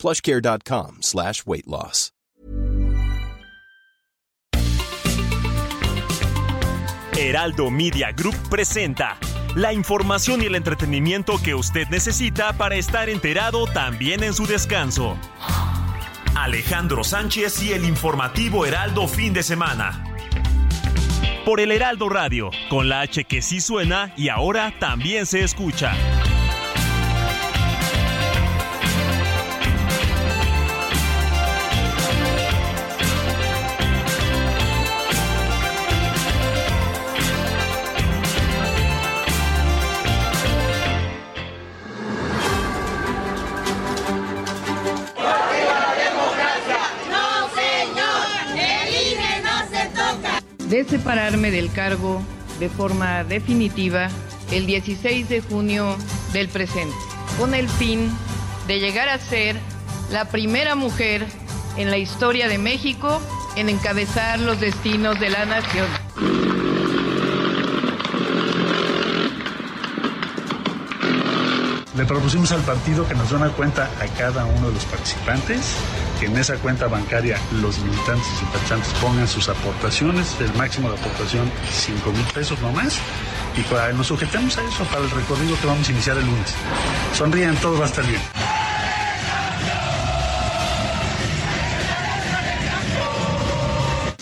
plushcare.com slash weight loss. Heraldo Media Group presenta la información y el entretenimiento que usted necesita para estar enterado también en su descanso. Alejandro Sánchez y el informativo Heraldo fin de semana. Por el Heraldo Radio, con la H que sí suena y ahora también se escucha. De separarme del cargo de forma definitiva el 16 de junio del presente, con el fin de llegar a ser la primera mujer en la historia de México en encabezar los destinos de la nación. Le propusimos al partido que nos dé una cuenta a cada uno de los participantes, que en esa cuenta bancaria los militantes y simpatizantes pongan sus aportaciones, el máximo de aportación 5 mil pesos no más, y nos sujetemos a eso para el recorrido que vamos a iniciar el lunes. Sonríen, todo va a estar bien.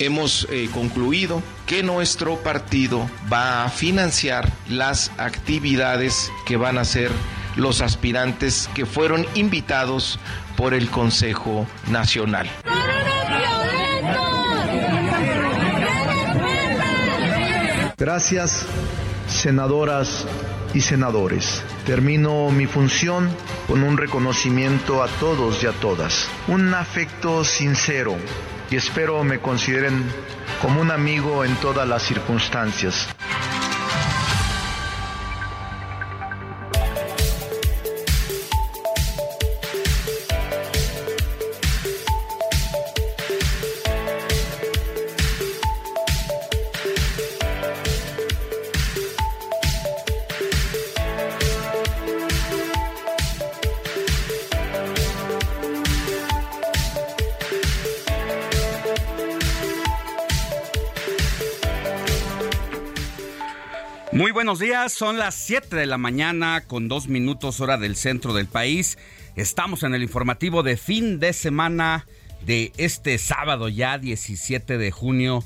hemos eh, concluido que nuestro partido va a financiar las actividades que van a hacer los aspirantes que fueron invitados por el Consejo Nacional. Gracias, senadoras y senadores. Termino mi función con un reconocimiento a todos y a todas, un afecto sincero y espero me consideren como un amigo en todas las circunstancias. Buenos días, son las 7 de la mañana con dos minutos hora del centro del país. Estamos en el informativo de fin de semana de este sábado ya 17 de junio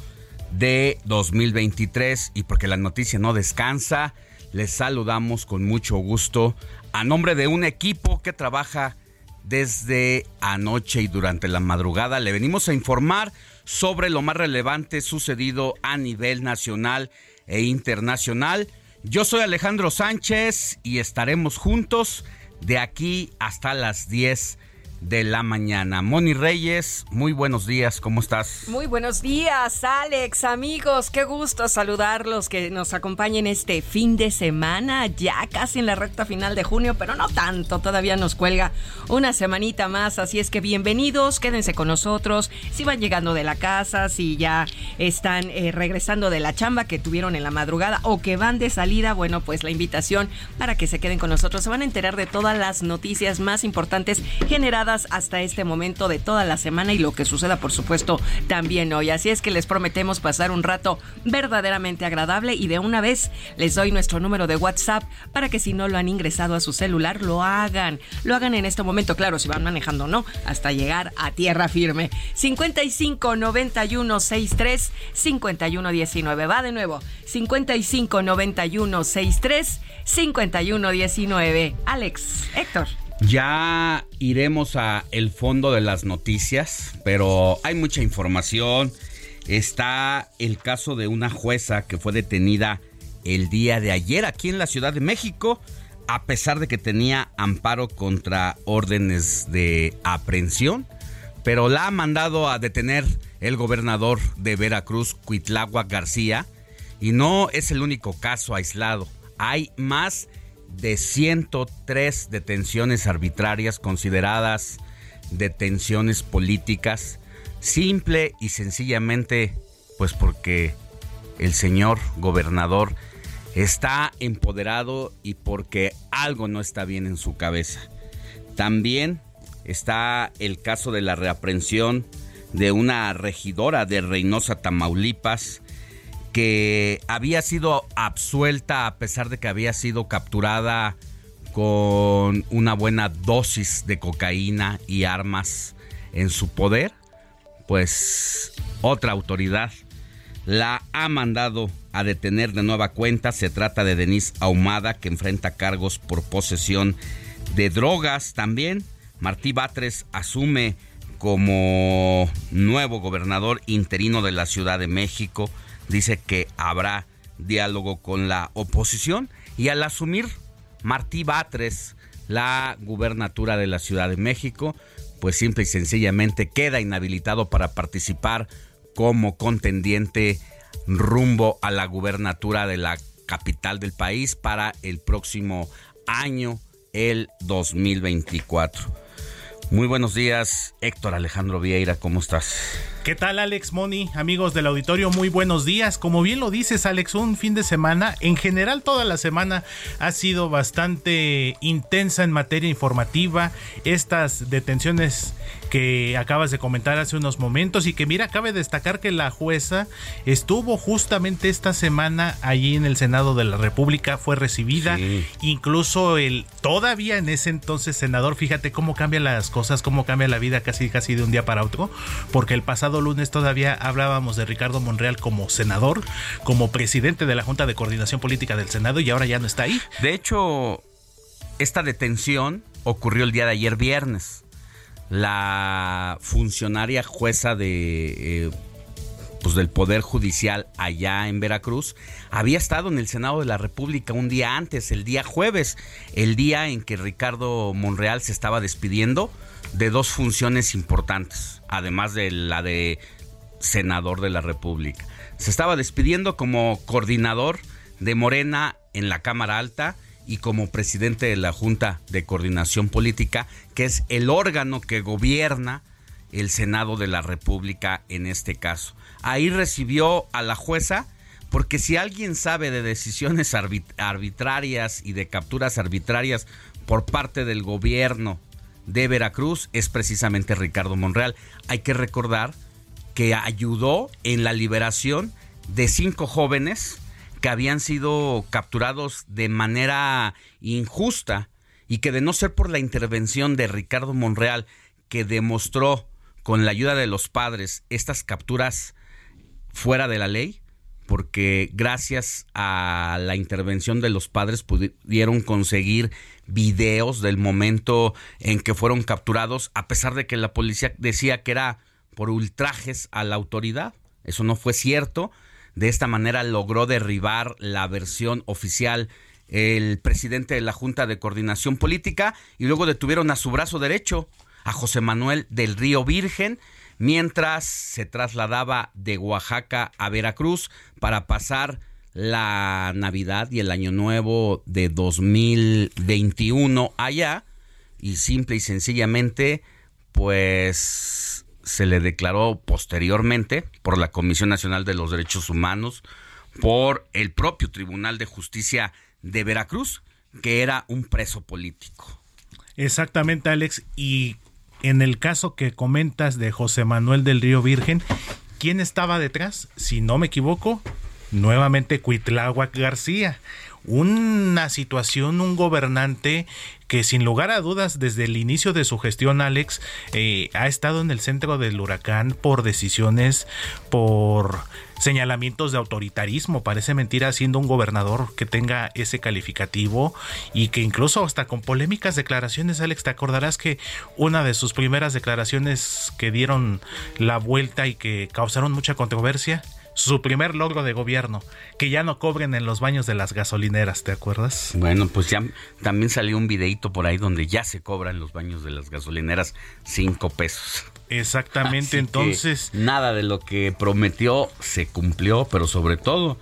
de 2023 y porque la noticia no descansa, les saludamos con mucho gusto a nombre de un equipo que trabaja desde anoche y durante la madrugada. Le venimos a informar sobre lo más relevante sucedido a nivel nacional e internacional. Yo soy Alejandro Sánchez y estaremos juntos de aquí hasta las 10 de la mañana. Moni Reyes, muy buenos días, ¿cómo estás? Muy buenos días, Alex, amigos, qué gusto saludarlos, que nos acompañen este fin de semana, ya casi en la recta final de junio, pero no tanto, todavía nos cuelga una semanita más, así es que bienvenidos, quédense con nosotros, si van llegando de la casa, si ya están eh, regresando de la chamba que tuvieron en la madrugada o que van de salida, bueno, pues la invitación para que se queden con nosotros, se van a enterar de todas las noticias más importantes generadas hasta este momento de toda la semana y lo que suceda, por supuesto, también hoy. Así es que les prometemos pasar un rato verdaderamente agradable y de una vez les doy nuestro número de WhatsApp para que si no lo han ingresado a su celular, lo hagan. Lo hagan en este momento, claro, si van manejando o no, hasta llegar a tierra firme. 55 91 63 51 19. Va de nuevo. 55 91 63 51 19. Alex, Héctor. Ya iremos a el fondo de las noticias, pero hay mucha información. Está el caso de una jueza que fue detenida el día de ayer aquí en la Ciudad de México, a pesar de que tenía amparo contra órdenes de aprehensión, pero la ha mandado a detener el gobernador de Veracruz, Cuitlagua García, y no es el único caso aislado. Hay más de 103 detenciones arbitrarias consideradas detenciones políticas, simple y sencillamente pues porque el señor gobernador está empoderado y porque algo no está bien en su cabeza. También está el caso de la reaprensión de una regidora de Reynosa, Tamaulipas, que había sido absuelta a pesar de que había sido capturada con una buena dosis de cocaína y armas en su poder, pues otra autoridad la ha mandado a detener de nueva cuenta. Se trata de Denise Ahumada, que enfrenta cargos por posesión de drogas también. Martí Batres asume como nuevo gobernador interino de la Ciudad de México. Dice que habrá diálogo con la oposición y al asumir Martí Batres la gubernatura de la Ciudad de México, pues simple y sencillamente queda inhabilitado para participar como contendiente rumbo a la gubernatura de la capital del país para el próximo año, el 2024. Muy buenos días, Héctor Alejandro Vieira, ¿cómo estás? ¿Qué tal Alex Moni? Amigos del auditorio, muy buenos días. Como bien lo dices Alex, un fin de semana, en general toda la semana ha sido bastante intensa en materia informativa. Estas detenciones que acabas de comentar hace unos momentos y que mira, cabe destacar que la jueza estuvo justamente esta semana allí en el Senado de la República, fue recibida, incluso el todavía en ese entonces senador, fíjate cómo cambian las cosas, cómo cambia la vida casi casi de un día para otro, porque el pasado lunes todavía hablábamos de Ricardo Monreal como senador, como presidente de la Junta de Coordinación Política del Senado y ahora ya no está ahí. De hecho, esta detención ocurrió el día de ayer viernes la funcionaria jueza de... Eh, pues del Poder Judicial allá en Veracruz, había estado en el Senado de la República un día antes, el día jueves, el día en que Ricardo Monreal se estaba despidiendo de dos funciones importantes, además de la de senador de la República. Se estaba despidiendo como coordinador de Morena en la Cámara Alta y como presidente de la Junta de Coordinación Política, que es el órgano que gobierna el Senado de la República en este caso. Ahí recibió a la jueza porque si alguien sabe de decisiones arbitrarias y de capturas arbitrarias por parte del gobierno de Veracruz es precisamente Ricardo Monreal. Hay que recordar que ayudó en la liberación de cinco jóvenes que habían sido capturados de manera injusta y que de no ser por la intervención de Ricardo Monreal, que demostró con la ayuda de los padres estas capturas fuera de la ley, porque gracias a la intervención de los padres pudieron conseguir videos del momento en que fueron capturados, a pesar de que la policía decía que era por ultrajes a la autoridad. Eso no fue cierto. De esta manera logró derribar la versión oficial el presidente de la Junta de Coordinación Política y luego detuvieron a su brazo derecho, a José Manuel del Río Virgen, mientras se trasladaba de Oaxaca a Veracruz para pasar la Navidad y el Año Nuevo de 2021 allá y simple y sencillamente pues se le declaró posteriormente por la Comisión Nacional de los Derechos Humanos, por el propio Tribunal de Justicia de Veracruz, que era un preso político. Exactamente, Alex. Y en el caso que comentas de José Manuel del Río Virgen, ¿quién estaba detrás? Si no me equivoco, nuevamente Cuitláhuac García, una situación, un gobernante que sin lugar a dudas desde el inicio de su gestión, Alex, eh, ha estado en el centro del huracán por decisiones, por señalamientos de autoritarismo. Parece mentira siendo un gobernador que tenga ese calificativo y que incluso hasta con polémicas declaraciones, Alex, te acordarás que una de sus primeras declaraciones que dieron la vuelta y que causaron mucha controversia su primer logro de gobierno, que ya no cobren en los baños de las gasolineras, ¿te acuerdas? Bueno, pues ya también salió un videito por ahí donde ya se cobran los baños de las gasolineras cinco pesos. Exactamente, entonces... Nada de lo que prometió se cumplió, pero sobre todo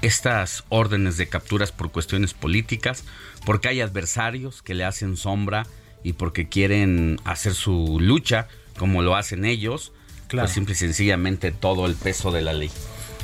estas órdenes de capturas por cuestiones políticas, porque hay adversarios que le hacen sombra y porque quieren hacer su lucha como lo hacen ellos, pues simple y sencillamente todo el peso de la ley.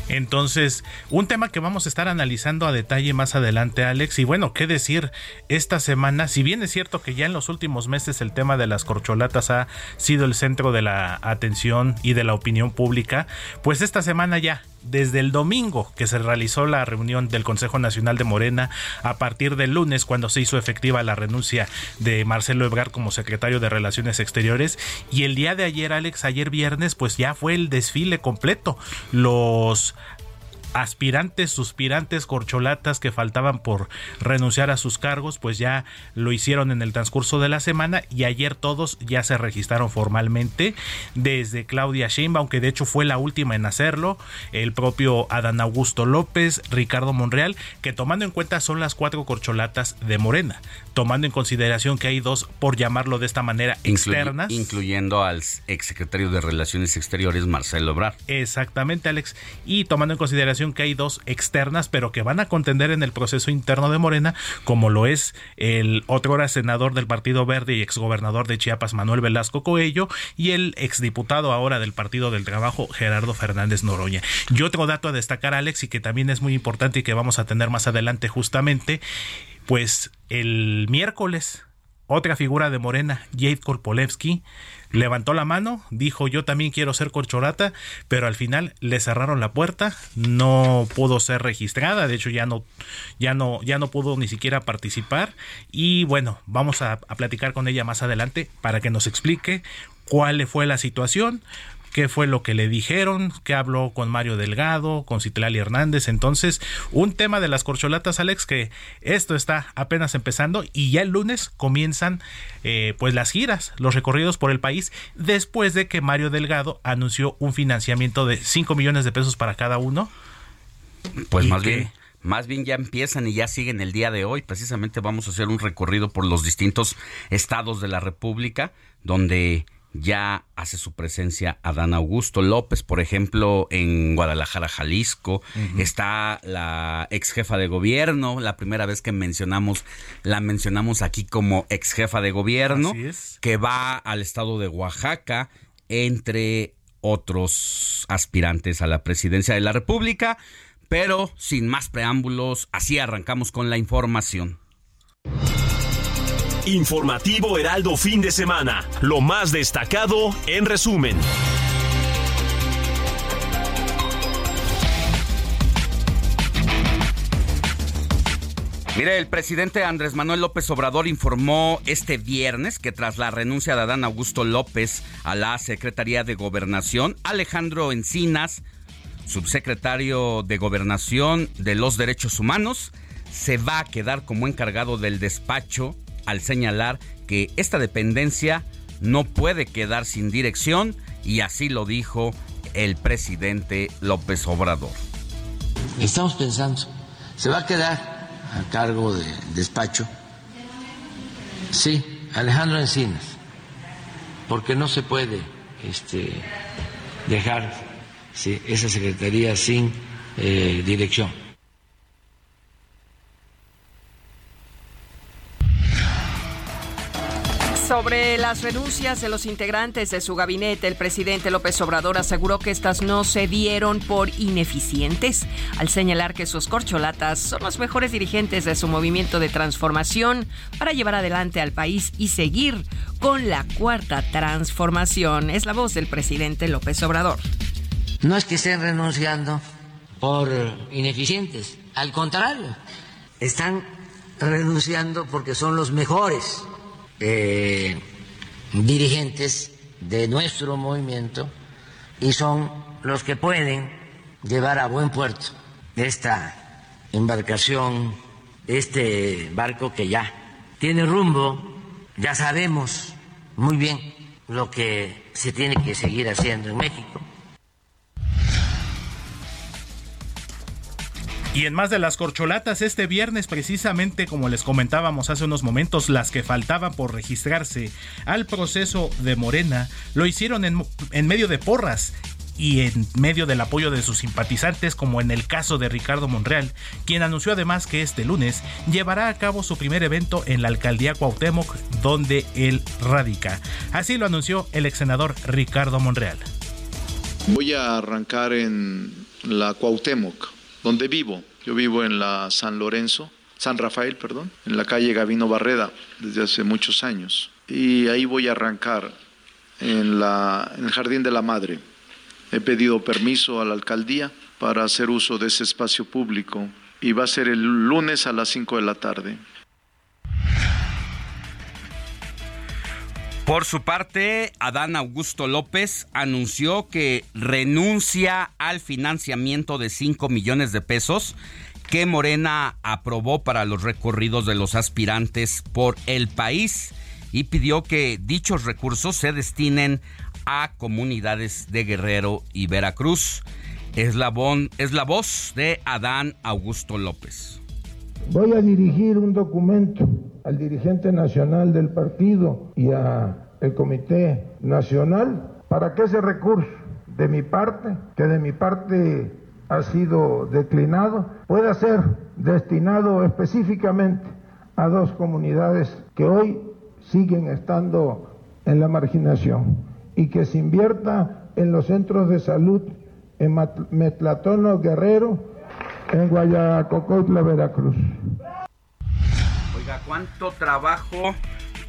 Entonces, un tema que vamos a estar analizando a detalle más adelante, Alex. Y bueno, qué decir, esta semana, si bien es cierto que ya en los últimos meses el tema de las corcholatas ha sido el centro de la atención y de la opinión pública, pues esta semana ya desde el domingo que se realizó la reunión del Consejo Nacional de Morena, a partir del lunes cuando se hizo efectiva la renuncia de Marcelo Ebrard como secretario de Relaciones Exteriores y el día de ayer, Alex, ayer viernes, pues ya fue el desfile completo. Los aspirantes, suspirantes, corcholatas que faltaban por renunciar a sus cargos, pues ya lo hicieron en el transcurso de la semana y ayer todos ya se registraron formalmente desde Claudia Sheinbaum, aunque de hecho fue la última en hacerlo, el propio Adán Augusto López, Ricardo Monreal, que tomando en cuenta son las cuatro corcholatas de Morena, tomando en consideración que hay dos, por llamarlo de esta manera, externas. incluyendo al exsecretario de Relaciones Exteriores, Marcelo Ebrard. Exactamente, Alex. Y tomando en consideración que hay dos externas, pero que van a contender en el proceso interno de Morena, como lo es el otro hora senador del Partido Verde y exgobernador de Chiapas, Manuel Velasco Coello, y el exdiputado ahora del Partido del Trabajo, Gerardo Fernández Noroña. Y otro dato a destacar, Alex, y que también es muy importante y que vamos a tener más adelante justamente, pues el miércoles otra figura de Morena, Jade Korpolevsky, levantó la mano, dijo yo también quiero ser corcholata, pero al final le cerraron la puerta, no pudo ser registrada, de hecho ya no, ya no, ya no pudo ni siquiera participar. Y bueno, vamos a, a platicar con ella más adelante para que nos explique cuál fue la situación, qué fue lo que le dijeron, qué habló con Mario Delgado, con Citlali Hernández. Entonces, un tema de las corcholatas, Alex, que esto está apenas empezando y ya el lunes comienzan eh, pues las giras, los recorridos por el país, después de que Mario Delgado anunció un financiamiento de 5 millones de pesos para cada uno. Pues más bien más bien ya empiezan y ya siguen el día de hoy. Precisamente vamos a hacer un recorrido por los distintos estados de la República, donde ya hace su presencia Adán Augusto López, por ejemplo, en Guadalajara, Jalisco. Está la ex jefa de gobierno, la primera vez que mencionamos, la mencionamos aquí como ex jefa de gobierno, que va al estado de Oaxaca, entre otros aspirantes a la presidencia de la República. Pero sin más preámbulos, así arrancamos con la información. Informativo Heraldo fin de semana. Lo más destacado en resumen. Mire, el presidente Andrés Manuel López Obrador informó este viernes que tras la renuncia de Adán Augusto López a la Secretaría de Gobernación, Alejandro Encinas, subsecretario de Gobernación de los Derechos Humanos, se va a quedar como encargado del despacho al señalar que esta dependencia no puede quedar sin dirección y así lo dijo el presidente López Obrador. Estamos pensando, ¿se va a quedar a cargo del despacho? Sí, Alejandro Encinas, porque no se puede este, dejar esa secretaría sin eh, dirección. Sobre las renuncias de los integrantes de su gabinete, el presidente López Obrador aseguró que estas no se dieron por ineficientes, al señalar que sus corcholatas son los mejores dirigentes de su movimiento de transformación para llevar adelante al país y seguir con la cuarta transformación. Es la voz del presidente López Obrador. No es que estén renunciando por ineficientes, al contrario, están renunciando porque son los mejores eh, dirigentes de nuestro movimiento y son los que pueden llevar a buen puerto esta embarcación, este barco que ya tiene rumbo, ya sabemos muy bien lo que se tiene que seguir haciendo en México Y en más de las corcholatas, este viernes, precisamente como les comentábamos hace unos momentos, las que faltaban por registrarse al proceso de Morena, lo hicieron en, medio de porras y en medio del apoyo de sus simpatizantes, como en el caso de Ricardo Monreal, quien anunció además que este lunes llevará a cabo su primer evento en la alcaldía Cuauhtémoc, donde él radica. Así lo anunció el ex senador Ricardo Monreal. Voy a arrancar en la Cuauhtémoc, donde vivo. Yo vivo en la San Lorenzo, San Rafael, perdón, en la calle Gavino Barreda desde hace muchos años. Y ahí voy a arrancar en, la, en el Jardín de la Madre. He pedido permiso a la alcaldía para hacer uso de ese espacio público y va a ser el lunes a las 5 de la tarde. Por su parte, Adán Augusto López anunció que renuncia al financiamiento de 5 millones de pesos que Morena aprobó para los recorridos de los aspirantes por el país y pidió que dichos recursos se destinen a comunidades de Guerrero y Veracruz. Es la, es la voz de Adán Augusto López. Voy a dirigir un documento al dirigente nacional del partido y al comité nacional para que ese recurso de mi parte, que de mi parte ha sido declinado, pueda ser destinado específicamente a dos comunidades que hoy siguen estando en la marginación y que se invierta en los centros de salud en Metlatono Guerrero, en Veracruz. Oiga, ¿cuánto trabajo,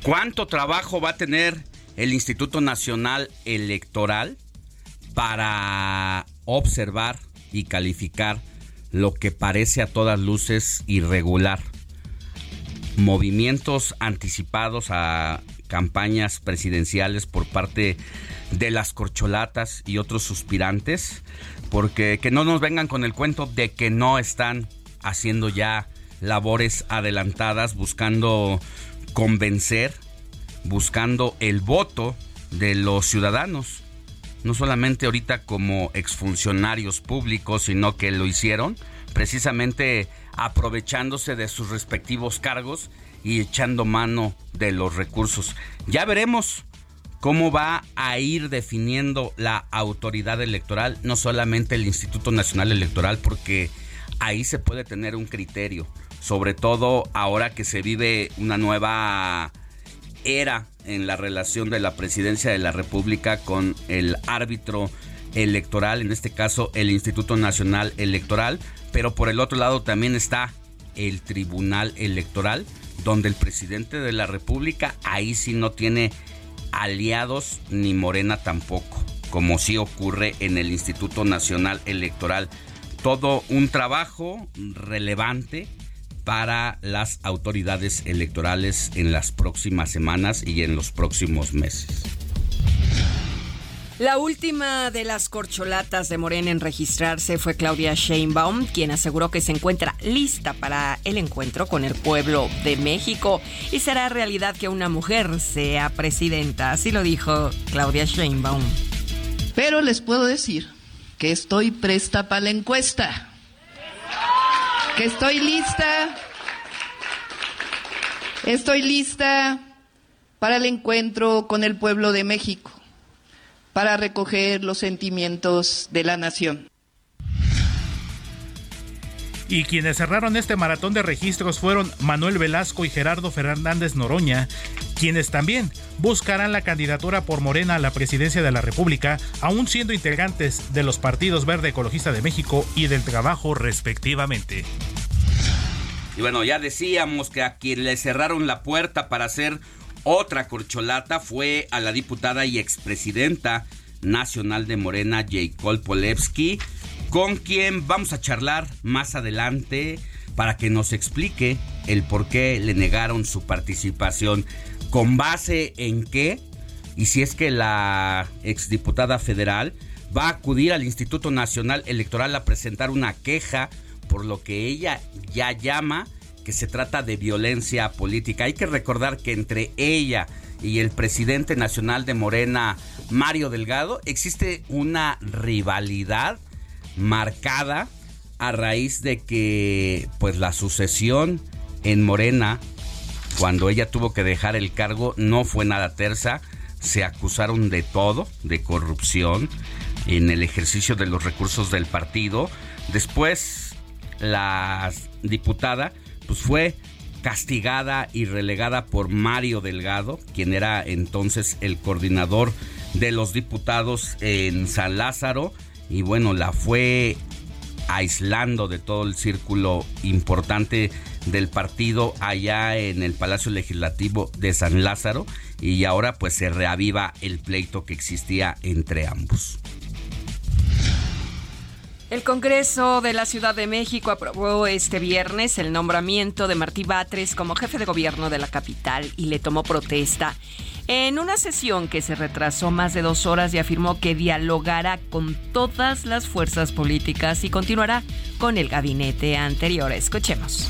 cuánto trabajo va a tener el Instituto Nacional Electoral para observar y calificar lo que parece a todas luces irregular? Movimientos anticipados a campañas presidenciales por parte de las corcholatas y otros suspirantes, porque que no nos vengan con el cuento de que no están haciendo ya labores adelantadas, buscando convencer, buscando el voto de los ciudadanos, no solamente ahorita como exfuncionarios públicos, sino que lo hicieron precisamente aprovechándose de sus respectivos cargos y echando mano de los recursos. Ya veremos cómo va a ir definiendo la autoridad electoral, no solamente el Instituto Nacional Electoral, porque ahí se puede tener un criterio, sobre todo ahora que se vive una nueva era en la relación de la presidencia de la República con el árbitro electoral, en este caso el Instituto Nacional Electoral, pero por el otro lado también está el Tribunal Electoral, donde el presidente de la República ahí sí no tiene aliados ni Morena tampoco, como sí ocurre en el Instituto Nacional Electoral. Todo un trabajo relevante para las autoridades electorales en las próximas semanas y en los próximos meses. La última de las corcholatas de Morena en registrarse fue Claudia Sheinbaum, quien aseguró que se encuentra lista para el encuentro con el pueblo de México y será realidad que una mujer sea presidenta. Así lo dijo Claudia Sheinbaum. Pero les puedo decir que estoy presta para la encuesta. Que estoy lista. Estoy lista para el encuentro con el pueblo de México para recoger los sentimientos de la nación. Y quienes cerraron este maratón de registros fueron Manuel Velasco y Gerardo Fernández Noroña, quienes también buscarán la candidatura por Morena a la presidencia de la República, aún siendo integrantes de los partidos Verde Ecologista de México y del Trabajo respectivamente. Y bueno, ya decíamos que a quien le cerraron la puerta para hacer otra corcholata fue a la diputada y expresidenta nacional de Morena, J. Polewski, con quien vamos a charlar más adelante para que nos explique el por qué le negaron su participación, con base en qué, y si es que la exdiputada federal va a acudir al Instituto Nacional Electoral a presentar una queja por lo que ella ya llama que se trata de violencia política. Hay que recordar que entre ella y el presidente nacional de Morena, Mario Delgado, existe una rivalidad marcada a raíz de que pues la sucesión en Morena cuando ella tuvo que dejar el cargo no fue nada tersa, se acusaron de todo, de corrupción en el ejercicio de los recursos del partido. Después la diputada pues fue castigada y relegada por Mario Delgado, quien era entonces el coordinador de los diputados en San Lázaro y bueno, la fue aislando de todo el círculo importante del partido allá en el Palacio Legislativo de San Lázaro y ahora pues se reaviva el pleito que existía entre ambos. El Congreso de la Ciudad de México aprobó este viernes el nombramiento de Martí Batres como jefe de gobierno de la capital y le tomó protesta en una sesión que se retrasó más de dos horas y afirmó que dialogará con todas las fuerzas políticas y continuará con el gabinete anterior. Escuchemos.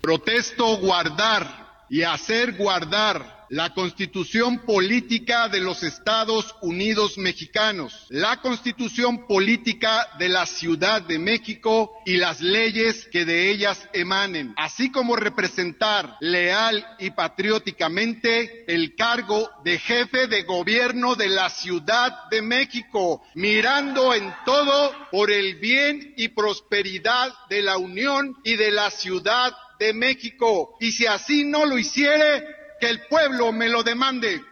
Protesto guardar y hacer guardar la constitución política de los Estados Unidos mexicanos, la constitución política de la Ciudad de México y las leyes que de ellas emanen, así como representar leal y patrióticamente el cargo de jefe de gobierno de la Ciudad de México, mirando en todo por el bien y prosperidad de la Unión y de la Ciudad de México. Y si así no lo hiciere, que el pueblo me lo demande.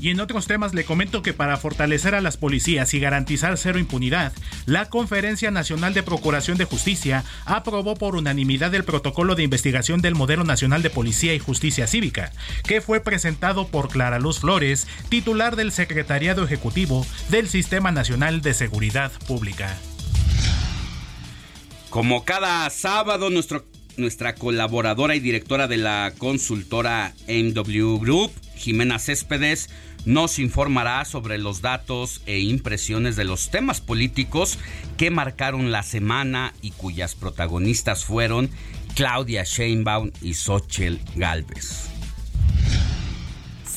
Y en otros temas le comento que para fortalecer a las policías y garantizar cero impunidad, la Conferencia Nacional de Procuración de Justicia aprobó por unanimidad el protocolo de investigación del Modelo Nacional de Policía y Justicia Cívica, que fue presentado por Clara Luz Flores, titular del Secretariado Ejecutivo del Sistema Nacional de Seguridad Pública. Como cada sábado, nuestro nuestra colaboradora y directora de la consultora MW Group, Jimena Céspedes, nos informará sobre los datos e impresiones de los temas políticos que marcaron la semana y cuyas protagonistas fueron Claudia Sheinbaum y Xochitl Galvez.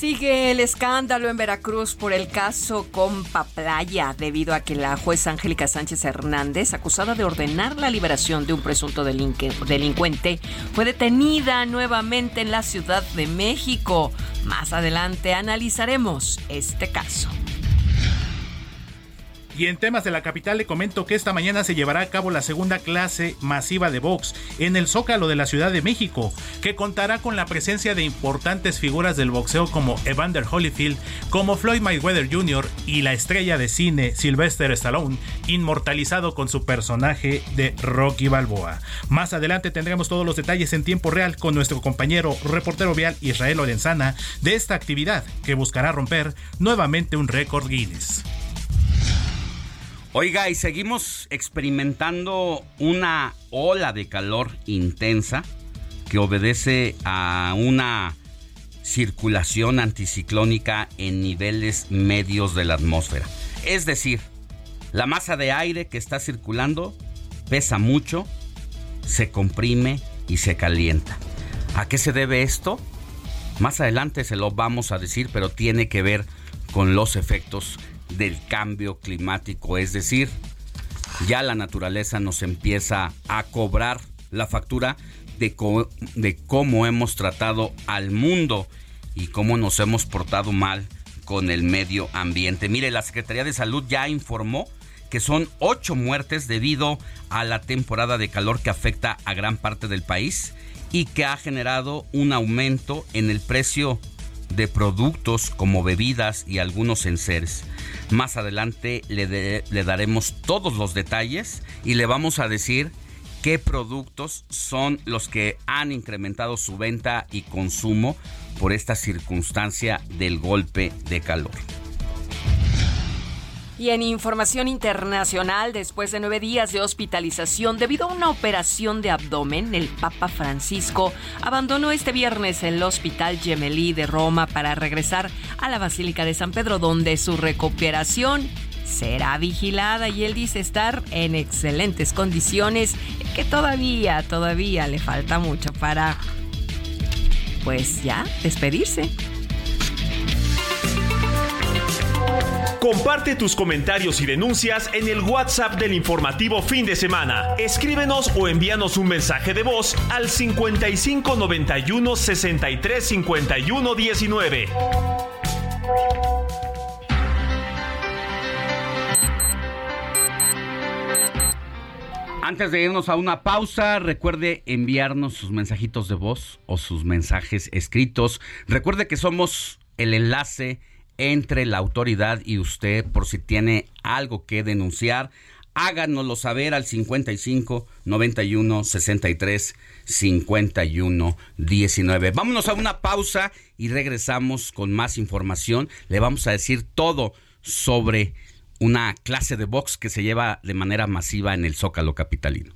Sigue el escándalo en Veracruz por el caso Compa Playa, debido a que la jueza Angélica Sánchez Hernández, acusada de ordenar la liberación de un presunto delincuente, fue detenida nuevamente en la Ciudad de México. Más adelante analizaremos este caso. Y en temas de la capital le comento que esta mañana se llevará a cabo la segunda clase masiva de box en el Zócalo de la Ciudad de México, que contará con la presencia de importantes figuras del boxeo como Evander Holyfield, como Floyd Mayweather Jr. y la estrella de cine Sylvester Stallone, inmortalizado con su personaje de Rocky Balboa. Más adelante tendremos todos los detalles en tiempo real con nuestro compañero reportero vial Israel Lorenzana de esta actividad que buscará romper nuevamente un récord Guinness. Oiga, y seguimos experimentando una ola de calor intensa que obedece a una circulación anticiclónica en niveles medios de la atmósfera. Es decir, la masa de aire que está circulando pesa mucho, se comprime y se calienta. ¿A qué se debe esto? Más adelante se lo vamos a decir, pero tiene que ver con los efectos del cambio climático, es decir, ya la naturaleza nos empieza a cobrar la factura de, de cómo hemos tratado al mundo y cómo nos hemos portado mal con el medio ambiente. Mire, la Secretaría de Salud ya informó que son ocho muertes debido a la temporada de calor que afecta a gran parte del país y que ha generado un aumento en el precio de productos como bebidas y algunos enseres. Más adelante le, le daremos todos los detalles y le vamos a decir qué productos son los que han incrementado su venta y consumo por esta circunstancia del golpe de calor. Y en información internacional, después de nueve días de hospitalización debido a una operación de abdomen, el Papa Francisco abandonó este viernes el Hospital Gemelli de Roma para regresar a la Basílica de San Pedro, donde su recuperación será vigilada y él dice estar en excelentes condiciones, que todavía, todavía le falta mucho para, pues ya, despedirse. Comparte tus comentarios y denuncias en el WhatsApp del informativo fin de semana. Escríbenos o envíanos un mensaje de voz al 55 91 63 51 19. Antes de irnos a una pausa, recuerde enviarnos sus mensajitos de voz o sus mensajes escritos. Recuerde que somos el enlace entre la autoridad y usted por si tiene algo que denunciar. Háganoslo saber al 55 91 63 51 19. Vámonos a una pausa y regresamos con más información. Le vamos a decir todo sobre una clase de box que se lleva de manera masiva en el Zócalo Capitalino.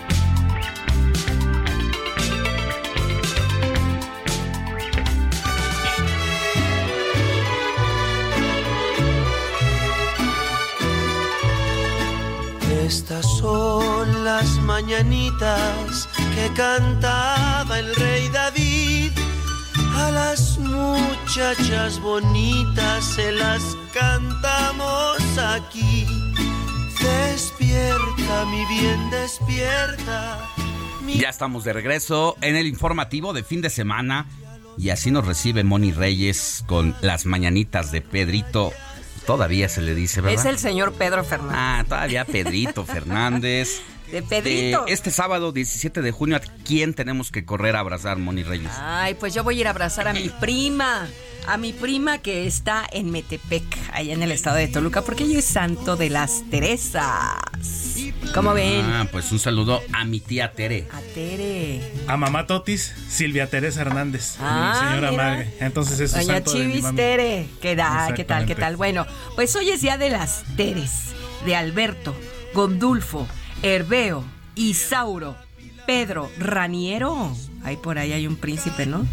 Estas son las mañanitas que cantaba el rey David a las muchachas bonitas se las cantamos aquí. Despierta, mi bien, despierta. Ya estamos de regreso en el informativo de fin de semana. Y así nos recibe Moni Reyes con las mañanitas de Pedrito. Todavía se le dice, ¿verdad? Es el señor Pedro Fernández. Ah, todavía Pedrito Fernández. De Pedrito. este sábado 17 de junio, ¿a quién tenemos que correr a abrazar, Moni Reyes? Ay, pues yo voy a ir a abrazar a mi prima. A mi prima que está en Metepec, allá en el estado de Toluca, porque ella es santo de las Teresas. ¿Cómo ven? Ah, pues un saludo a mi tía Tere. A Tere. A mamá Totis, Silvia Teresa Hernández. Ah, señora madre. Entonces es Doña santo Chivis Tere. ¿Qué, da, ¿Qué tal? ¿Qué tal? Bueno, pues hoy es día de las Teres, de Alberto, Gondulfo, Herbeo, Isauro, Pedro, Raniero. Ahí por ahí hay un príncipe, ¿no?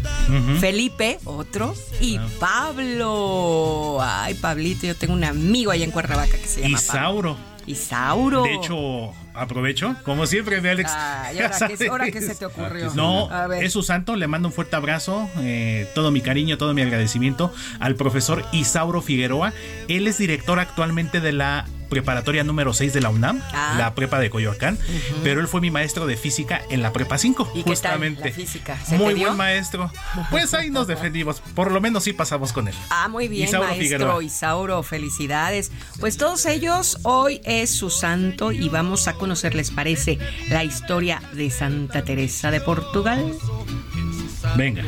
Felipe, otro. Y Pablo. Ay, Pablito, yo tengo un amigo allá en Cuernavaca que se llama Isauro. Isauro. De hecho, aprovecho, como siempre, mi Alex. ahora, qué, se te ocurrió? No, es su santo, le mando un fuerte abrazo, eh, todo mi cariño, todo mi agradecimiento al profesor Isauro Figueroa. Él es director actualmente de la preparatoria número 6 de la UNAM, ah. la prepa de Coyoacán, pero él fue mi maestro de física en la prepa 5, ¿Y justamente. Qué tal física? muy buen maestro. Pues ahí nos defendimos, por lo menos sí pasamos con él. Ah, muy bien, maestro Isauro, felicidades. Pues todos ellos, hoy es su santo y vamos a conocer, ¿les parece, la historia de Santa Teresa de Portugal? Venga.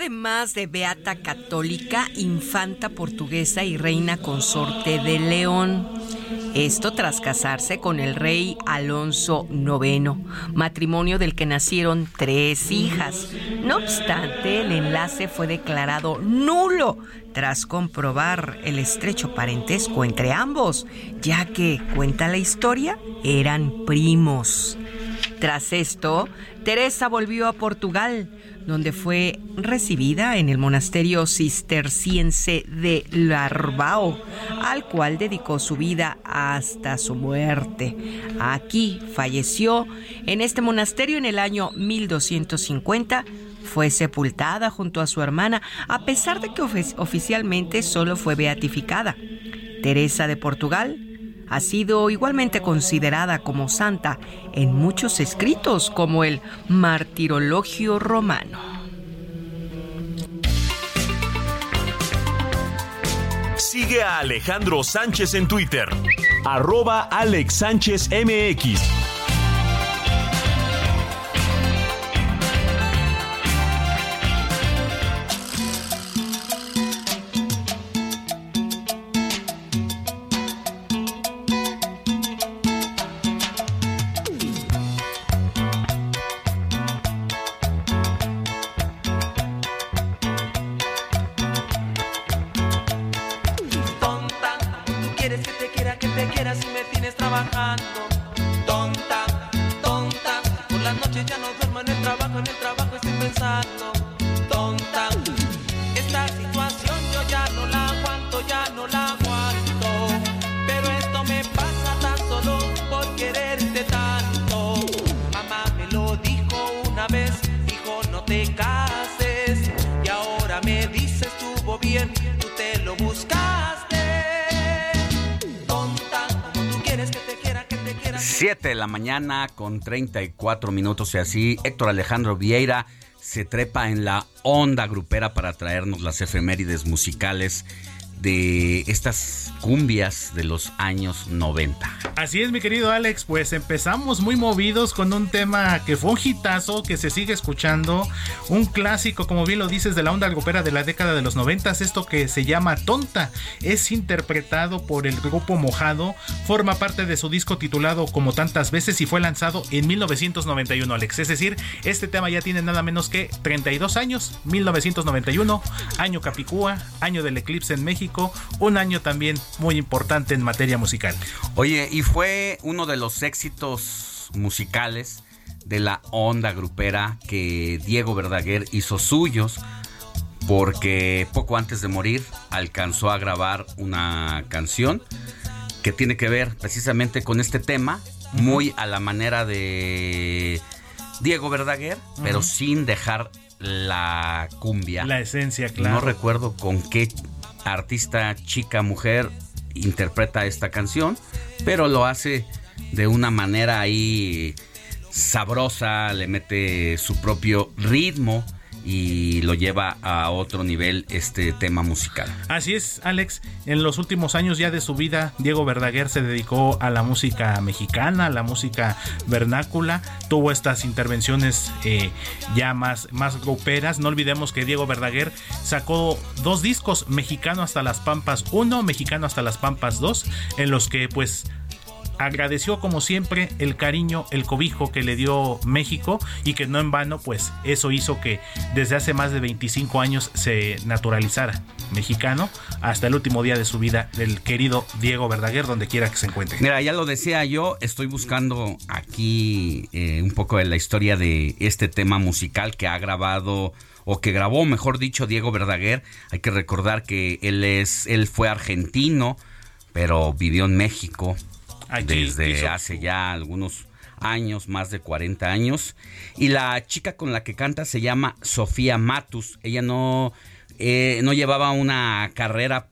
Además de beata católica, infanta portuguesa y reina consorte de León. Esto tras casarse con el rey Alonso IX, matrimonio del que nacieron tres hijas. No obstante, el enlace fue declarado nulo tras comprobar el estrecho parentesco entre ambos, ya que, cuenta la historia, eran primos. Tras esto, Teresa volvió a Portugal, donde fue recibida en el monasterio cisterciense de Larbao, al cual dedicó su vida hasta su muerte. Aquí falleció en este monasterio en el año 1250 fue sepultada junto a su hermana, a pesar de que oficialmente solo fue beatificada. Teresa de Portugal ha sido igualmente considerada como santa en muchos escritos como el Martirologio Romano. Sigue a Alejandro Sánchez en Twitter, arroba. Mañana con 34 minutos y así Héctor Alejandro Vieira se trepa en la onda grupera para traernos las efemérides musicales de estas cumbias de los años 90. Así es, mi querido Alex, pues empezamos muy movidos con un tema que fue un hitazo, que se sigue escuchando, un clásico, como bien lo dices, de la onda grupera de la década de los 90, esto que se llama Tonta, es interpretado por el grupo Mojado, forma parte de su disco titulado Como tantas veces y fue lanzado en 1991, Alex, es decir, este tema ya tiene nada menos que 32 años, 1991, año Capicúa, año del eclipse en México, un año también muy importante en materia musical. Oye, y fue uno de los éxitos musicales de la onda grupera que Diego Verdaguer hizo suyos porque poco antes de morir alcanzó a grabar una canción que tiene que ver precisamente con este tema, muy a la manera de Diego Verdaguer, pero sin dejar la cumbia. La esencia, claro. No recuerdo con qué artista, chica, mujer interpreta esta canción, pero lo hace de una manera ahí sabrosa, le mete su propio ritmo y lo lleva a otro nivel este tema musical. Así es, Alex. En los últimos años ya de su vida, Diego Verdaguer se dedicó a la música mexicana, a la música vernácula. Tuvo estas intervenciones eh, ya más, más. No olvidemos que Diego Verdaguer sacó dos discos, Mexicano hasta las Pampas 1, Mexicano hasta las Pampas 2, en los que pues agradeció como siempre el cariño, el cobijo que le dio México y que no en vano pues eso hizo que desde hace más de 25 años se naturalizara mexicano hasta el último día de su vida del querido Diego Verdaguer donde quiera que se encuentre. Mira, ya lo decía yo, estoy buscando aquí eh, un poco de la historia de este tema musical que ha grabado o que grabó, mejor dicho, Diego Verdaguer. Hay que recordar que él es, él fue argentino, pero vivió en México Desde hace ya algunos años, más de 40 años. Y la chica con la que canta se llama Sofía Matus. Ella no, eh, no llevaba una carrera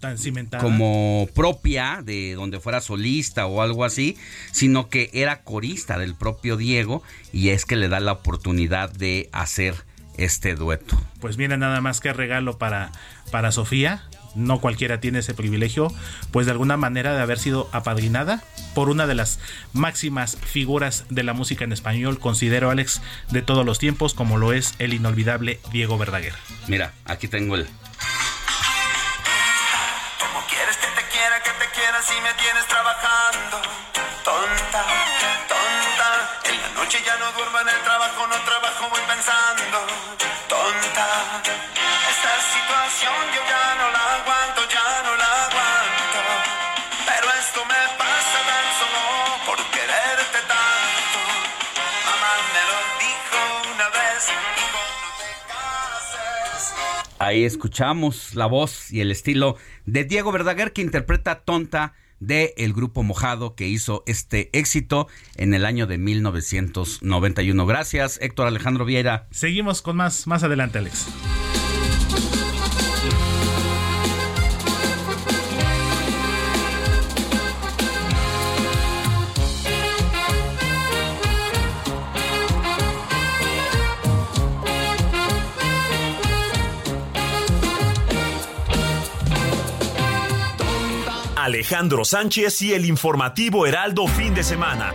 tan cimentada. como propia de donde fuera solista o algo así, sino que era corista del propio Diego y es que le da la oportunidad de hacer este dueto. Pues mira nada más que regalo para, para Sofía. No cualquiera tiene ese privilegio, pues de alguna manera de haber sido apadrinada por una de las máximas figuras de la música en español, considero Alex, de todos los tiempos, como lo es el inolvidable Diego Verdaguer. Mira, aquí tengo el Como quieres que te quiera, que te quiera si me tienes trabajando. Tonta, tonta. En la noche ya no duermo en el trabajo, no trabajo, voy pensando. Ahí escuchamos la voz y el estilo de Diego Verdaguer que interpreta Tonta de el grupo Mojado que hizo este éxito en el año de 1991. Gracias, Héctor Alejandro Vieira. Seguimos con más más adelante, Alex. Alejandro Sánchez y el informativo Heraldo fin de semana.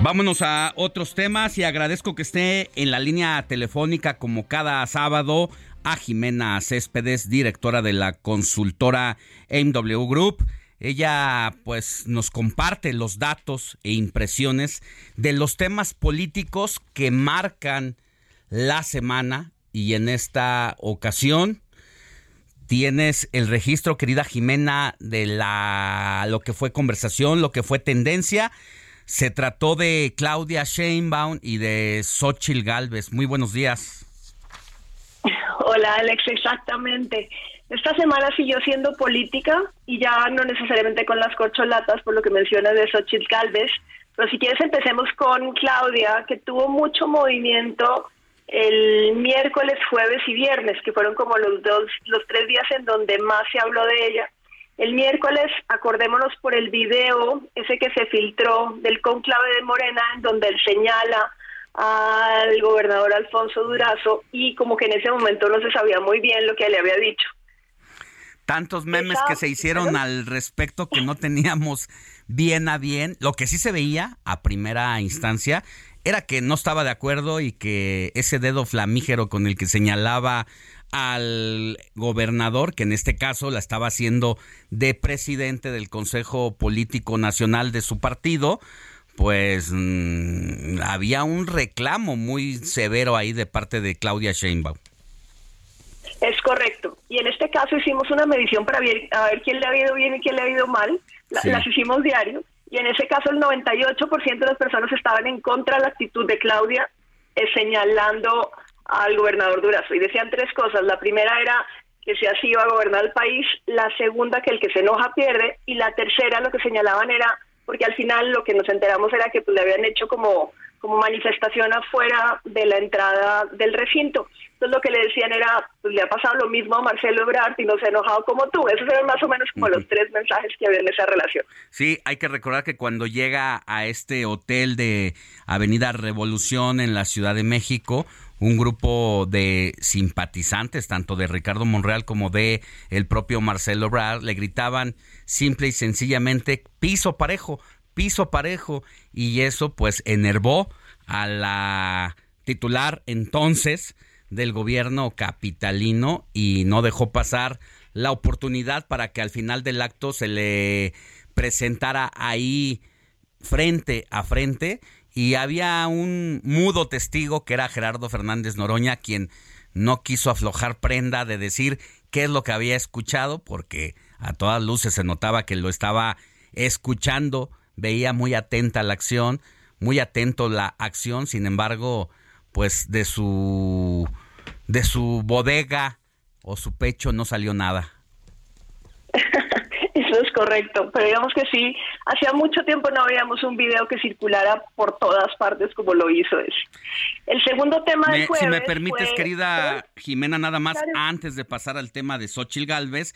Vámonos a otros temas y agradezco que esté en la línea telefónica como cada sábado a Jimena Céspedes, directora de la consultora MW Group. Ella pues nos comparte los datos e impresiones de los temas políticos que marcan la semana y en esta ocasión tienes el registro, querida Jimena, de la lo que fue conversación, lo que fue tendencia. Se trató de Claudia Sheinbaum y de Xochil Galvez. Muy buenos días. Hola, Alex, exactamente. Esta semana siguió siendo política y ya no necesariamente con las corcholatas, por lo que mencionas de Xochitl Galvez. Pero si quieres empecemos con Claudia, que tuvo mucho movimiento el miércoles, jueves y viernes, que fueron como los dos, los tres días en donde más se habló de ella. El miércoles, acordémonos por el video, ese que se filtró del conclave de Morena, en donde él señala al gobernador Alfonso Durazo y como que en ese momento no se sabía muy bien lo que le había dicho. Tantos memes que se hicieron al respecto que no teníamos bien a bien. Lo que sí se veía a primera instancia era que no estaba de acuerdo y que ese dedo flamígero con el que señalaba al gobernador, que en este caso la estaba haciendo de presidente del Consejo Político Nacional de su partido, pues mm, había un reclamo muy severo ahí de parte de Claudia Sheinbaum. Es correcto. Y en este caso hicimos una medición para ver, a ver quién le ha ido bien y quién le ha ido mal. Las hicimos diario y en ese caso el 98% de las personas estaban en contra de la actitud de Claudia, eh, señalando al gobernador Durazo. Y decían tres cosas. La primera era que si así iba a gobernar el país, la segunda que el que se enoja pierde, y la tercera lo que señalaban era, porque al final lo que nos enteramos era que pues, le habían hecho como como manifestación afuera de la entrada del recinto. Entonces lo que le decían era, pues le ha pasado lo mismo a Marcelo Ebrard y no se ha enojado como tú. Esos eran más o menos como los tres mensajes que había en esa relación. Sí, hay que recordar que cuando llega a este hotel de Avenida Revolución en la Ciudad de México, un grupo de simpatizantes, tanto de Ricardo Monreal como de el propio Marcelo Ebrard, le gritaban simple y sencillamente piso parejo, piso parejo y eso pues enervó a la titular entonces del gobierno capitalino y no dejó pasar la oportunidad para que al final del acto se le presentara ahí frente a frente. Y había un mudo testigo que era Gerardo Fernández Noroña quien no quiso aflojar prenda de decir qué es lo que había escuchado porque a todas luces se notaba que lo estaba escuchando veía muy atenta la acción, muy atento la acción, sin embargo, pues de su de su bodega o su pecho no salió nada. Eso es correcto, pero digamos que sí, hacía mucho tiempo no veíamos un video que circulara por todas partes como lo hizo ese. El segundo tema del jueves Si me permites, querida Jimena, nada más antes de pasar al tema de Xochil Galvez,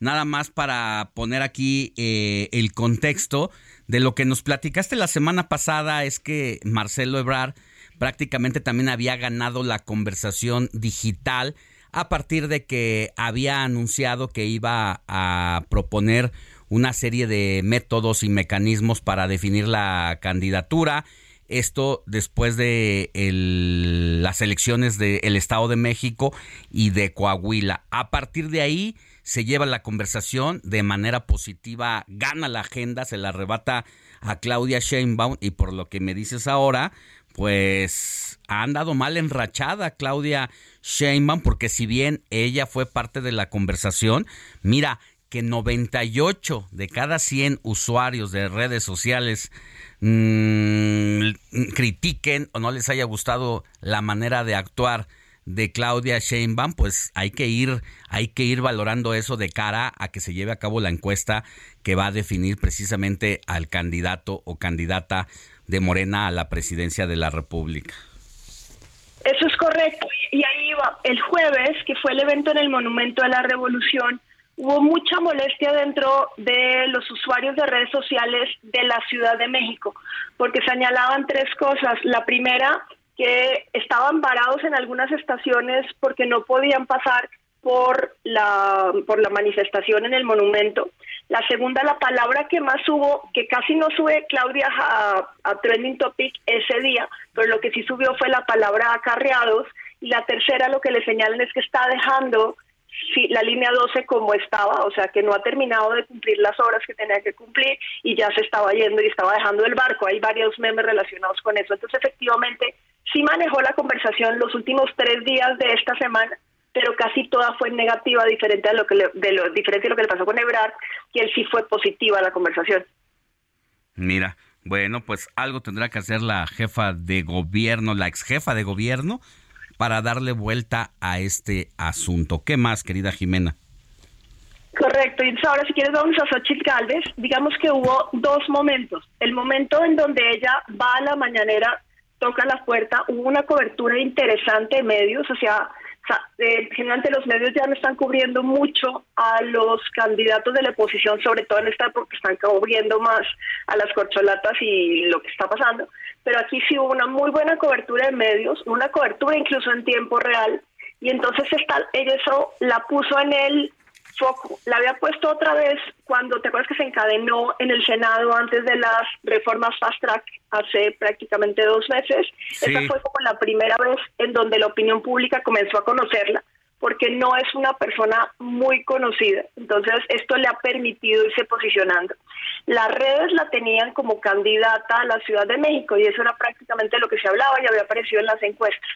nada más para poner aquí eh, el contexto de lo que nos platicaste la semana pasada es que Marcelo Ebrard prácticamente también había ganado la conversación digital a partir de que había anunciado que iba a proponer una serie de métodos y mecanismos para definir la candidatura. Esto después de las elecciones del Estado de México y de Coahuila. A partir de ahí se lleva la conversación de manera positiva, gana la agenda, se la arrebata a Claudia Sheinbaum y por lo que me dices ahora, pues ha andado mal enrachada Claudia Sheinbaum porque si bien ella fue parte de la conversación, mira que 98 de cada 100 usuarios de redes sociales mmm, critiquen o no les haya gustado la manera de actuar de Claudia Sheinbaum, pues hay que ir hay que ir valorando eso de cara a que se lleve a cabo la encuesta que va a definir precisamente al candidato o candidata de Morena a la presidencia de la República. Eso es correcto y ahí va. El jueves, que fue el evento en el Monumento a la Revolución, hubo mucha molestia dentro de los usuarios de redes sociales de la Ciudad de México, porque señalaban tres cosas. La primera, que estaban varados en algunas estaciones porque no podían pasar por la, por la manifestación en el monumento. La segunda, la palabra que más hubo, que casi no sube Claudia a, a Trending Topic ese día, pero lo que sí subió fue la palabra acarreados. Y la tercera, lo que le señalan es que está dejando sí, la línea 12 como estaba, o sea que no ha terminado de cumplir las horas que tenía que cumplir y ya se estaba yendo y estaba dejando el barco. Hay varios memes relacionados con eso. Entonces, efectivamente, sí manejó la conversación los últimos tres días de esta semana, pero casi toda fue negativa, diferente a lo que le, de lo diferente a lo que le pasó con Ebrard, que él sí fue positiva la conversación. Mira, bueno, pues algo tendrá que hacer la jefa de gobierno, la ex jefa de gobierno, para darle vuelta a este asunto. ¿Qué más, querida Jimena? Correcto, y ahora si quieres vamos a Xochitl Galvez. Digamos que hubo dos momentos. El momento en donde ella va a la mañanera, toca la puerta, hubo una cobertura interesante de medios, o sea, eh, generalmente los medios ya no están cubriendo mucho a los candidatos de la oposición, sobre todo en esta porque están cubriendo más a las corcholatas y lo que está pasando. Pero aquí sí hubo una muy buena cobertura de medios, una cobertura incluso en tiempo real, y entonces está, eso la puso en el foco. La había puesto otra vez cuando, ¿te acuerdas que se encadenó en el Senado antes de las reformas Fast Track hace prácticamente dos meses? Esa fue como la primera vez en donde la opinión pública comenzó a conocerla porque no es una persona muy conocida. Entonces, esto le ha permitido irse posicionando. Las redes la tenían como candidata a la Ciudad de México y eso era prácticamente lo que se hablaba y había aparecido en las encuestas.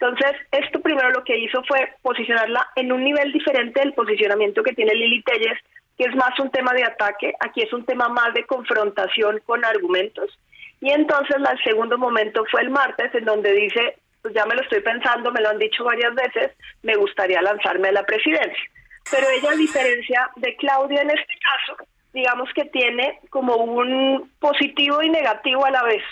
Entonces, esto primero lo que hizo fue posicionarla en un nivel diferente del posicionamiento que tiene Lili Telles, que es más un tema de ataque, aquí es un tema más de confrontación con argumentos. Y entonces el segundo momento fue el martes, en donde dice, pues ya me lo estoy pensando, me lo han dicho varias veces, me gustaría lanzarme a la presidencia. Pero ella, a diferencia de Claudia en este caso, digamos que tiene como un positivo y negativo a la vez,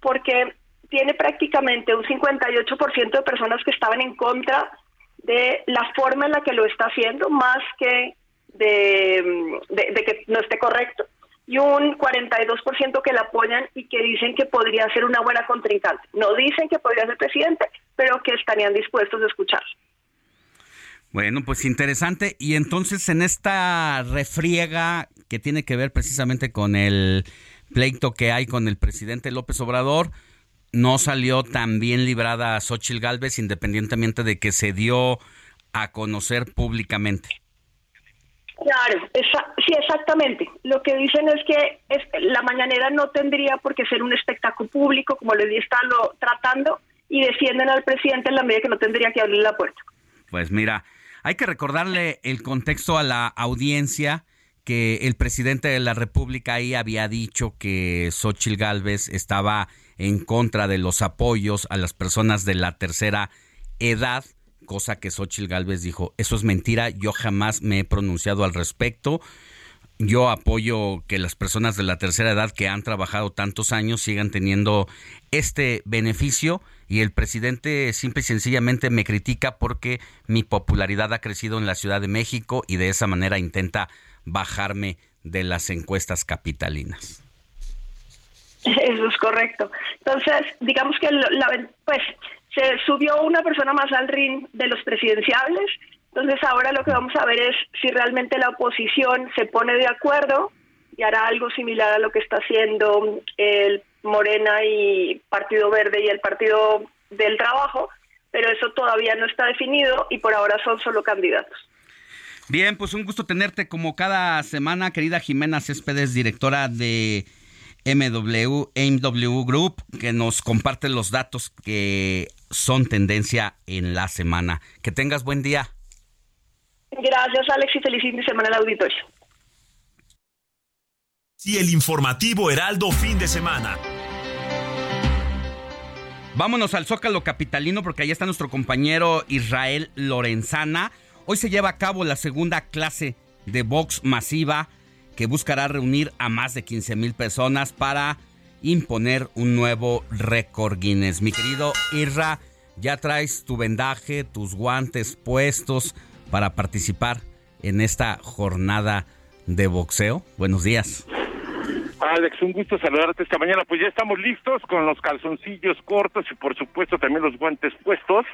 porque tiene prácticamente un 58% de personas que estaban en contra de la forma en la que lo está haciendo, más que de, que no esté correcto, y un 42% que la apoyan y que dicen que podría ser una buena contrincante. No dicen que podría ser presidente, pero que estarían dispuestos a escuchar. Bueno, pues interesante. Y entonces en esta refriega que tiene que ver precisamente con el pleito que hay con el presidente López Obrador, no salió tan bien librada a Xochitl Galvez, independientemente de que se dio a conocer públicamente. Claro, sí, exactamente. Lo que dicen es que la mañanera no tendría por qué ser un espectáculo público, como les están lo, tratando, y defienden al presidente en la medida que no tendría que abrir la puerta. Pues mira, hay que recordarle el contexto a la audiencia que el presidente de la República ahí había dicho que Xochitl Galvez estaba en contra de los apoyos a las personas de la tercera edad, cosa que Xochitl Galvez dijo, eso es mentira, yo jamás me he pronunciado al respecto. Yo apoyo que las personas de la tercera edad que han trabajado tantos años sigan teniendo este beneficio y el presidente simple y sencillamente me critica porque mi popularidad ha crecido en la Ciudad de México y de esa manera intenta bajarme de las encuestas capitalinas. Eso es correcto. Entonces, digamos que la, pues se subió una persona más al ring de los presidenciables. Entonces, ahora lo que vamos a ver es si realmente la oposición se pone de acuerdo y hará algo similar a lo que está haciendo el Morena y Partido Verde y el Partido del Trabajo, pero eso todavía no está definido y por ahora son solo candidatos. Bien, pues un gusto tenerte como cada semana, querida Jimena Céspedes, directora de MW, MW Group, que nos comparte los datos que son tendencia en la semana. Que tengas buen día. Gracias, Alex, y feliz fin de semana al auditorio. Y el informativo Heraldo fin de semana. Vámonos al Zócalo Capitalino porque ahí está nuestro compañero Israel Lorenzana. Hoy se lleva a cabo la segunda clase de box masiva que buscará reunir a más de 15 mil personas para imponer un nuevo récord Guinness. Mi querido Irra, ya traes tu vendaje, tus guantes puestos para participar en esta jornada de boxeo. Buenos días. Alex, un gusto saludarte esta mañana. Pues ya estamos listos con los calzoncillos cortos y por supuesto también los guantes puestos.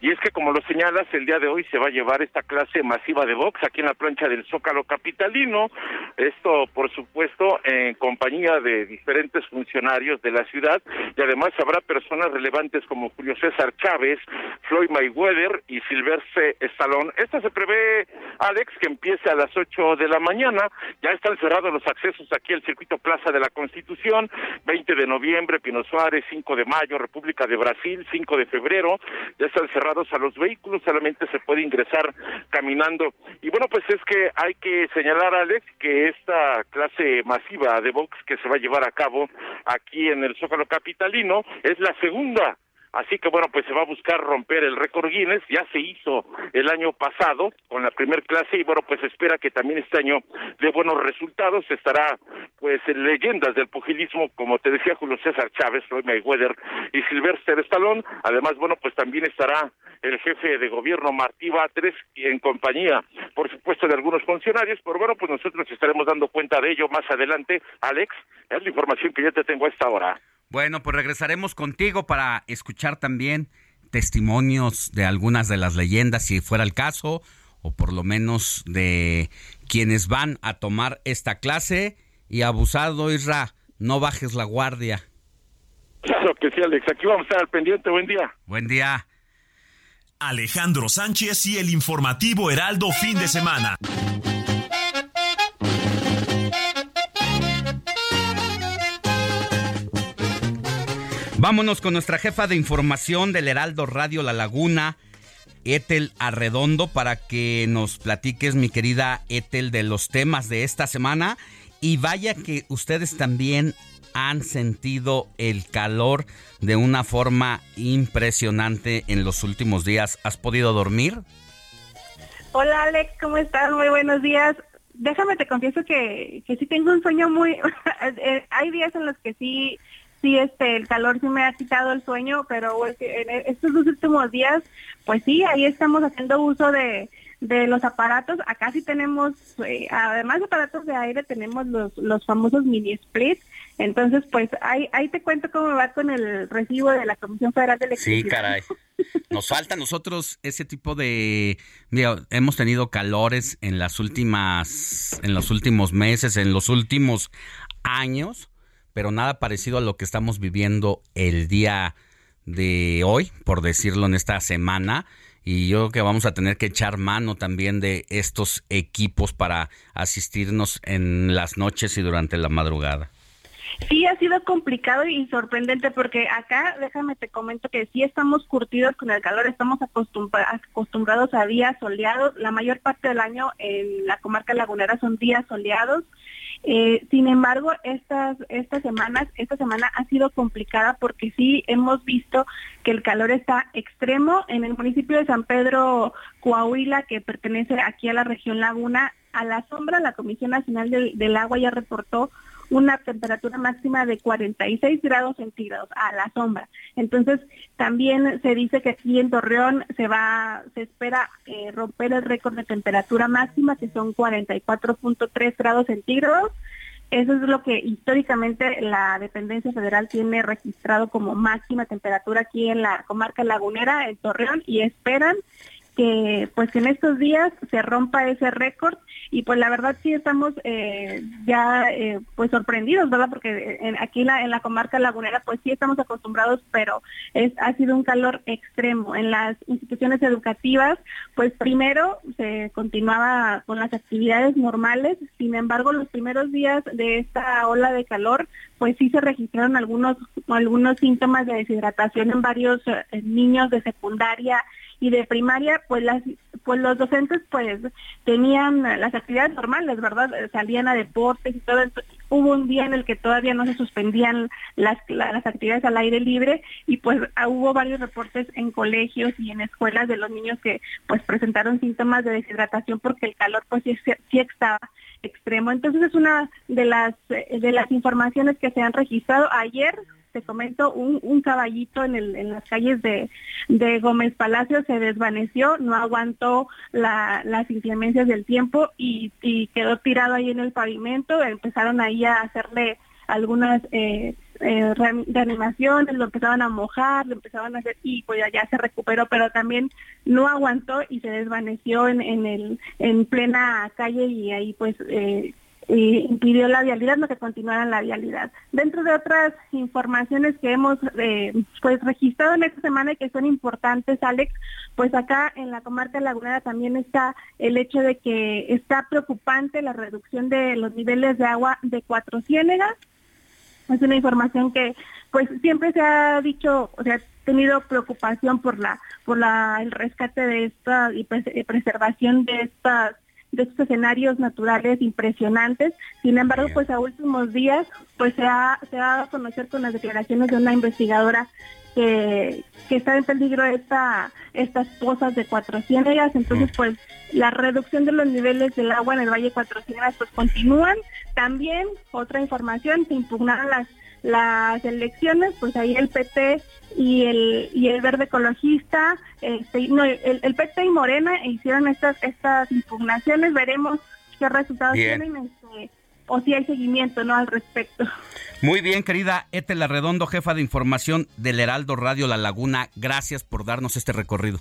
Y es que como lo señalas, el día de hoy se va a llevar esta clase masiva de box aquí en la plancha del Zócalo Capitalino. Esto, por supuesto, en compañía de diferentes funcionarios de la ciudad. Y además habrá personas relevantes como Julio César Chávez, Floyd Mayweather y Silverse Stallone. Esto se prevé, Alex, que empiece a las 8 de la mañana. Ya están cerrados los accesos aquí al circuito Plaza de la Constitución, 20 de noviembre, Pino Suárez, 5 de mayo, República de Brasil, 5 de febrero, ya están cerrados a los vehículos, solamente se puede ingresar caminando. Y bueno, pues es que hay que señalar, Alex, que esta clase masiva de box que se va a llevar a cabo aquí en el Zócalo Capitalino es la segunda Así que bueno, pues se va a buscar romper el récord Guinness, ya se hizo el año pasado con la primer clase y bueno, pues espera que también este año dé buenos resultados, estará pues en leyendas del pugilismo, como te decía Julio César Chávez, Floyd Mayweather y Sylvester Stallone, además bueno, pues también estará el jefe de gobierno Martí Batres en compañía, por supuesto, de algunos funcionarios, pero bueno, pues nosotros estaremos dando cuenta de ello más adelante, Alex, es la información que ya te tengo a esta hora. Bueno, pues regresaremos contigo para escuchar también testimonios de algunas de las leyendas, si fuera el caso, o por lo menos de quienes van a tomar esta clase. Y abusado, Isra, no bajes la guardia. Claro que sí, Alex. Aquí vamos a estar al pendiente. Buen día. Buen día. Alejandro Sánchez y el informativo Heraldo fin de semana. Vámonos con nuestra jefa de información del Heraldo Radio La Laguna, Etel Arredondo, para que nos platiques, mi querida Etel, de los temas de esta semana. Y vaya que ustedes también han sentido el calor de una forma impresionante en los últimos días. ¿Has podido dormir? Hola Alex, ¿cómo estás? Muy buenos días. Déjame te confieso que, que sí tengo un sueño muy... Eh, hay días en los que sí sí, este, el calor sí me ha quitado el sueño, pero en estos dos últimos días, pues sí, ahí estamos haciendo uso de, de los aparatos. Acá sí tenemos, eh, además de aparatos de aire, tenemos los, los famosos mini splits. Entonces, pues ahí, ahí te cuento cómo va con el recibo de la Comisión Federal de Electricidad. Sí, caray. Nos falta a nosotros ese tipo de... Mira, hemos tenido calores en las últimas, en los últimos meses, en los últimos años pero nada parecido a lo que estamos viviendo el día de hoy, por decirlo en esta semana. Y yo creo que vamos a tener que echar mano también de estos equipos para asistirnos en las noches y durante la madrugada. Sí, ha sido complicado y sorprendente porque acá, déjame te comento que sí estamos curtidos con el calor, estamos acostumbrados a días soleados. La mayor parte del año en la comarca lagunera son días soleados eh, sin embargo, estas, estas semanas, esta semana ha sido complicada porque sí hemos visto que el calor está extremo en el municipio de San Pedro Coahuila, que pertenece aquí a la región Laguna. A la sombra, la Comisión Nacional del Agua ya reportó una temperatura máxima de 46 grados centígrados a la sombra. Entonces, también se dice que aquí en Torreón se va, se espera eh, romper el récord de temperatura máxima, que son 44.3 grados centígrados. Eso es lo que históricamente la dependencia federal tiene registrado como máxima temperatura aquí en la comarca lagunera, en Torreón, y esperan que pues en estos días se rompa ese récord y pues la verdad sí estamos eh, ya eh, pues sorprendidos, ¿verdad? Porque aquí la, en la comarca lagunera pues sí estamos acostumbrados, pero es, ha sido un calor extremo. En las instituciones educativas pues primero se continuaba con las actividades normales, sin embargo los primeros días de esta ola de calor pues sí se registraron algunos, algunos síntomas de deshidratación en varios eh, niños de secundaria y de primaria, pues las pues los docentes pues tenían las actividades normales, ¿verdad? Salían a deportes y todo. Hubo un día en el que todavía no se suspendían las, las actividades al aire libre y pues ah, hubo varios reportes en colegios y en escuelas de los niños que pues presentaron síntomas de deshidratación porque el calor pues sí, sí estaba extremo. Entonces es una de las de las informaciones que se han registrado ayer te comento, un, caballito en, el, en las calles de, de Gómez Palacio se desvaneció, no aguantó la, las inclemencias del tiempo y, y quedó tirado ahí en el pavimento. Empezaron ahí a hacerle algunas eh, eh, reanimaciones, lo empezaban a mojar, lo empezaban a hacer y pues ya se recuperó, pero también no aguantó y se desvaneció en, en el en plena calle y ahí pues eh, impidió la vialidad, no que continuaran la vialidad. Dentro de otras informaciones que hemos eh, pues registrado en esta semana y que son importantes, Alex, pues acá en la comarca lagunera también está el hecho de que está preocupante la reducción de los niveles de agua de Cuatro Ciénegas. Es una información que pues siempre se ha dicho, o sea, tenido preocupación por la por la el rescate de esta y preservación de estas de estos escenarios naturales impresionantes. Sin embargo, pues a últimos días, pues se ha, se ha dado a conocer con las declaraciones de una investigadora que, que está en peligro esta, estas pozas de Cuatro Ciénegas. Entonces, pues la reducción de los niveles del agua en el Valle Cuatro Ciénegas pues continúan. También, otra información, se impugnaron las las elecciones, pues ahí el PT y el y el Verde Ecologista, este, no, el, el, PT y Morena hicieron estas estas impugnaciones, veremos qué resultados tienen este, o si hay seguimiento no al respecto. Muy bien, querida Etela Redondo, jefa de información del Heraldo Radio La Laguna, gracias por darnos este recorrido.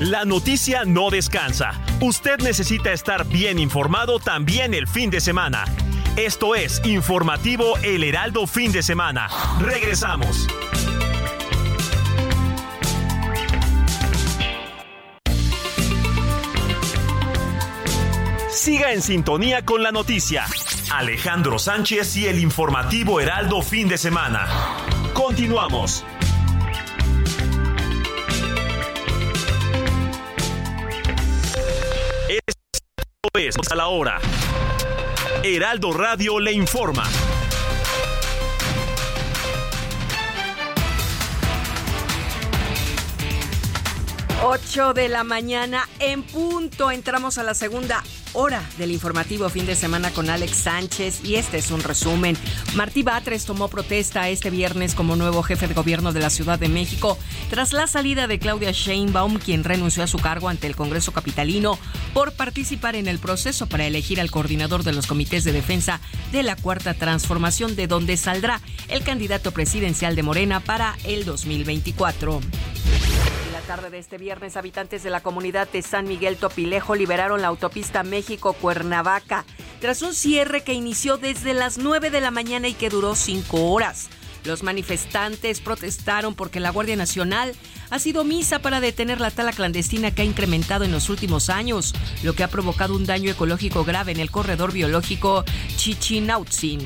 La noticia no descansa. Usted necesita estar bien informado también el fin de semana. Esto es Informativo El Heraldo Fin de Semana. Regresamos. Siga en sintonía con la noticia. Alejandro Sánchez y el informativo Heraldo Fin de Semana. Continuamos. Esto es a la hora. Heraldo Radio le informa. 8 de la mañana en punto. Entramos a la segunda hora del informativo fin de semana con Alex Sánchez y este es un resumen. Martí Batres tomó protesta este viernes como nuevo jefe de gobierno de la Ciudad de México tras la salida de Claudia Sheinbaum, quien renunció a su cargo ante el Congreso Capitalino por participar en el proceso para elegir al coordinador de los comités de defensa de la Cuarta Transformación, de donde saldrá el candidato presidencial de Morena para el 2024 tarde de este viernes, habitantes de la comunidad de San Miguel Topilejo liberaron la autopista México-Cuernavaca tras un cierre que inició desde las 9 de la mañana y que duró 5 horas. Los manifestantes protestaron porque la Guardia Nacional ha sido misa para detener la tala clandestina que ha incrementado en los últimos años, lo que ha provocado un daño ecológico grave en el corredor biológico Chichinautzin.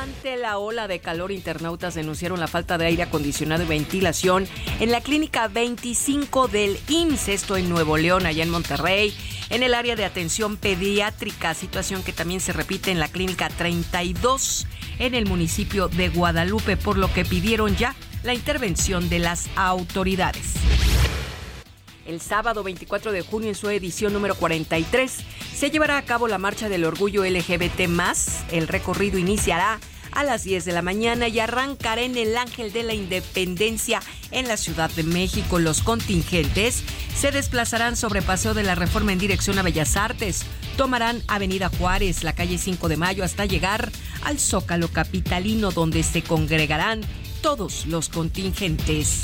Ante la ola de calor, internautas denunciaron la falta de aire acondicionado y ventilación en la clínica 25 del IMSS, esto en Nuevo León, allá en Monterrey, en el área de atención pediátrica, situación que también se repite en la clínica 32 en el municipio de Guadalupe, por lo que pidieron ya la intervención de las autoridades. El sábado 24 de junio, en su edición número 43, se llevará a cabo la Marcha del Orgullo LGBT. El recorrido iniciará a las 10 de la mañana y arrancará en el Ángel de la Independencia en la Ciudad de México. Los contingentes se desplazarán sobre Paseo de la Reforma en dirección a Bellas Artes. Tomarán Avenida Juárez, la calle 5 de Mayo, hasta llegar al Zócalo Capitalino, donde se congregarán todos los contingentes.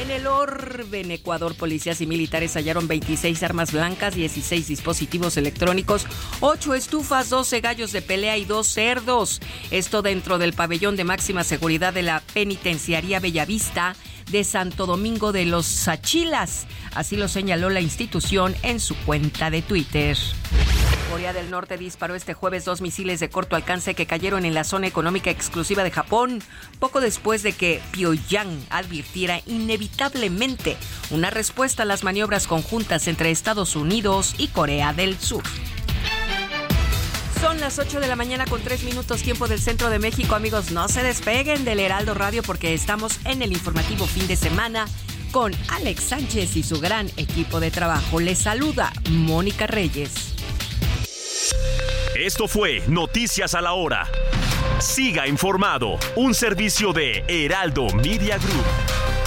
En el orbe en Ecuador, policías y militares hallaron 26 armas blancas, 16 dispositivos electrónicos, 8 estufas, 12 gallos de pelea y 2 cerdos. Esto dentro del pabellón de máxima seguridad de la penitenciaría Bellavista de Santo Domingo de los Sachilas. Así lo señaló la institución en su cuenta de Twitter. Corea del Norte disparó este jueves dos misiles de corto alcance que cayeron en la zona económica exclusiva de Japón, poco después de que Pyongyang advirtiera inevitablemente una respuesta a las maniobras conjuntas entre Estados Unidos y Corea del Sur. Son las 8 de la mañana con 3 minutos tiempo del centro de México. Amigos, no se despeguen del Heraldo Radio porque estamos en el informativo fin de semana con Alex Sánchez y su gran equipo de trabajo. Les saluda Mónica Reyes. Esto fue Noticias a la Hora. Siga informado, un servicio de Heraldo Media Group.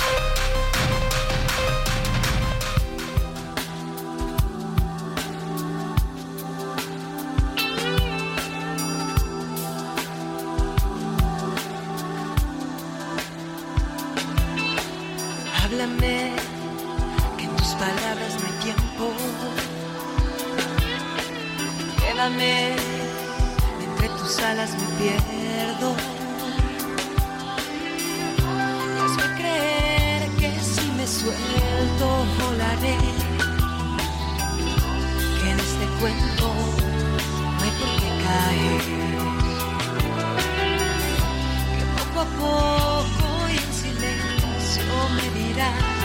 Entre tus alas me pierdo. Y hazme creer que si me suelto volaré. Que en este cuento no hay por qué caer. Que poco a poco y en silencio me dirás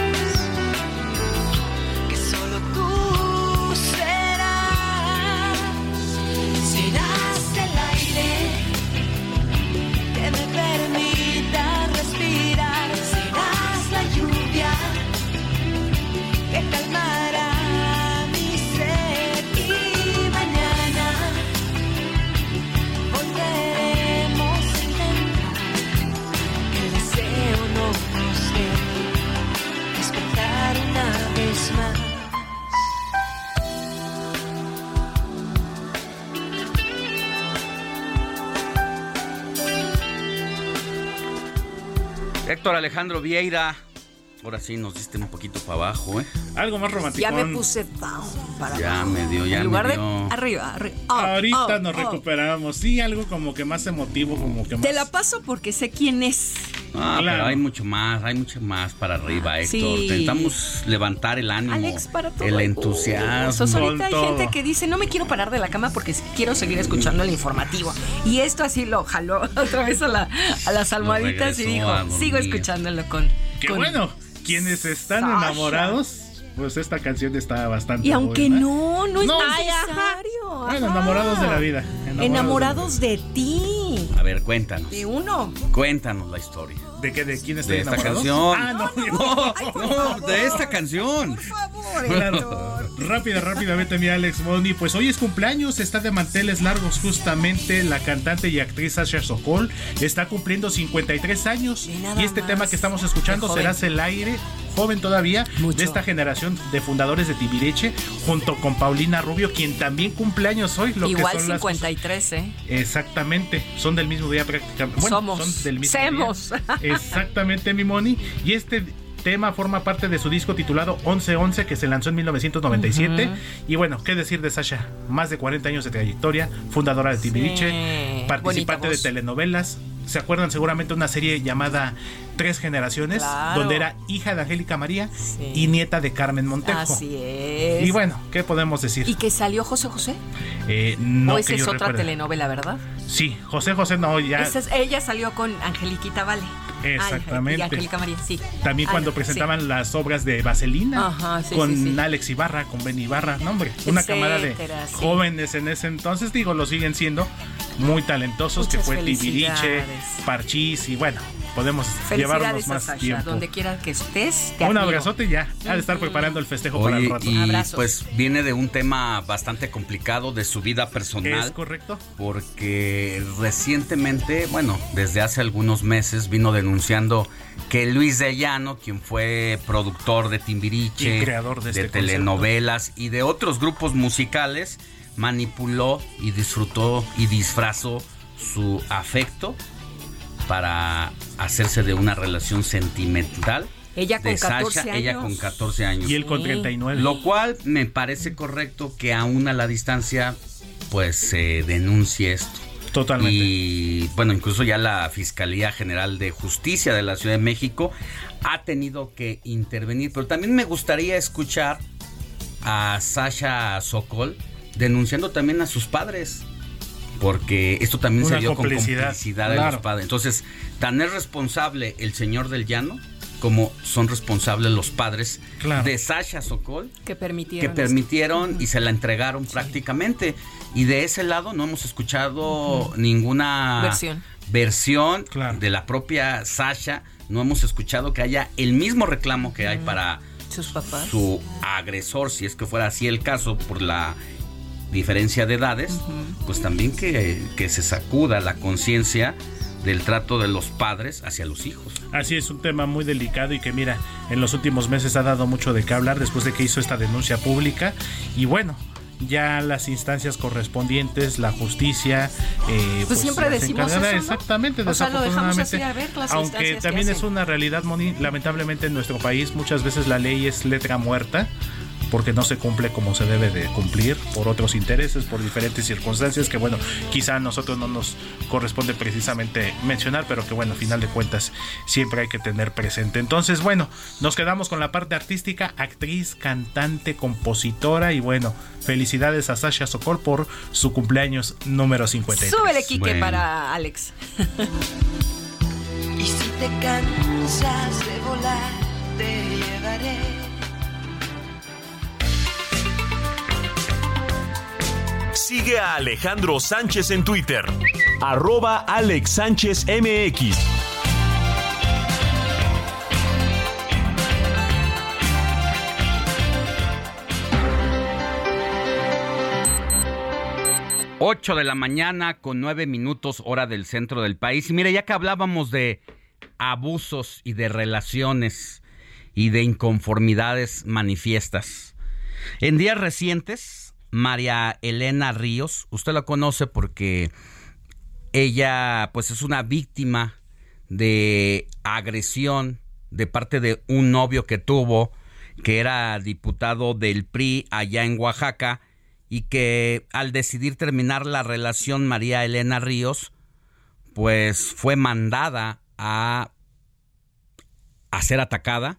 Héctor Alejandro Vieira. Ahora sí nos diste un poquito para abajo, ¿eh? Algo más romántico. Ya me puse down para Ya abajo. me dio, ya En lugar me de arriba, arriba. Ahorita nos up. recuperamos. Sí, algo como que más emotivo, como que más. Te la paso porque sé quién es. Ah, Claro. pero hay mucho más, hay mucho más para arriba, Héctor. Sí. Intentamos levantar el ánimo, Alex, para todo. el entusiasmo. Ahorita hay gente que dice, no me quiero parar de la cama porque quiero seguir escuchando el informativo. Y esto así lo jaló otra vez a, la- a las almohaditas y dijo, sigo escuchándolo con... Que con- bueno, quienes están Sasha. enamorados, pues esta canción está bastante Y aunque buena. no, no es No, necesario. Bueno, enamorados de la vida. Enamorados de ti. A ver, cuéntanos. De uno. Cuéntanos la historia. ¿De qué? ¿De quién estoy De esta canción. Ah, no. No, no, de esta canción. Claro. Rápida, rápidamente, mi Alex Money. Pues hoy es cumpleaños, está de manteles largos justamente la cantante y actriz Sasha Sokol. Está cumpliendo 53 años. Y este más. tema que estamos escuchando será el aire, joven todavía, de esta generación de fundadores de Tibireche, junto con Paulina Rubio, quien también cumpleaños hoy. Lo Igual que son las- 53, ¿eh? Exactamente, son del mismo día prácticamente. Bueno, Somos. son del mismo Semos. día. Exactamente, mi Moni. Y este tema forma parte de su disco titulado 1111 que se lanzó en 1997. Ujú. Y bueno, qué decir de Sasha, más de 40 años de trayectoria, fundadora de Timbiriche, participante de telenovelas. Se acuerdan seguramente una serie llamada Tres Generaciones, Claro. donde era hija de Angélica María y nieta de Carmen Montejo. Así es. Y bueno, ¿qué podemos decir? ¿Y que salió José José? Eh, no o esa es yo otra recuerde. telenovela, ¿verdad? Sí, José José no, ya. Esa es- ella salió con Angeliquita Vale. Exactamente. y Angélica María, sí. También Ah, cuando presentaban las obras de Vaselina Ajá, sí, con sí. Alex Ibarra, con Ben Ibarra, no hombre, una camada de jóvenes en ese entonces, digo, lo siguen siendo muy talentosos, que fue Tibiriche. Parchís y bueno, podemos llevarnos a más Sasha, tiempo. donde quiera que estés. te Un admiro. abrazote y ya, ha de estar preparando el festejo para el rato. y pues viene de un tema bastante complicado de su vida personal. ¿Es correcto? Porque recientemente, bueno, desde hace algunos meses vino denunciando que Luis de Llano, quien fue productor de Timbiriche, Y creador de este telenovelas y de otros grupos musicales, manipuló y disfrutó y disfrazó su afecto para hacerse de una relación sentimental. Ella con de 14 Sasha, ella años. con 14 años. Y él con Sí. 39. Lo cual me parece correcto que aún a la distancia pues se denuncie esto. Totalmente. Y bueno, incluso ya la Fiscalía General de Justicia de la Ciudad de México ha tenido que intervenir. Pero también me gustaría escuchar a Sasha Sokol denunciando también a sus padres. Porque esto también Una se dio complicidad, con complicidad de claro. los padres. Entonces, tan es responsable el señor del llano como son responsables los padres Claro. de Sasha Sokol Que que permitieron. permitieron y se la entregaron prácticamente. Y de ese lado no hemos escuchado ninguna Versión. versión de la propia Sasha. No hemos escuchado que haya el mismo reclamo que hay para sus papás. su agresor, si es que fuera así el caso, por la diferencia de edades, pues también que, que se sacuda la conciencia del trato de los padres hacia los hijos. Así es un tema muy delicado y que mira, en los últimos meses ha dado mucho de qué hablar después de que hizo esta denuncia pública y bueno. Ya las instancias correspondientes, la justicia, eh, Pues siempre las decimos eso, ¿no? exactamente, O sea, lo dejamos así, desafortunadamente. a ver las aunque también es una realidad, Moni, lamentablemente en nuestro país muchas veces la ley es letra muerta porque no se cumple como se debe de cumplir por otros intereses, por diferentes circunstancias que bueno, quizá a nosotros no nos corresponde precisamente mencionar, pero que bueno, a final de cuentas siempre hay que tener presente. Entonces, bueno, nos quedamos con la parte artística, actriz, cantante, compositora y bueno, felicidades a Sasha Sokol por su cumpleaños número 53. Súbele, Quique, para Alex. Y si te cansas de volar, te llevaré. Sigue a Alejandro Sánchez en Twitter. Arroba Alex Sánchez MX. Ocho de la mañana con nueve minutos hora del centro del país. Y mire, ya que hablábamos de abusos y de relaciones y de inconformidades manifiestas. En días recientes, María Elena Ríos, usted la conoce porque ella pues es una víctima de agresión de parte de un novio que tuvo que era diputado del PRI allá en Oaxaca y que al decidir terminar la relación María Elena Ríos pues fue mandada a, a ser atacada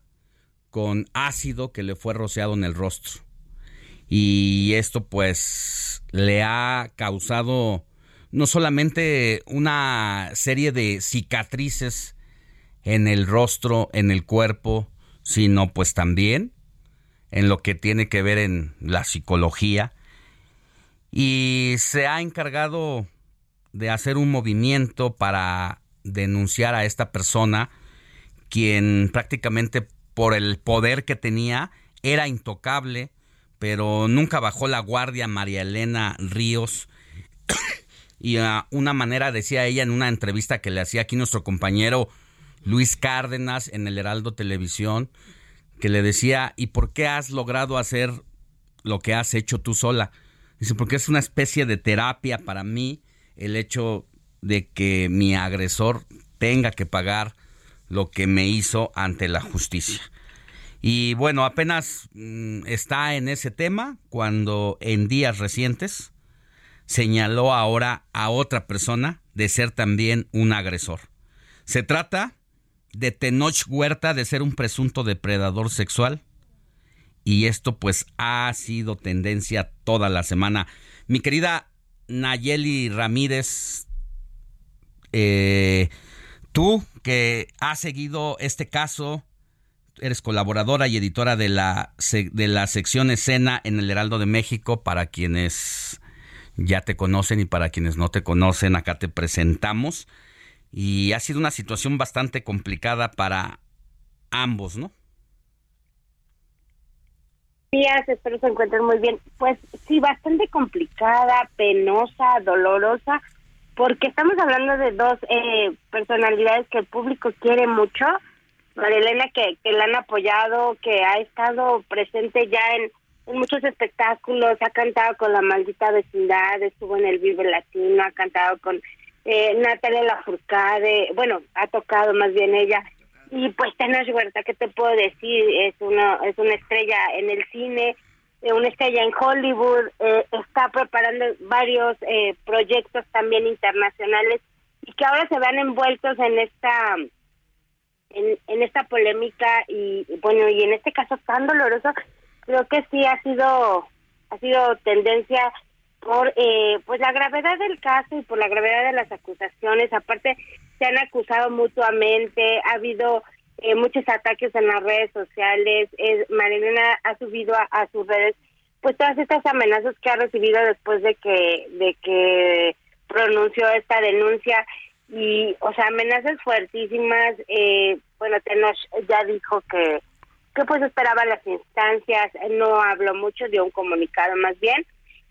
con ácido que le fue rociado en el rostro. Y esto pues le ha causado no solamente una serie de cicatrices en el rostro, en el cuerpo, sino pues también en lo que tiene que ver en la psicología. Y se ha encargado de hacer un movimiento para denunciar a esta persona, quien prácticamente por el poder que tenía era intocable, pero nunca bajó la guardia María Elena Ríos. y a una manera decía ella en una entrevista que le hacía aquí nuestro compañero Luis Cárdenas en el Heraldo Televisión, que le decía, ¿y por qué has logrado hacer lo que has hecho tú sola? Dice, porque es una especie de terapia para mí el hecho de que mi agresor tenga que pagar lo que me hizo ante la justicia. Y bueno, apenas mm, está en ese tema cuando en días recientes señaló ahora a otra persona de ser también un agresor. Se trata de Tenoch Huerta de ser un presunto depredador sexual y esto pues ha sido tendencia toda la semana. Mi querida Nayeli Ramírez, eh, tú que has seguido este caso, eres colaboradora y editora de la, de la sección escena en el Heraldo de México, para quienes ya te conocen y para quienes no te conocen, acá te presentamos. Y ha sido una situación bastante complicada para ambos, ¿no? Días, espero se encuentren muy bien. Pues sí, bastante complicada, penosa, dolorosa, porque estamos hablando de dos eh, personalidades que el público quiere mucho. Marilena, que, que la han apoyado, que ha estado presente ya en, muchos espectáculos, ha cantado con La Maldita Vecindad, estuvo en el Vive Latino, ha cantado con eh, Natalia Lafourcade, bueno, ha tocado más bien ella. Y pues Tenoch Huerta, ¿qué te puedo decir? Es una, es una estrella en el cine, eh, una estrella en Hollywood, eh, está preparando varios eh, proyectos también internacionales y que ahora se vean envueltos en esta en, en esta polémica y, bueno y en este caso tan doloroso creo que sí ha sido ha sido tendencia por pues la gravedad del caso y por la gravedad de las acusaciones aparte se han acusado mutuamente ha habido eh, muchos ataques en las redes sociales. Eh, Marilena ha subido a, sus redes pues todas estas amenazas que ha recibido después de que de que pronunció esta denuncia y o sea amenazas fuertísimas eh, bueno Tenoch ya dijo que que pues esperaba las instancias no habló mucho dio un comunicado más bien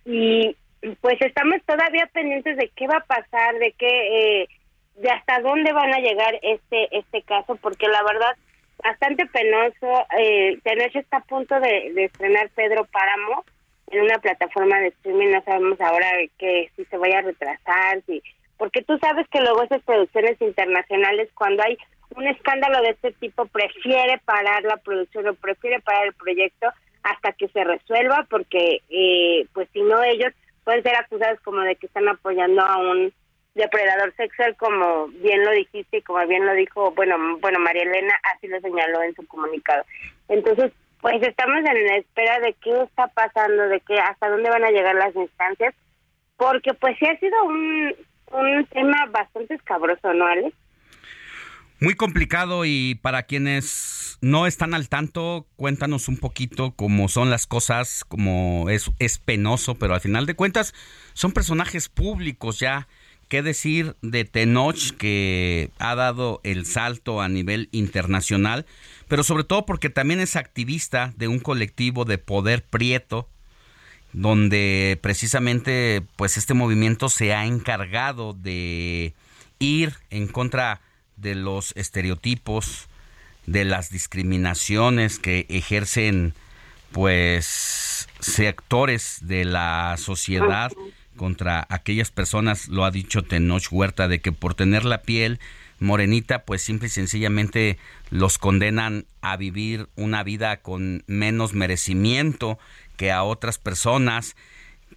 y pues estamos todavía pendientes de qué va a pasar de qué eh, de hasta dónde van a llegar este este caso porque la verdad bastante penoso eh, está a punto de, estrenar Pedro Páramo en una plataforma de streaming no sabemos ahora que si se vaya a retrasar si porque tú sabes que luego esas producciones internacionales cuando hay un escándalo de este tipo prefiere parar la producción o prefiere parar el proyecto hasta que se resuelva, porque eh, pues si no ellos pueden ser acusados como de que están apoyando a un depredador sexual, como bien lo dijiste y como bien lo dijo, bueno, bueno, María Elena así lo señaló en su comunicado. Entonces, pues estamos en la espera de qué está pasando, de qué, hasta dónde van a llegar las instancias, porque pues sí ha sido un, un tema bastante escabroso, ¿no, Alex? Muy complicado y para quienes no están al tanto, cuéntanos un poquito cómo son las cosas, como es, es penoso, pero al final de cuentas son personajes públicos ya. ¿Qué decir de Tenoch que ha dado el salto a nivel internacional? Pero sobre todo porque también es activista de un colectivo de poder prieto, donde precisamente pues este movimiento se ha encargado de ir en contra de los estereotipos, de las discriminaciones que ejercen pues sectores de la sociedad contra aquellas personas, lo ha dicho Tenoch Huerta, de que por tener la piel morenita, pues simple y sencillamente los condenan a vivir una vida con menos merecimiento que a otras personas.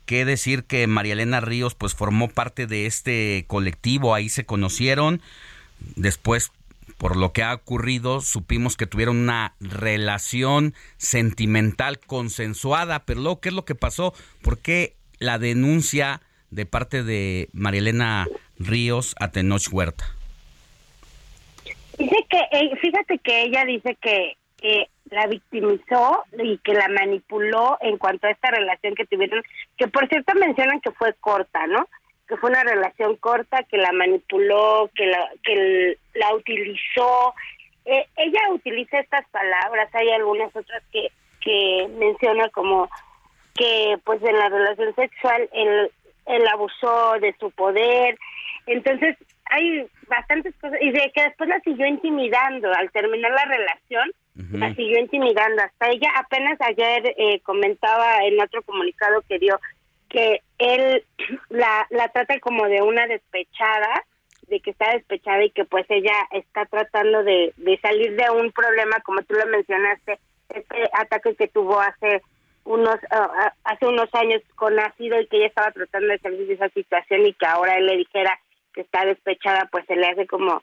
Qué decir que María Elena Ríos pues formó parte de este colectivo, ahí se conocieron, después por lo que ha ocurrido, supimos que tuvieron una relación sentimental consensuada, pero luego, ¿qué es lo que pasó? ¿Por qué la denuncia de parte de María Elena Ríos a Tenoch Huerta? Dice que, eh, fíjate que ella dice que la victimizó y que la manipuló en cuanto a esta relación que tuvieron, que por cierto mencionan que fue corta, ¿no? Que fue una relación corta, que la manipuló, que la, que la utilizó. Eh, ella utiliza estas palabras, hay algunas otras que, que menciona como que pues en la relación sexual él, él abusó de su poder. Entonces, hay bastantes cosas y de que después la siguió intimidando al terminar la relación la siguió intimidando. Hasta ella apenas ayer eh, comentaba en otro comunicado que dio que él la la trata como de una despechada de que está despechada y que pues ella está tratando de, salir de un problema como tú lo mencionaste este ataque que tuvo hace unos ah, hace unos años con ácido y que ella estaba tratando de salir de esa situación y que ahora él le dijera que está despechada, pues se le hace como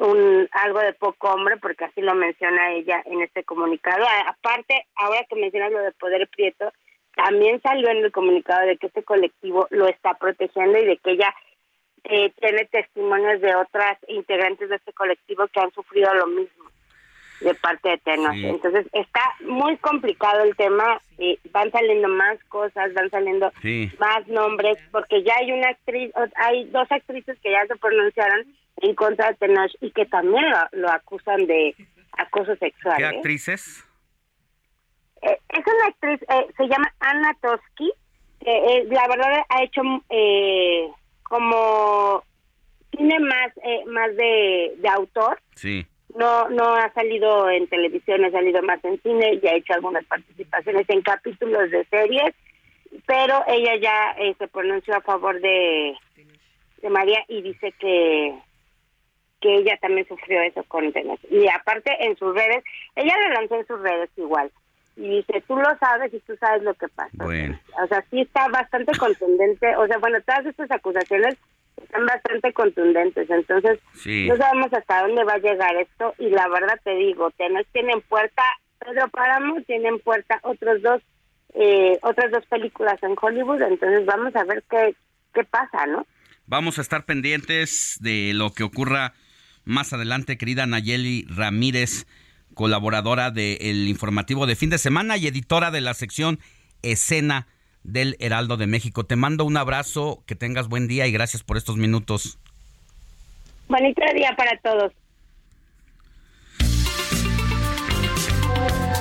un algo de poco hombre, porque así lo menciona ella en este comunicado. aparte, ahora que mencionas lo de Poder Prieto, también salió en el comunicado de que este colectivo lo está protegiendo y de que ella eh, tiene testimonios de otras integrantes de este colectivo que han sufrido lo mismo de parte de Tenos. Entonces está muy complicado el tema, eh, van saliendo más cosas, van saliendo más nombres, porque ya hay una actriz, hay dos actrices que ya se pronunciaron en contra de Tenoch y que también lo, acusan de acoso sexual. ¿Qué ¿eh? actrices? Eh, es una actriz, se llama Anna Toski, que la verdad ha hecho como tiene más más de, de autor. Sí no no ha salido en televisión, ha salido más en cine y ha hecho algunas participaciones en capítulos de series, pero ella ya eh, se pronunció a favor de, de María y dice que que ella también sufrió eso con Tenes. Y aparte en sus redes, ella lo lanzó en sus redes igual. Y dice, tú lo sabes y tú sabes lo que pasa. O sea, sí está bastante contundente. O sea, bueno, todas estas acusaciones están bastante contundentes. Entonces, no sabemos hasta dónde va a llegar esto. Y la verdad te digo, tenés, tienen puerta, Pedro Páramo, tienen puerta otros dos, eh, otras dos películas en Hollywood. Entonces, vamos a ver qué, qué pasa, ¿no? Vamos a estar pendientes de lo que ocurra más adelante, querida Nayeli Ramírez, colaboradora del informativo de fin de semana y editora de la sección Escena del Heraldo de México. Te mando un abrazo, que tengas buen día y gracias por estos minutos. Bonito día para todos.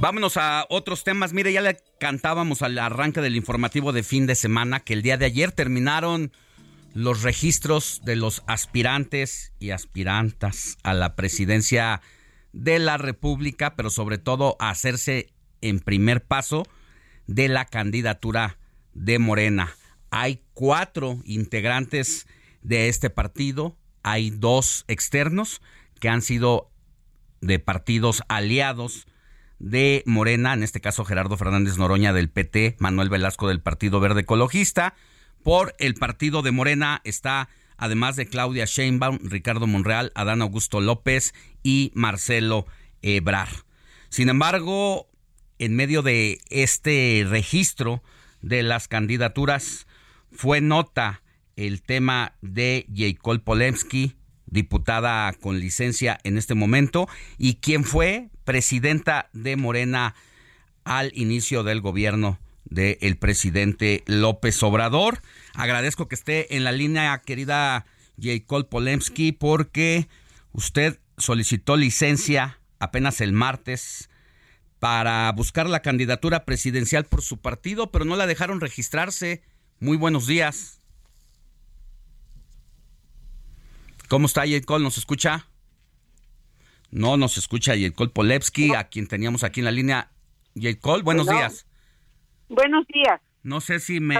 Vámonos a otros temas. Mire, ya le cantábamos al arranque del informativo de fin de semana que el día de ayer terminaron los registros de los aspirantes y aspirantas a la presidencia de la República, pero sobre todo a hacerse en primer paso de la candidatura de Morena. Hay cuatro integrantes de este partido, hay dos externos que han sido de partidos aliados de Morena, en este caso Gerardo Fernández Noroña del PT, Manuel Velasco del Partido Verde Ecologista. Por el partido de Morena está, además de Claudia Sheinbaum, Ricardo Monreal, Adán Augusto López y Marcelo Ebrar. Sin embargo, en medio de este registro de las candidaturas, fue nota el tema de Jacob Polemski, diputada con licencia en este momento, y quien fue presidenta de Morena al inicio del gobierno del presidente López Obrador. Agradezco que esté en la línea, querida Jacob Polemski, porque usted solicitó licencia apenas el martes para buscar la candidatura presidencial por su partido, pero no la dejaron registrarse. Muy buenos días. ¿Cómo está Yelkol? ¿Nos escucha? No nos escucha Yelkol Polevsky, a quien teníamos aquí en la línea. Yelkol, buenos días. Buenos días. No sé si me...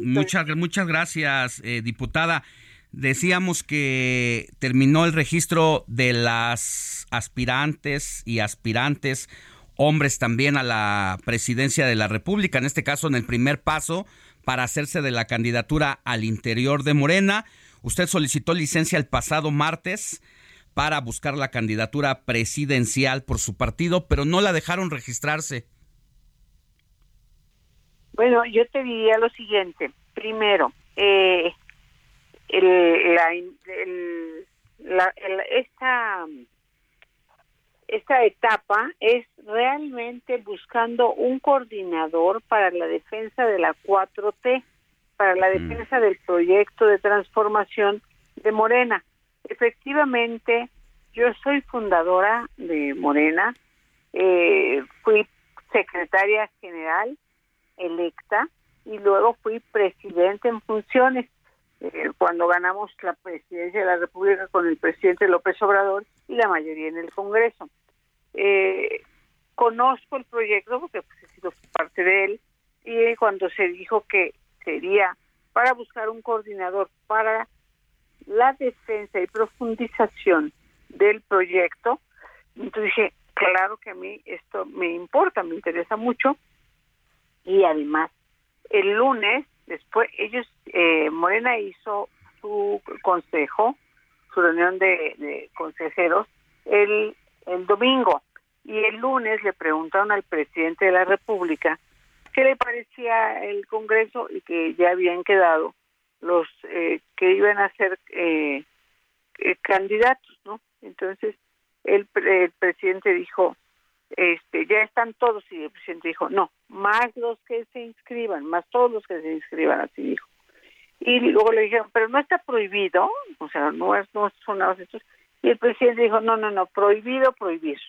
muchas, muchas gracias, eh, diputada. Decíamos que terminó el registro de las aspirantes y aspirantes, hombres también a la presidencia de la República, en este caso en el primer paso para hacerse de la candidatura al interior de Morena. Usted solicitó licencia el pasado martes para buscar la candidatura presidencial por su partido, pero no la dejaron registrarse. Bueno, yo te diría lo siguiente. Primero, eh, el, la, esta, esta etapa es realmente buscando un coordinador para la defensa de la 4T, para la mm. defensa del proyecto de transformación de Morena. Efectivamente, yo soy fundadora de Morena, eh, fui secretaria general electa y luego fui presidente en funciones. Eh, cuando ganamos la presidencia de la República con el presidente López Obrador y la mayoría en el Congreso. Eh, conozco el proyecto porque pues, he sido parte de él y cuando se dijo que sería para buscar un coordinador para la defensa y profundización del proyecto, entonces dije, claro que a mí esto me importa, me interesa mucho y además el lunes Después, ellos, eh, Morena hizo su consejo, su reunión de, consejeros, el, el domingo. Y el lunes le preguntaron al presidente de la República qué le parecía el Congreso y que ya habían quedado los eh, que iban a ser eh, candidatos, ¿no? Entonces, el, presidente dijo, este, ya están todos y el presidente dijo, no, más los que se inscriban, más todos los que se inscriban, así dijo. Y luego le dijeron, pero no está prohibido, o sea, no, es, no son estos. Y el presidente dijo, no, no, no, prohibido, prohibir.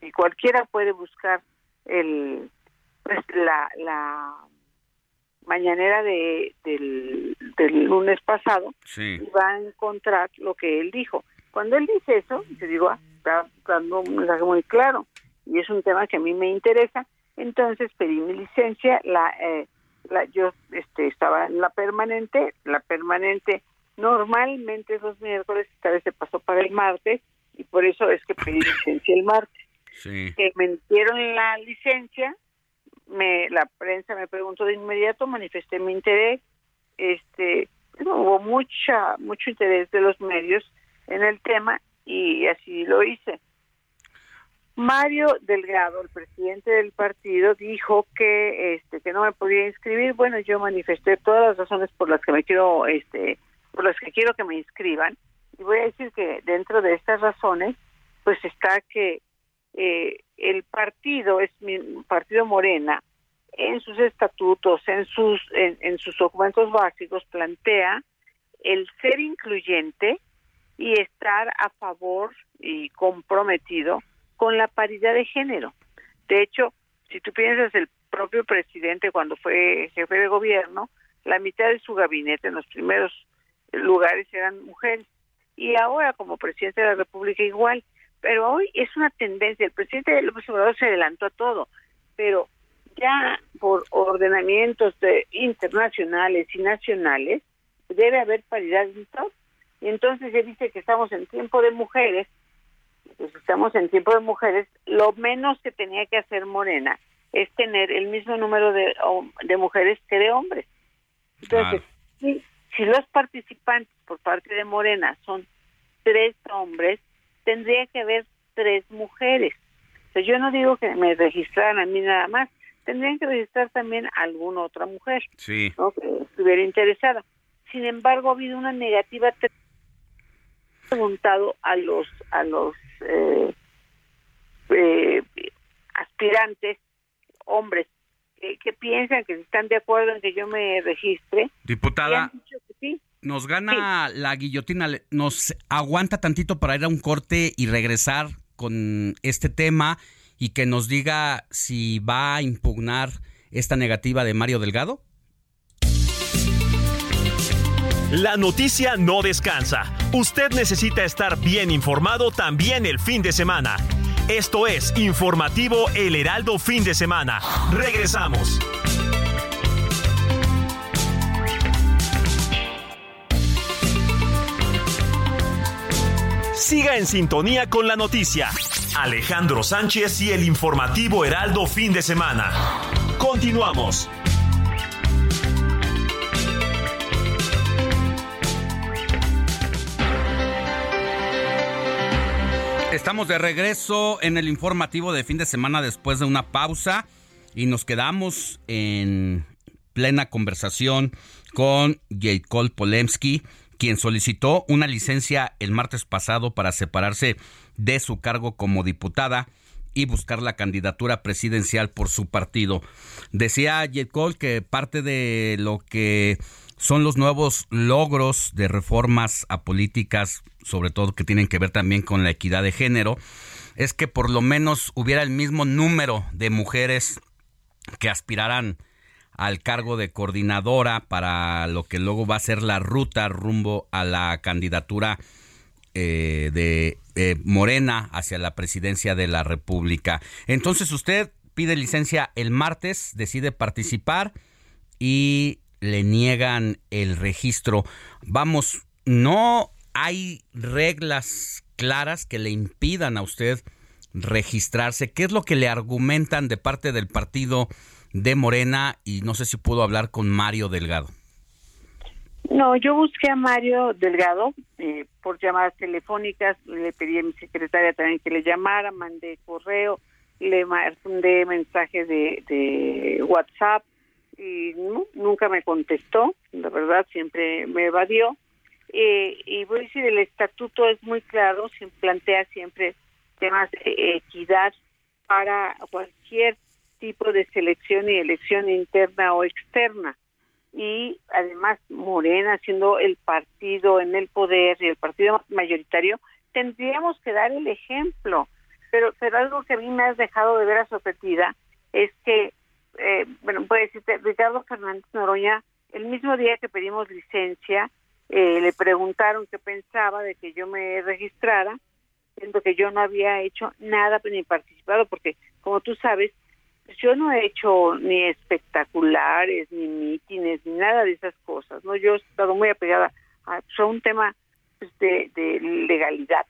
Y cualquiera puede buscar el pues, la, la mañanera de, del, del lunes pasado y va a encontrar lo que él dijo. Cuando él dice eso, te digo, ah, está dando un mensaje muy claro y es un tema que a mí me interesa. Entonces pedí mi licencia, la, eh, la yo este, estaba en la permanente, la permanente normalmente es los miércoles, esta vez se pasó para el martes y por eso es que pedí licencia el martes. Sí. Que me dieron la licencia, me la prensa me preguntó de inmediato, manifesté mi interés, este hubo mucha mucho interés de los medios en el tema y así lo hice. Mario Delgado, el presidente del partido, dijo que este que no me podía inscribir. Bueno, yo manifesté todas las razones por las que me quiero este por las que quiero que me inscriban y voy a decir que dentro de estas razones pues está que eh, el partido es mi partido Morena en sus estatutos, en sus en, en sus documentos básicos plantea el ser incluyente y estar a favor y comprometido con la paridad de género. De hecho, si tú piensas el propio presidente cuando fue jefe de gobierno, la mitad de su gabinete en los primeros lugares eran mujeres. Y ahora como presidente de la República igual. Pero hoy es una tendencia. El presidente López Obrador se adelantó a todo. Pero ya por ordenamientos de, internacionales y nacionales debe haber paridad en todo. Y entonces se dice que estamos en tiempo de mujeres. Pues estamos en tiempo de mujeres. Lo menos que tenía que hacer Morena es tener el mismo número de, de mujeres que de hombres. Entonces, si, si los participantes por parte de Morena son tres hombres, tendría que haber tres mujeres. O yo no digo que me registraran a mí nada más, tendrían que registrar también a alguna otra mujer sí. que estuviera interesada. Sin embargo, ha habido una negativa preguntado a los a los eh, eh, aspirantes hombres que, piensan que están de acuerdo en que yo me registre. Diputada, nos gana la guillotina, nos aguanta tantito para ir a un corte y regresar con este tema y que nos diga si va a impugnar esta negativa de Mario Delgado. La noticia no descansa. Usted necesita estar bien informado también el fin de semana. Esto es Informativo El Heraldo Fin de Semana. Regresamos. Siga en sintonía con la noticia. Alejandro Sánchez y el informativo Heraldo Fin de Semana. Continuamos. Estamos de regreso en el informativo de fin de semana después de una pausa y nos quedamos en plena conversación con Jacob Polemski, quien solicitó una licencia el martes pasado para separarse de su cargo como diputada y buscar la candidatura presidencial por su partido. Decía Jacob que parte de lo que son los nuevos logros de reformas a políticas, sobre todo que tienen que ver también con la equidad de género, es que por lo menos hubiera el mismo número de mujeres que aspiraran al cargo de coordinadora para lo que luego va a ser la ruta rumbo a la candidatura eh, de Morena hacia la presidencia de la República. Entonces usted pide licencia el martes, decide participar y le niegan el registro. Vamos, no hay reglas claras que le impidan a usted registrarse. ¿Qué es lo que le argumentan de parte del partido de Morena? Y no sé si pudo hablar con Mario Delgado. No, yo busqué a Mario Delgado eh, por llamadas telefónicas, le pedí a mi secretaria también que le llamara, mandé correo, le mandé mensajes de, de WhatsApp, y nunca me contestó, la verdad siempre me evadió. Eh, y voy a decir, el estatuto es muy claro, se plantea siempre temas de equidad para cualquier tipo de selección y elección interna o externa. Y además Morena, siendo el partido en el poder y el partido mayoritario, tendríamos que dar el ejemplo. Pero, pero algo que a mí me has dejado de ver a sorprendida es que eh, bueno, puede decirte, Ricardo Fernández Noroña, el mismo día que pedimos licencia, eh, le preguntaron qué pensaba de que yo me registrara, siendo que yo no había hecho nada ni participado, porque como tú sabes, yo no he hecho ni espectaculares, ni mítines, ni nada de esas cosas, ¿no? Yo he estado muy apegada a, pues, un tema pues, de, de legalidad.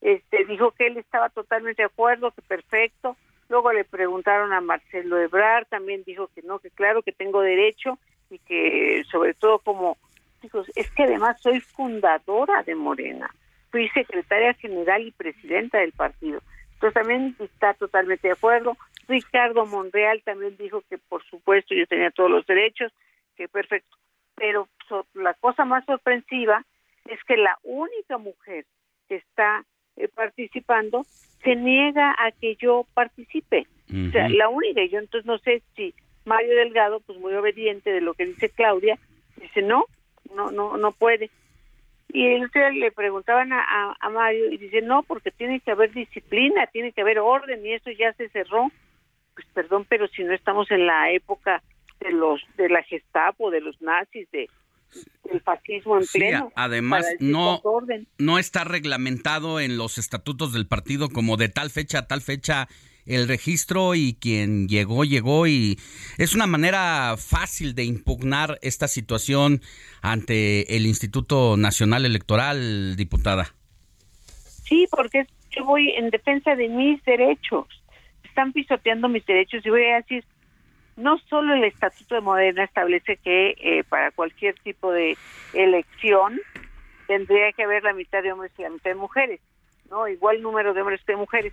Este, dijo que él estaba totalmente de acuerdo, que perfecto, Luego le preguntaron a Marcelo Ebrar, también dijo que no, que claro que tengo derecho y que sobre todo como, dijo, es que además soy fundadora de Morena, fui secretaria general y presidenta del partido. Entonces también está totalmente de acuerdo. Ricardo Monreal también dijo que por supuesto yo tenía todos los derechos, que perfecto. Pero la cosa más sorpresiva es que la única mujer que está eh, participando se niega a que yo participe. O sea, la única, y yo entonces no sé si Mario Delgado, pues muy obediente de lo que dice Claudia, dice no, no, no, no puede. Y el le preguntaban a, a, Mario y dice no, porque tiene que haber disciplina, tiene que haber orden y eso ya se cerró. Pues perdón, pero si no estamos en la época de los de la Gestapo, de los nazis, de del fascismo en Sí, pleno. además no, no está reglamentado en los estatutos del partido como de tal fecha a tal fecha el registro y quien llegó, llegó y es una manera fácil de impugnar esta situación ante el Instituto Nacional Electoral, diputada. Sí, porque yo voy en defensa de mis derechos. Están pisoteando mis derechos y voy a decir, no solo el Estatuto de Morena establece que eh, para cualquier tipo de elección tendría que haber la mitad de hombres y la mitad de mujeres, ¿no? Igual número de hombres que de mujeres,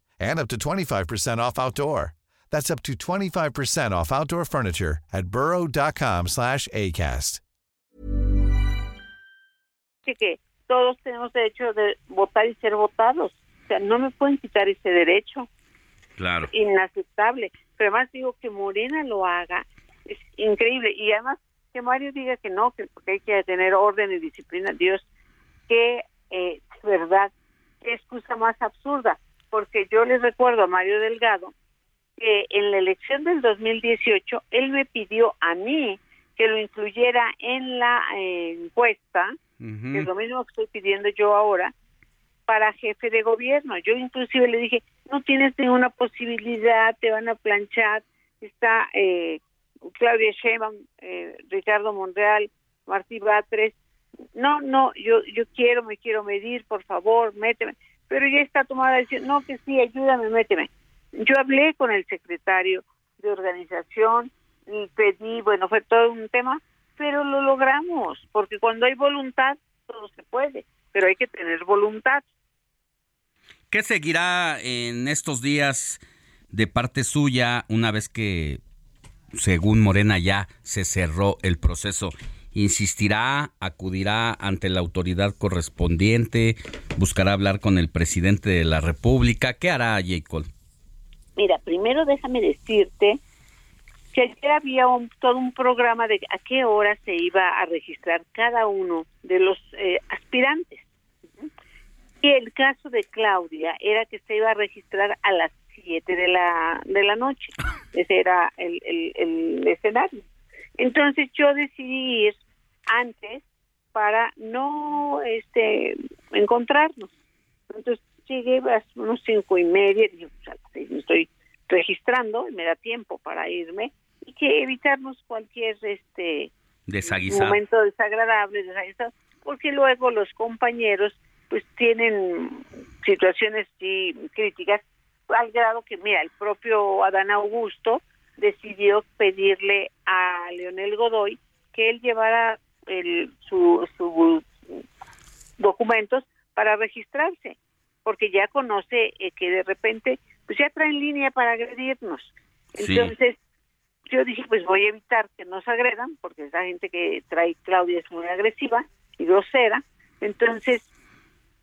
and up to 25% off outdoor. That's up to 25% off outdoor furniture at burrow.com slash ACAST. dice que todos tenemos derecho de votar y ser votados. O sea, no me pueden quitar ese derecho. Claro. inaceptable. Pero además digo que Morena lo haga, es increíble. Y además que Mario diga que no, que porque hay que tener orden y disciplina. Dios, qué eh, verdad, qué excusa más absurda. Porque yo les recuerdo a Mario Delgado que en la elección del 2018 él me pidió a mí que lo incluyera en la eh, encuesta, que es lo mismo que estoy pidiendo yo ahora, para jefe de gobierno. Yo inclusive le dije, no tienes ninguna posibilidad, te van a planchar. Está eh, Claudia Sheinbaum, eh, Ricardo Monreal, Martí Batres. No, no, yo yo quiero, me quiero medir, por favor, méteme. Pero ya está tomada la decisión, no, que sí, ayúdame, méteme. Yo hablé con el secretario de organización y pedí, bueno, fue todo un tema, pero lo logramos, porque cuando hay voluntad, todo se puede, pero hay que tener voluntad. ¿Qué seguirá en estos días de parte suya una vez que, según Morena, ya se cerró el proceso? ¿Insistirá, acudirá ante la autoridad correspondiente, buscará hablar con el presidente de la República? ¿Qué hará Jacob? Mira, primero déjame decirte que ayer había un, todo un programa de a qué hora se iba a registrar cada uno de los eh, aspirantes. Y el caso de Claudia era que se iba a registrar a las 7 de la, de la noche. Ese era el, el, el escenario. Entonces yo decidí ir antes para no este encontrarnos. Entonces llegué a unos cinco y media, y dije, a las seis me estoy registrando y me da tiempo para irme y que evitarnos cualquier este momento desagradable, desaguisado, porque luego los compañeros pues tienen situaciones sí, críticas al grado que, mira, el propio Adán Augusto decidió pedirle a Leonel Godoy que él llevara el, su, sus documentos para registrarse, porque ya conoce eh, que de repente pues ya traen línea para agredirnos. Sí. Entonces, yo dije, pues voy a evitar que nos agredan, porque esa gente que trae Claudia es muy agresiva y grosera. Entonces,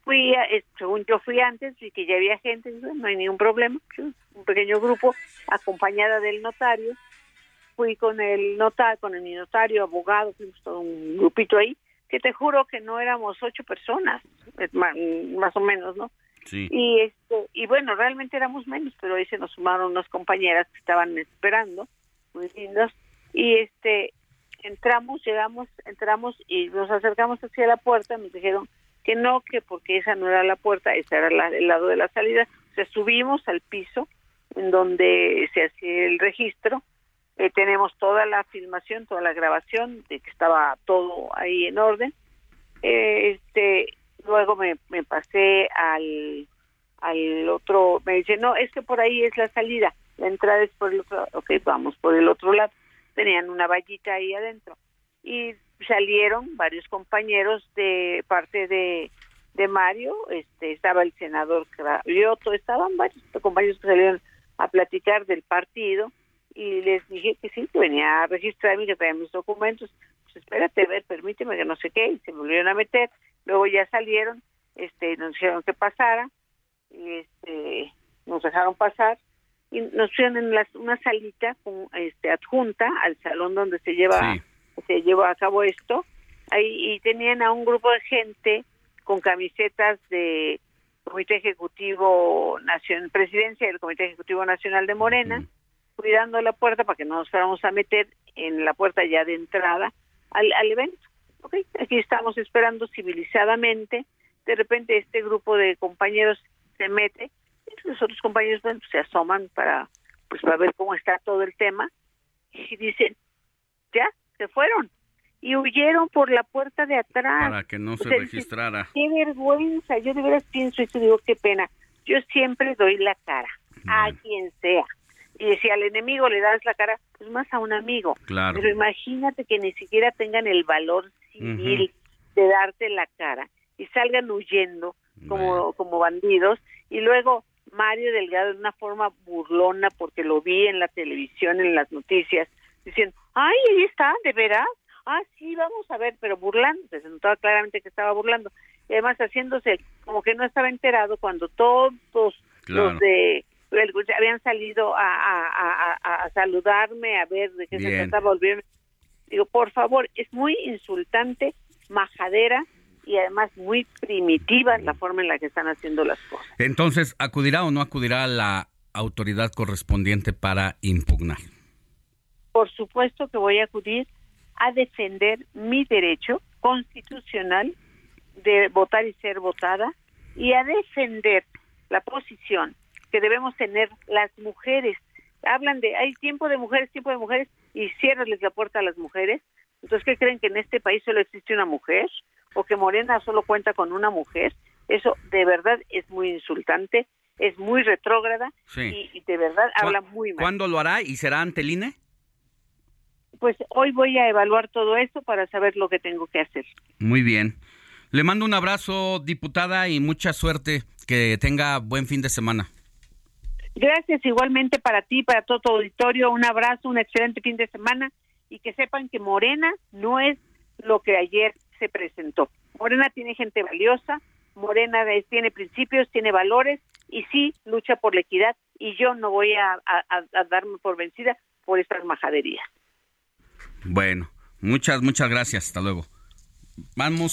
fui, a, eh, según yo fui antes, y que ya había gente, no hay ningún problema, pues, un pequeño grupo acompañada del notario. Fui con el notario, con el notario, abogado, fuimos todo un grupito ahí, que te juro que no éramos ocho personas, ma- más, o menos, ¿no? Sí. Y este y bueno, realmente éramos menos, pero ahí se nos sumaron unas compañeras que estaban esperando, muy lindas, y este entramos, llegamos, entramos y nos acercamos hacia la puerta, nos dijeron que no, que porque esa no era la puerta, esa era la, el lado de la salida, o sea, subimos al piso en donde se hacía el registro, eh, tenemos toda la filmación, toda la grabación de que estaba todo ahí en orden, eh, este luego me, pasé al al otro me dice no es que por ahí es la salida la entrada es por el otro ok vamos por el otro lado tenían una vallita ahí adentro. Y salieron varios compañeros de parte de de Mario este estaba el senador Cravioto estaban varios compañeros que salieron a platicar del partido y les dije que sí, que venía a registrarme y que traía mis documentos. Pues espérate, a ver, permíteme que no sé qué, y se me volvieron a meter. Luego ya salieron, este, nos dijeron que pasara, y este, nos dejaron pasar, y nos pusieron en las, una salita con, este, adjunta al salón donde se lleva, se lleva a cabo esto, ahí, y tenían a un grupo de gente con camisetas de Comité Ejecutivo Nacional, Presidencia del Comité Ejecutivo Nacional de Morena, cuidando la puerta para que no nos fuéramos a meter en la puerta ya de entrada al, al evento. Ok, aquí estamos esperando civilizadamente. De repente este grupo de compañeros se mete, y los otros compañeros bueno, se asoman para pues para ver cómo está todo el tema y dicen, ya, se fueron y huyeron por la puerta de atrás. Para que no se O sea, registrara. Qué vergüenza, yo de veras pienso esto, digo, qué pena. Yo siempre doy la cara, a quien sea. Y si al enemigo le das la cara, pues más a un amigo. Claro. Pero imagínate que ni siquiera tengan el valor civil de darte la cara y salgan huyendo como, como bandidos. Y luego Mario Delgado de una forma burlona, porque lo vi en la televisión, en las noticias, diciendo, ay, ahí está, de veras. Ah, sí, vamos a ver, pero burlándose, se notaba claramente que estaba burlando. Y además haciéndose como que no estaba enterado cuando todos Claro. los de habían salido a, a, a, a- a saludarme, a ver de qué se trataba, volverme. Digo, por favor, es muy insultante, majadera y además muy primitiva la forma en la que están haciendo las cosas. Entonces, ¿acudirá o no acudirá la autoridad correspondiente para impugnar? Por supuesto que voy a acudir a defender mi derecho constitucional de votar y ser votada y a defender la posición que debemos tener las mujeres. Hablan de hay tiempo de mujeres, tiempo de mujeres y ciérrales la puerta a las mujeres. Entonces, ¿qué creen que en este país solo existe una mujer o que Morena solo cuenta con una mujer? Eso de verdad es muy insultante, es muy retrógrada Sí. y, y de verdad habla muy mal. ¿Cuándo lo hará y será ante el INE? Pues hoy voy a evaluar todo esto para saber lo que tengo que hacer. Muy bien. Le mando un abrazo, diputada, y mucha suerte. Que tenga buen fin de semana. Gracias igualmente para ti, para todo tu auditorio. Un abrazo, un excelente fin de semana y que sepan que Morena no es lo que ayer se presentó. Morena tiene gente valiosa, Morena tiene principios, tiene valores y sí lucha por la equidad y yo no voy a- a darme por vencida por estas majaderías. Bueno, muchas, muchas gracias. Hasta luego. Vamos.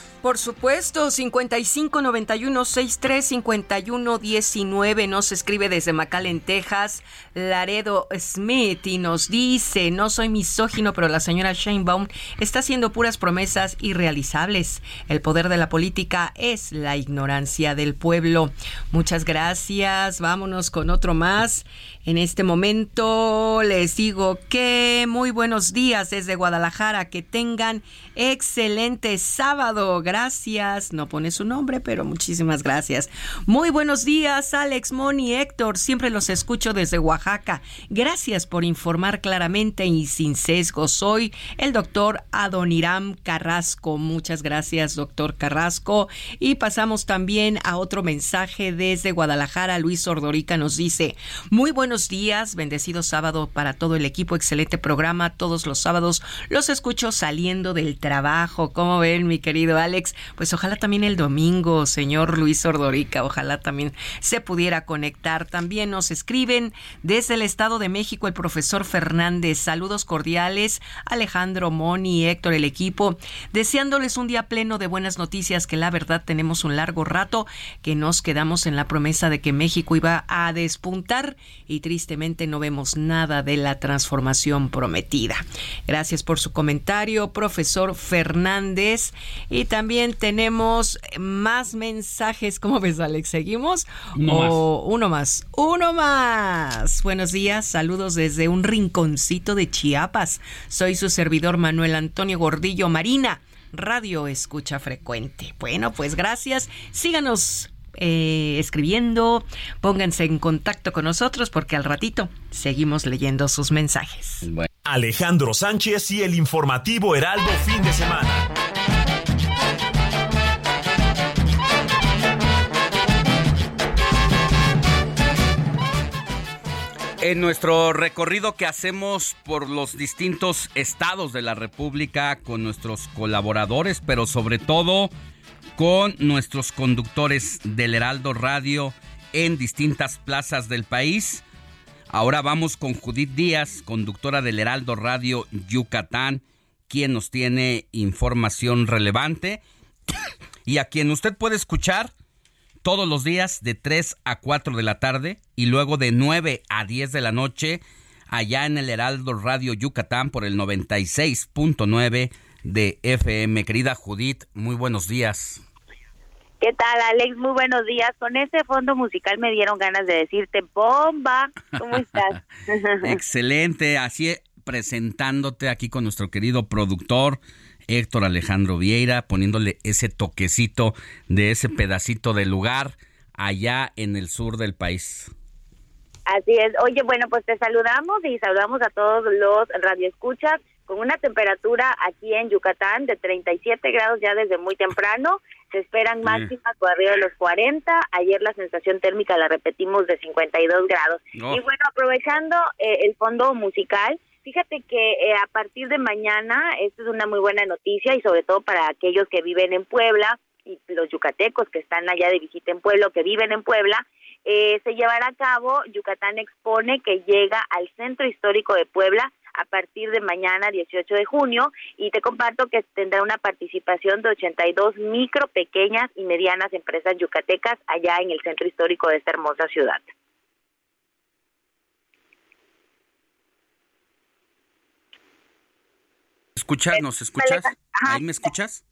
Por supuesto, 55 91 63 51 19 nos escribe desde McAllen, Texas, Laredo Smith y nos dice, no soy misógino, pero la señora Sheinbaum está haciendo puras promesas irrealizables. El poder de la política es la ignorancia del pueblo. Muchas gracias, vámonos con otro más. En este momento les digo que muy buenos días desde Guadalajara, que tengan excelente sábado. Gracias. No pone su nombre, pero muchísimas gracias. Muy buenos días, Alex, Moni, Héctor. Siempre los escucho desde Oaxaca. Gracias por informar claramente y sin sesgo. Soy el doctor Adoniram Carrasco. Muchas gracias, doctor Carrasco. Y pasamos también a otro mensaje desde Guadalajara. Luis Ordorica nos dice, muy buenos días, bendecido sábado para todo el equipo, excelente programa. Todos los sábados los escucho saliendo del trabajo. ¿Cómo ven, mi querido Alex? Pues ojalá también el domingo, señor Luis Ordorica, ojalá también se pudiera conectar. También nos escriben desde el Estado de México el profesor Fernández. Saludos cordiales, Alejandro, Moni, Héctor, el equipo, deseándoles un día pleno de buenas noticias, que la verdad tenemos un largo rato que nos quedamos en la promesa de que México iba a despuntar y tristemente no vemos nada de la transformación prometida. Gracias por su comentario, profesor Fernández. Y también tenemos más mensajes. ¿Cómo ves, Alex? ¿Seguimos? Uno O- Uno más. Uno más. Buenos días. Saludos desde un rinconcito de Chiapas. Soy su servidor Manuel Antonio Gordillo Marina. Radio Escucha Frecuente. Bueno, pues gracias. Síganos eh, escribiendo, pónganse en contacto con nosotros porque al ratito seguimos leyendo sus mensajes. Alejandro Sánchez y el informativo Heraldo fin de semana. En nuestro recorrido que hacemos por los distintos estados de la República con nuestros colaboradores, pero sobre todo con nuestros conductores del Heraldo Radio en distintas plazas del país. Ahora vamos con Judith Díaz, conductora del Heraldo Radio Yucatán, quien nos tiene información relevante y a quien usted puede escuchar todos los días de 3 a 4 de la tarde y luego de 9 a 10 de la noche allá en el Heraldo Radio Yucatán por el 96.9 de FM. Querida Judith, muy buenos días. ¿Qué tal, Alex? Muy buenos días. Con este fondo musical me dieron ganas de decirte bomba. ¿Cómo estás? Excelente. Así presentándote aquí con nuestro querido productor Héctor Alejandro Vieira, poniéndole ese toquecito de ese pedacito de lugar allá en el sur del país. Así es. Oye, bueno, pues te saludamos y saludamos a todos los radioescuchas con una temperatura aquí en Yucatán de 37 grados ya desde muy temprano. Se esperan máximas por arriba de los 40. Ayer la sensación térmica la repetimos de 52 grados. Y bueno, aprovechando eh, el fondo musical, Fíjate que eh, a partir de mañana, esta es una muy buena noticia y sobre todo para aquellos que viven en Puebla y los yucatecos que están allá de visita en Puebla que viven en Puebla, eh, se llevará a cabo Yucatán Expone que llega al Centro Histórico de Puebla a partir de mañana 18 de junio y te comparto que tendrá una participación de 82 micro, pequeñas y medianas empresas yucatecas allá en el Centro Histórico de esta hermosa ciudad. escuchas? ¿Nos escuchas? ¿Ahí me escuchas?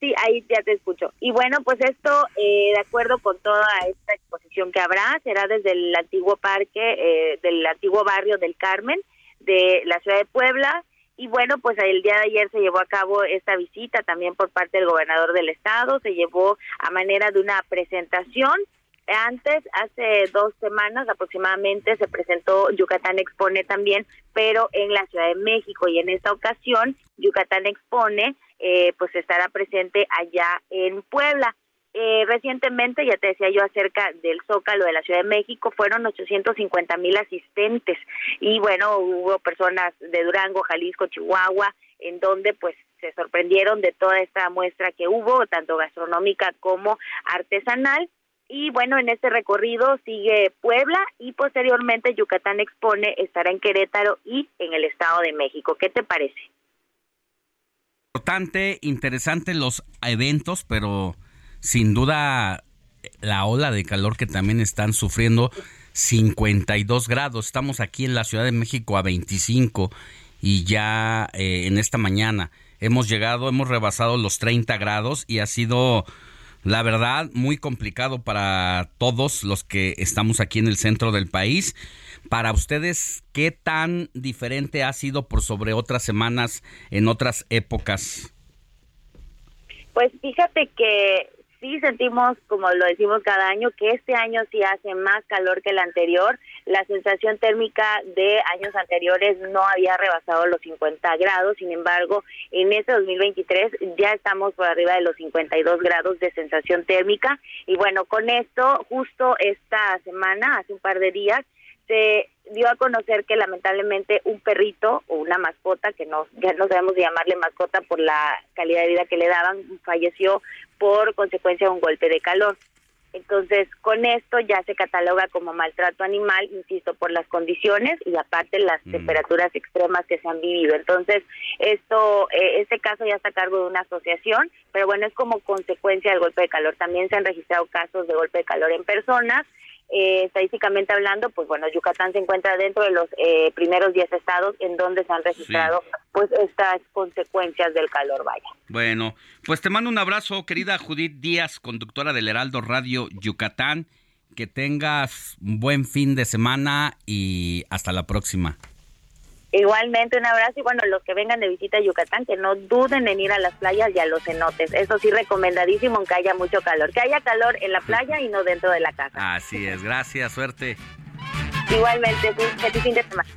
Sí, ahí ya te escucho. Y bueno, pues esto, eh, de acuerdo con toda esta exposición que habrá, será desde el antiguo parque, eh, del antiguo barrio del Carmen, de la ciudad de Puebla. Y bueno, pues el día de ayer se llevó a cabo esta visita también por parte del gobernador del estado, se llevó a manera de una presentación antes, hace dos semanas aproximadamente, se presentó Yucatán Expone también, pero en la Ciudad de México y en esta ocasión Yucatán Expone eh, pues estará presente allá en Puebla. Eh, recientemente, ya te decía yo acerca del Zócalo de la Ciudad de México, fueron 850 mil asistentes y bueno, hubo personas de Durango, Jalisco, Chihuahua, en donde pues se sorprendieron de toda esta muestra que hubo, tanto gastronómica como artesanal. Y bueno, en este recorrido sigue Puebla y posteriormente Yucatán Expone estará en Querétaro y en el Estado de México. ¿Qué te parece? Importante, interesante los eventos, pero sin duda la ola de calor que también están sufriendo 52 grados. Estamos aquí en la Ciudad de México a 25 y ya eh, en esta mañana hemos llegado, hemos rebasado los 30 grados y ha sido la verdad, muy complicado para todos los que estamos aquí en el centro del país. Para ustedes, ¿qué tan diferente ha sido por sobre otras semanas en otras épocas? Pues fíjate que sí sentimos, como lo decimos cada año, que este año sí hace más calor que el anterior. La sensación térmica de años anteriores no había rebasado los 50 grados, sin embargo, en este 2023 ya estamos por arriba de los 52 grados de sensación térmica. Y bueno, con esto, justo esta semana, hace un par de días, se dio a conocer que lamentablemente un perrito o una mascota, que no, ya no sabemos llamarle mascota por la calidad de vida que le daban, falleció por consecuencia de un golpe de calor. Entonces, con esto ya se cataloga como maltrato animal, insisto, por las condiciones y aparte las mm. temperaturas extremas que se han vivido. Entonces, esto, eh, este caso ya está a cargo de una asociación, pero bueno, es como consecuencia del golpe de calor. También se han registrado casos de golpe de calor en personas eh, estadísticamente hablando, pues bueno, Yucatán se encuentra dentro de los eh, primeros 10 estados en donde se han registrado pues estas consecuencias del calor, vaya. Bueno, pues te mando un abrazo, querida Judith Díaz, conductora del Heraldo Radio Yucatán. Que tengas un buen fin de semana y hasta la próxima. Igualmente un abrazo y bueno, los que vengan de visita a Yucatán, que no duden en ir a las playas y a los cenotes. Eso sí, recomendadísimo, aunque haya mucho calor. Que haya calor en la playa y no dentro de la casa. Así es, gracias, suerte. Igualmente, feliz fin de semana.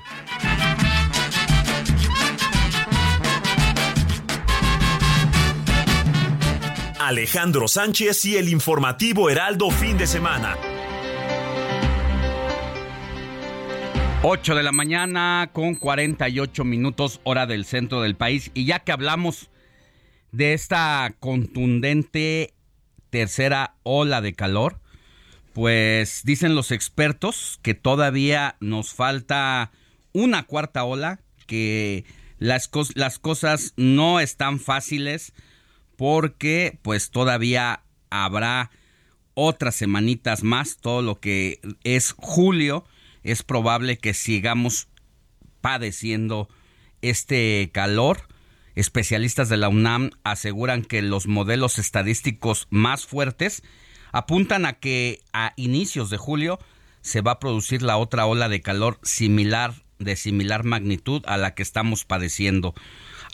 Alejandro Sánchez y el informativo Heraldo fin de semana. 8 de la mañana con 48 minutos hora del centro del país. Y ya que hablamos de esta contundente tercera ola de calor, pues dicen los expertos que todavía nos falta una cuarta ola, que las, las cosas no están fáciles porque pues todavía habrá otras semanitas más, todo lo que es julio es probable que sigamos padeciendo este calor. Especialistas de la UNAM aseguran que los modelos estadísticos más fuertes apuntan a que a inicios de julio se va a producir la otra ola de calor similar de similar magnitud a la que estamos padeciendo.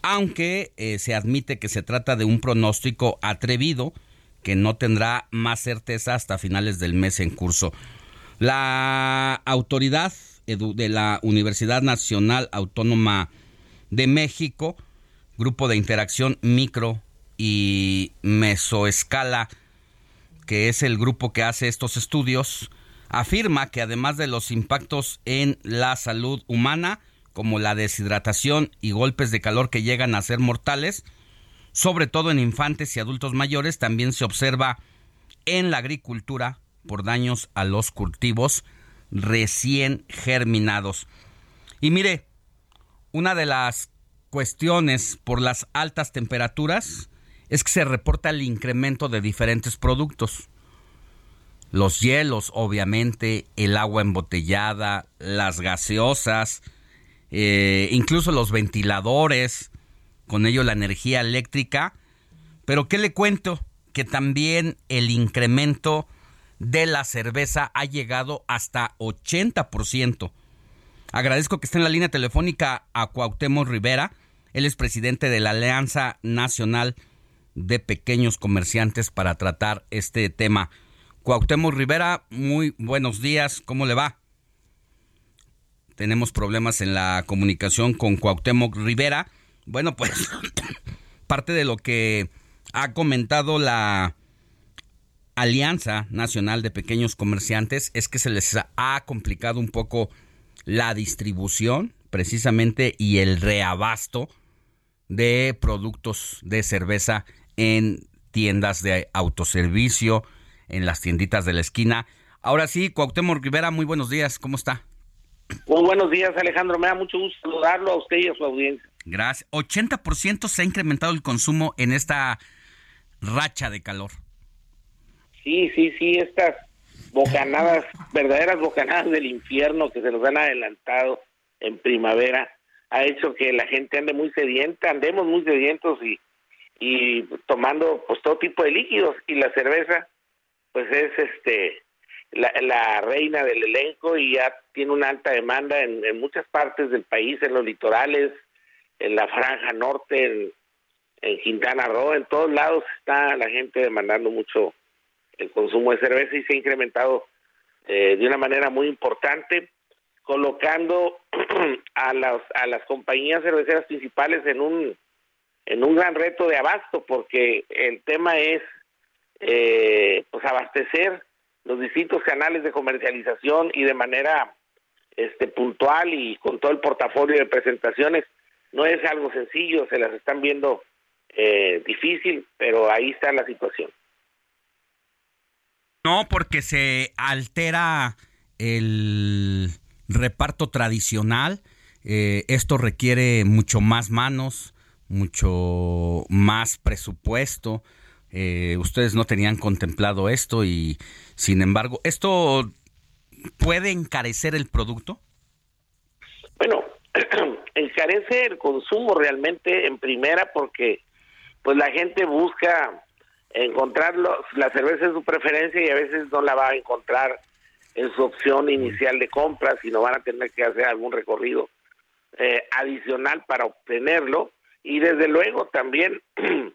Aunque eh, se admite que se trata de un pronóstico atrevido que no tendrá más certeza hasta finales del mes en curso. La autoridad de la Universidad Nacional Autónoma de México, Grupo de Interacción Micro y Mesoescala, que es el grupo que hace estos estudios, afirma que además de los impactos en la salud humana, como la deshidratación y golpes de calor que llegan a ser mortales, sobre todo en infantes y adultos mayores, también se observa en la agricultura, por daños a los cultivos recién germinados. Y mire, una de las cuestiones por las altas temperaturas es que se reporta el incremento de diferentes productos. Los hielos, obviamente, el agua embotellada, las gaseosas, eh, incluso los ventiladores, con ello la energía eléctrica. Pero ¿qué le cuento? Que también el incremento de la cerveza ha llegado hasta 80%. Agradezco que esté en la línea telefónica a Cuauhtémoc Rivera. Él es presidente de la Alianza Nacional de Pequeños Comerciantes para tratar este tema. Cuauhtémoc Rivera, muy buenos días. ¿Cómo le va? Tenemos problemas en la comunicación con Cuauhtémoc Rivera. Bueno, pues parte de lo que ha comentado la Alianza Nacional de Pequeños Comerciantes es que se les ha complicado un poco la distribución precisamente y el reabasto de productos de cerveza en tiendas de autoservicio, en las tienditas de la esquina. Ahora sí, Cuauhtémoc Rivera, muy buenos días, ¿cómo está? Muy buenos días, Alejandro, me da mucho gusto saludarlo a usted y a su audiencia. Gracias. 80% se ha incrementado el consumo en esta racha de calor. Sí, sí, sí, estas bocanadas, verdaderas bocanadas del infierno que se nos han adelantado en primavera, ha hecho que la gente ande muy sedienta, andemos muy sedientos y, y tomando pues todo tipo de líquidos. Y la cerveza pues es este la, reina del elenco y ya tiene una alta demanda en, en, muchas partes del país, en los litorales, en la franja norte, en, en Quintana Roo, en todos lados está la gente demandando mucho el consumo de cerveza y se ha incrementado eh, de una manera muy importante, colocando a las, a las compañías cerveceras principales en un, en un gran reto de abasto, porque el tema es eh, pues abastecer los distintos canales de comercialización y de manera este puntual y con todo el portafolio de presentaciones no es algo sencillo, se las están viendo eh, difícil, pero ahí está la situación. No, porque se altera el reparto tradicional. Eh, esto requiere mucho más manos, mucho más presupuesto. Eh, ustedes no tenían contemplado esto y, sin embargo, ¿esto puede encarecer el producto? Bueno, encarece el consumo realmente en primera porque pues la gente busca encontrar la cerveza de su preferencia y a veces no la va a encontrar en su opción inicial de compra, sino van a tener que hacer algún recorrido eh, adicional para obtenerlo. Y desde luego también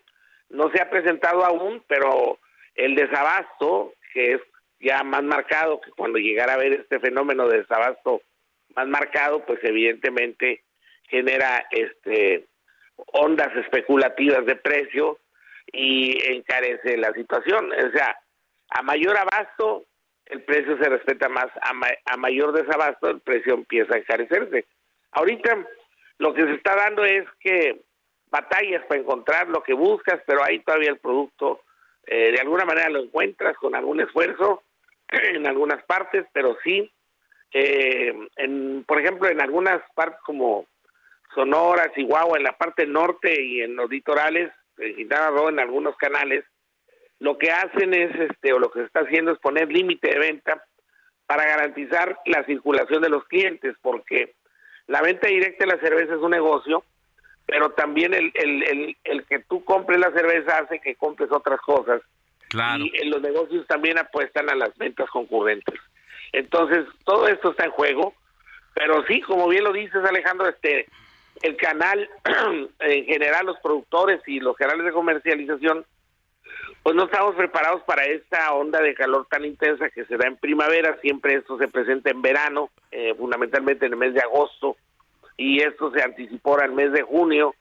no se ha presentado aún, pero el desabasto, que es ya más marcado, que cuando llegara a ver este fenómeno de desabasto más marcado, pues evidentemente genera este ondas especulativas de precio y encarece la situación. O sea, a mayor abasto, el precio se respeta más, a, mayor desabasto, el precio empieza a encarecerse. Ahorita lo que se está dando es que batallas para encontrar lo que buscas, pero ahí todavía el producto eh, de alguna manera lo encuentras con algún esfuerzo en algunas partes, pero sí, eh, en, por ejemplo, en algunas partes como Sonora, Chihuahua, en la parte norte y en los litorales, Quintana Roo, en algunos canales, lo que hacen es, este, o lo que se está haciendo es poner límite de venta para garantizar la circulación de los clientes, porque la venta directa de la cerveza es un negocio pero también el, el, el, que tú compres la cerveza hace que compres otras cosas. Claro. Y en los negocios también apuestan a las ventas concurrentes. Entonces, todo esto está en juego, pero sí, como bien lo dices Alejandro, este el canal en general los productores y los canales de comercialización pues no estamos preparados para esta onda de calor tan intensa que se da en primavera, siempre esto se presenta en verano, eh, fundamentalmente en el mes de agosto, y esto se anticipó al mes de junio.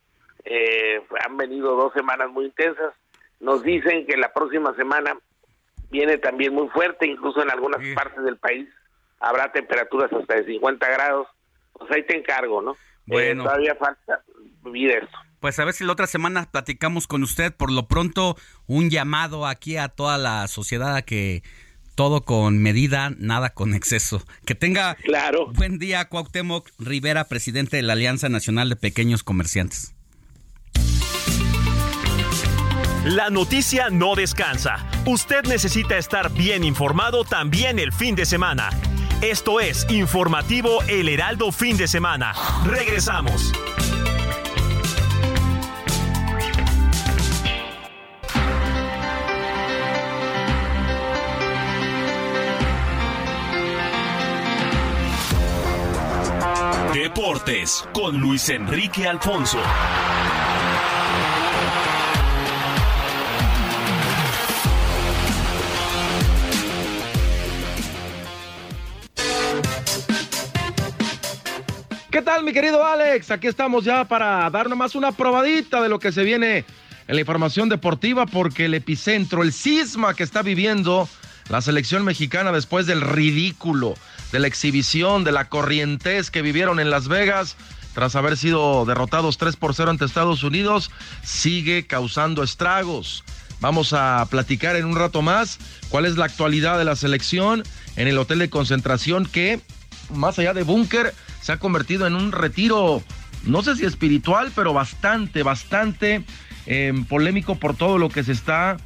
Eh, han venido dos semanas muy intensas. Nos dicen que la próxima semana viene también muy fuerte, incluso en algunas partes del país habrá temperaturas hasta de 50 grados. Pues ahí te encargo, ¿no? Bueno. Eh, todavía falta vivir esto. Pues a ver si la otra semana platicamos con usted. Por lo pronto, un llamado aquí a toda la sociedad a que todo con medida, nada con exceso. Que tenga claro. buen día, Cuauhtémoc Rivera, presidente de la Alianza Nacional de Pequeños Comerciantes. La noticia no descansa. Usted necesita estar bien informado también el fin de semana. Esto es Informativo El Heraldo Fin de Semana. Regresamos. Deportes con Luis Enrique Alfonso. ¿Qué tal, mi querido Alex? Aquí estamos ya para dar nomás una probadita de lo que se viene en la información deportiva, porque el epicentro, el cisma que está viviendo la selección mexicana después del ridículo de la exhibición, de la corrientez que vivieron en Las Vegas tras haber sido derrotados 3 por 0 ante Estados Unidos, sigue causando estragos. Vamos a platicar en un rato más cuál es la actualidad de la selección en el hotel de concentración que, más allá de búnker, se ha convertido en un retiro, no sé si espiritual, pero bastante, bastante eh, polémico por todo lo que se está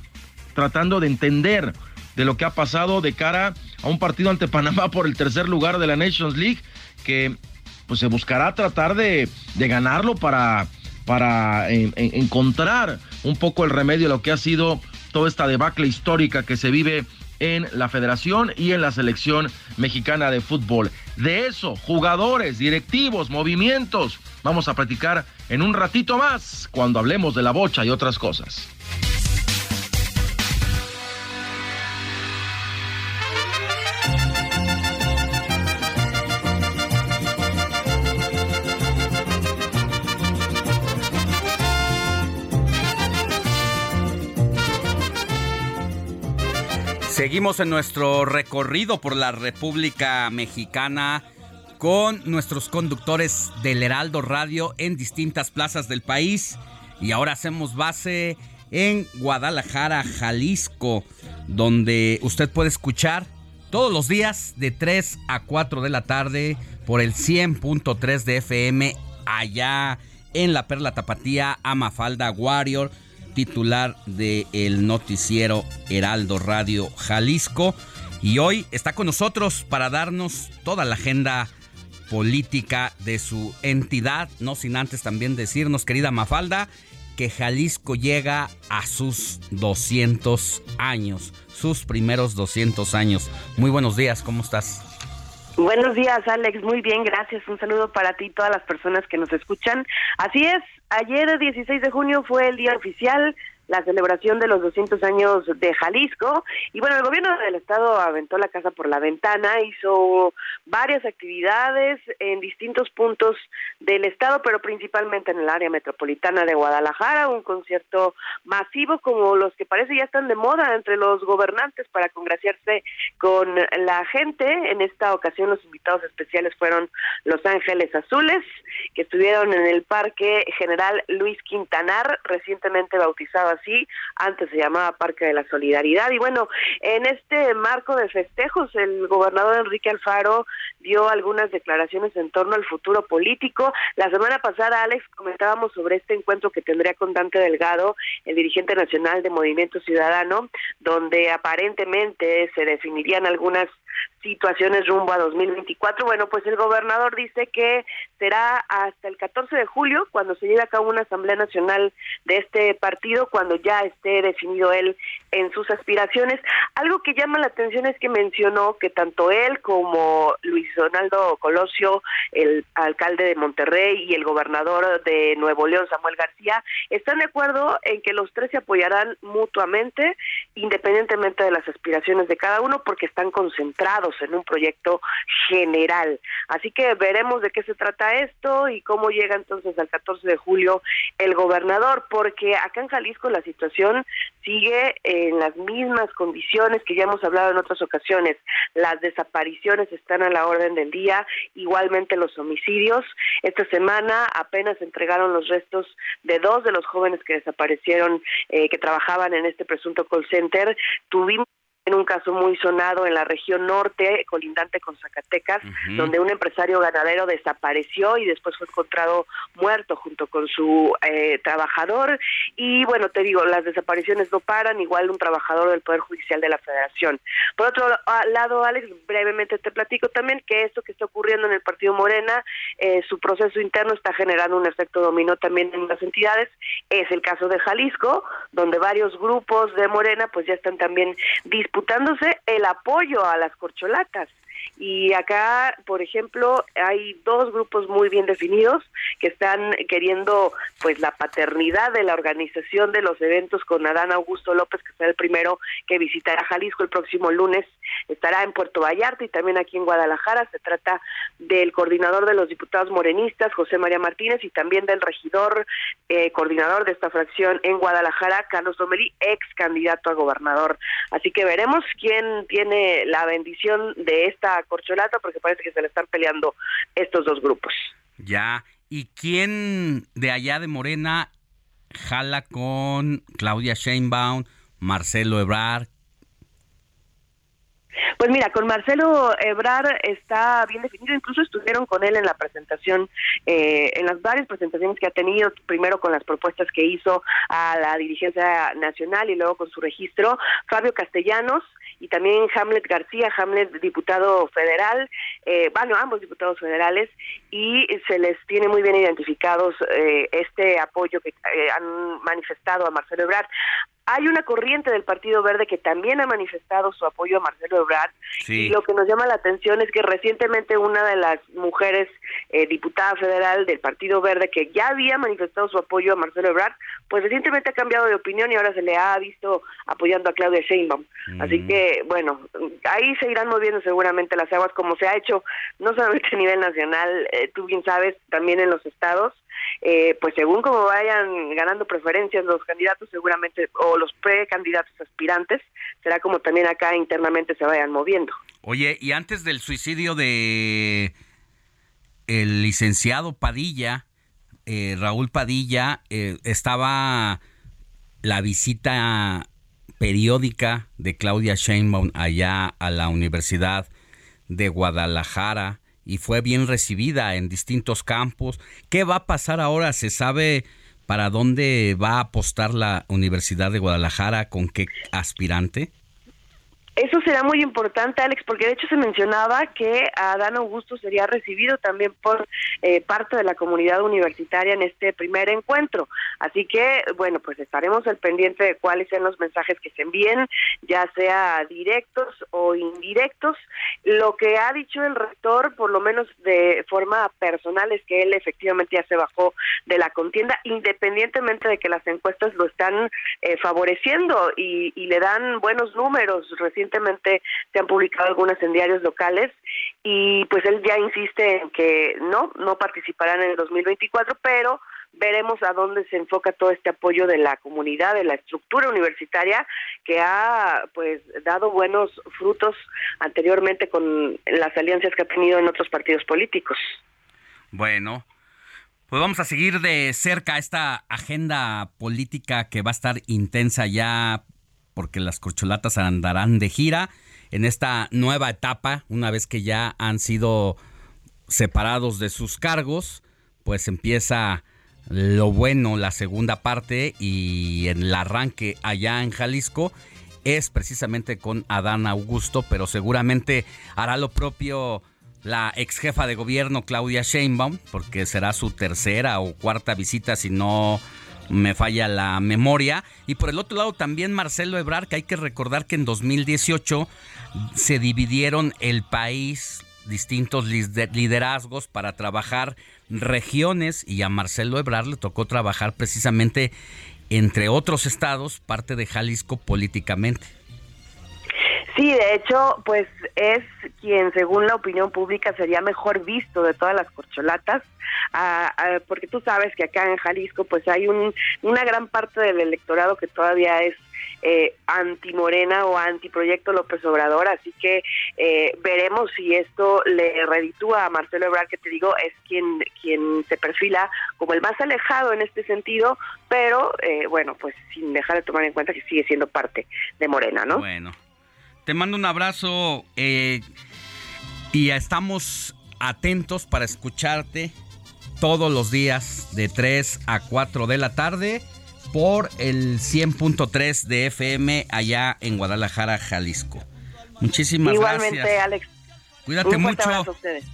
tratando de entender de lo que ha pasado de cara a un partido ante Panamá por el tercer lugar de la Nations League, que pues se buscará tratar de, ganarlo para, para encontrar un poco el remedio a lo que ha sido toda esta debacle histórica que se vive en la federación y en la selección mexicana de fútbol. De eso, jugadores, directivos, movimientos, vamos a platicar en un ratito más cuando hablemos de la bocha y otras cosas. Seguimos en nuestro recorrido por la República Mexicana con nuestros conductores del Heraldo Radio en distintas plazas del país. Y ahora hacemos base en Guadalajara, Jalisco, donde usted puede escuchar todos los días de 3 a 4 de la tarde por el 100.3 de FM allá en la Perla Tapatía, Amafalda Warrior titular del el noticiero Heraldo Radio Jalisco. Y hoy está con nosotros para darnos toda la agenda política de su entidad, no sin antes también decirnos, querida Mafalda, que Jalisco llega a sus 200 años, sus primeros 200 años. Muy buenos días, ¿cómo estás? Buenos días, Alex. Muy bien, gracias. Un saludo para ti y todas las personas que nos escuchan. Así es, ayer, 16 de junio, fue el día oficial la celebración de los 200 años de Jalisco. Y bueno, el gobierno del estado aventó la casa por la ventana, hizo varias actividades en distintos puntos del estado, pero principalmente en el área metropolitana de Guadalajara, un concierto masivo como los que parece ya están de moda entre los gobernantes para congraciarse con la gente. En esta ocasión los invitados especiales fueron Los Ángeles Azules, que estuvieron en el Parque General Luis Quintanar, recientemente bautizado así, antes se llamaba Parque de la Solidaridad. Y bueno, en este marco de festejos, el gobernador Enrique Alfaro dio algunas declaraciones en torno al futuro político. La semana pasada, Alex, comentábamos sobre este encuentro que tendría con Dante Delgado, el dirigente nacional de Movimiento Ciudadano, donde aparentemente se definirían algunas situaciones rumbo a 2024. Bueno, pues el gobernador dice que será hasta el 14 de julio cuando se lleve a cabo una asamblea nacional de este partido, cuando ya esté definido él en sus aspiraciones. Algo que llama la atención es que mencionó que tanto él como Luis Donaldo Colosio, el alcalde de Monterrey y el gobernador de Nuevo León, Samuel García, están de acuerdo en que los tres se apoyarán mutuamente, independientemente de las aspiraciones de cada uno, porque están concentrados en un proyecto general. Así que veremos de qué se trata esto y cómo llega entonces al 14 de julio el gobernador, porque acá en Jalisco la situación sigue en las mismas condiciones que ya hemos hablado en otras ocasiones. Las desapariciones están a la orden del día, igualmente los homicidios. Esta semana apenas entregaron los restos de dos de los jóvenes que desaparecieron, eh, que trabajaban en este presunto call center. Tuvimos en un caso muy sonado en la región norte, colindante con Zacatecas, donde un empresario ganadero desapareció y después fue encontrado muerto junto con su eh, trabajador. Y bueno, te digo, las desapariciones no paran, igual un trabajador del Poder Judicial de la Federación. Por otro lado, Alex, brevemente te platico también que esto que está ocurriendo en el Partido Morena, eh, su proceso interno está generando un efecto dominó también en las entidades. Es el caso de Jalisco, donde varios grupos de Morena pues ya están también dispuestos disputándose el apoyo a las corcholatas. Y acá, por ejemplo, hay dos grupos muy bien definidos que están queriendo pues la paternidad de la organización de los eventos con Adán Augusto López, que será el primero que visitará Jalisco el próximo lunes, estará en Puerto Vallarta y también aquí en Guadalajara. Se trata del coordinador de los diputados morenistas, José María Martínez, y también del regidor eh, coordinador de esta fracción en Guadalajara, Carlos Domelí, ex candidato a gobernador. Así que veremos quién tiene la bendición de esta corcholata, porque parece que se le están peleando estos dos grupos. Ya, ¿y quién de allá de Morena jala con Claudia Sheinbaum, Marcelo Ebrard? Pues mira, con Marcelo Ebrar está bien definido, incluso estuvieron con él en la presentación, eh, en las varias presentaciones que ha tenido, primero con las propuestas que hizo a la dirigencia nacional y luego con su registro, Fabio Castellanos, y también Hamlet García, Hamlet diputado federal, eh, bueno, ambos diputados federales, y se les tiene muy bien identificados eh, este apoyo que eh, han manifestado a Marcelo Ebrard. Hay una corriente del Partido Verde que también ha manifestado su apoyo a Marcelo Ebrard y lo que nos llama la atención es que recientemente una de las mujeres eh, diputada federal del Partido Verde que ya había manifestado su apoyo a Marcelo Ebrard, pues recientemente ha cambiado de opinión y ahora se le ha visto apoyando a Claudia Sheinbaum. Así mm. que, bueno, ahí se irán moviendo seguramente las aguas como se ha hecho no solamente a nivel nacional, eh, tú bien sabes, también en los estados eh, pues según como vayan ganando preferencias los candidatos seguramente o los precandidatos aspirantes, será como también acá internamente se vayan moviendo. Oye, y antes del suicidio de el licenciado Padilla, eh, Raúl Padilla, eh, estaba la visita periódica de Claudia Sheinbaum allá a la Universidad de Guadalajara y fue bien recibida en distintos campos. ¿Qué va a pasar ahora? ¿Se sabe para dónde va a apostar la Universidad de Guadalajara? ¿Con qué aspirante? Eso será muy importante, Alex, porque de hecho se mencionaba que Adán Augusto sería recibido también por eh, parte de la comunidad universitaria en este primer encuentro. Así que, bueno, pues estaremos al pendiente de cuáles sean los mensajes que se envíen, ya sea directos o indirectos. Lo que ha dicho el rector, por lo menos de forma personal, es que él efectivamente ya se bajó de la contienda, independientemente de que las encuestas lo están eh, favoreciendo y, y le dan buenos números recientemente se han publicado algunas en diarios locales y pues él ya insiste en que no, no participarán en el 2024, pero veremos a dónde se enfoca todo este apoyo de la comunidad, de la estructura universitaria que ha pues dado buenos frutos anteriormente con las alianzas que ha tenido en otros partidos políticos. Bueno, pues vamos a seguir de cerca esta agenda política que va a estar intensa ya porque las corcholatas andarán de gira en esta nueva etapa, una vez que ya han sido separados de sus cargos, pues empieza lo bueno, la segunda parte y en el arranque allá en Jalisco es precisamente con Adán Augusto, pero seguramente hará lo propio la ex jefa de gobierno Claudia Sheinbaum, porque será su tercera o cuarta visita si no me falla la memoria. Y por el otro lado también Marcelo Ebrard, que hay que recordar que en 2018 se dividieron el país, distintos liderazgos para trabajar regiones y a Marcelo Ebrard le tocó trabajar precisamente entre otros estados, parte de Jalisco políticamente. Sí, de hecho, pues es quien, según la opinión pública, sería mejor visto de todas las corcholatas, porque tú sabes que acá en Jalisco, pues hay un, una gran parte del electorado que todavía es eh, anti-Morena o anti-proyecto López Obrador, así que eh, veremos si esto le reditúa a Marcelo Ebrard, que te digo, es quien, quien se perfila como el más alejado en este sentido, pero eh, bueno, pues sin dejar de tomar en cuenta que sigue siendo parte de Morena, ¿no? Bueno. Te mando un abrazo eh, y estamos atentos para escucharte todos los días de 3 a 4 de la tarde por el 100.3 de FM allá en Guadalajara, Jalisco. Muchísimas gracias. Igualmente, Alex. Cuídate mucho. A ustedes.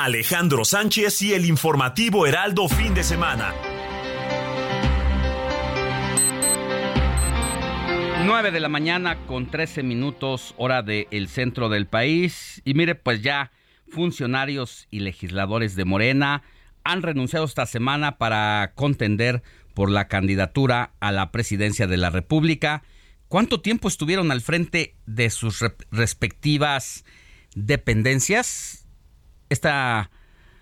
Alejandro Sánchez y el informativo Heraldo fin de semana. 9 de la mañana con 13 minutos hora del centro del país. Y mire, pues ya funcionarios y legisladores de Morena han renunciado esta semana para contender por la candidatura a la presidencia de la República. ¿Cuánto tiempo estuvieron al frente de sus respectivas dependencias? Esta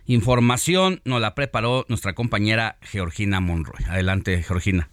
información nos la preparó nuestra compañera Georgina Monroy. Adelante, Georgina.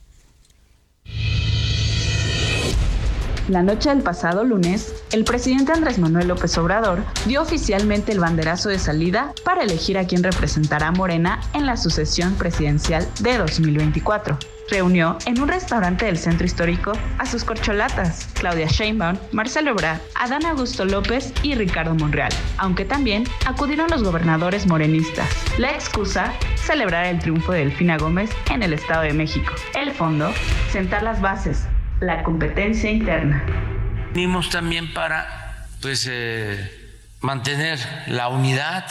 La noche del pasado lunes, el presidente Andrés Manuel López Obrador dio oficialmente el banderazo de salida para elegir a quien representará a Morena en la sucesión presidencial de 2024 reunió en un restaurante del centro histórico a sus corcholatas, Claudia Sheinbaum, Marcelo Ebrard, Adán Augusto López y Ricardo Monreal, aunque también acudieron los gobernadores morenistas. La excusa, celebrar el triunfo de Delfina Gómez en el Estado de México. El fondo, sentar las bases, la competencia interna. Venimos también para pues eh, mantener la unidad,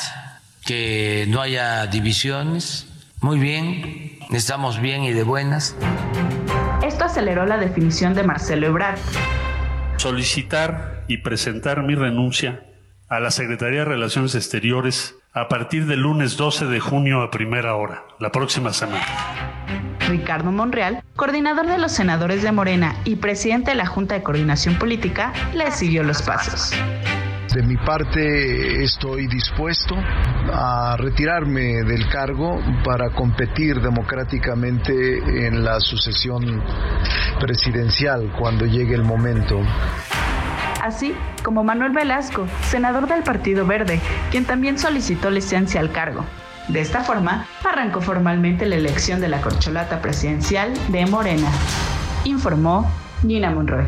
que no haya divisiones. Muy bien, estamos bien y de buenas. Esto aceleró la definición de Marcelo Ebrard. Solicitar y presentar mi renuncia a la Secretaría de Relaciones Exteriores a partir del lunes 12 de junio a primera hora, la próxima semana. Ricardo Monreal, coordinador de los senadores de Morena y presidente de la Junta de Coordinación Política, le siguió los pasos. De mi parte estoy dispuesto a retirarme del cargo para competir democráticamente en la sucesión presidencial cuando llegue el momento así como Manuel Velasco, senador del Partido Verde, quien también solicitó licencia al cargo. De esta forma, arrancó formalmente la elección de la corcholata presidencial de Morena, informó Nina Monroy.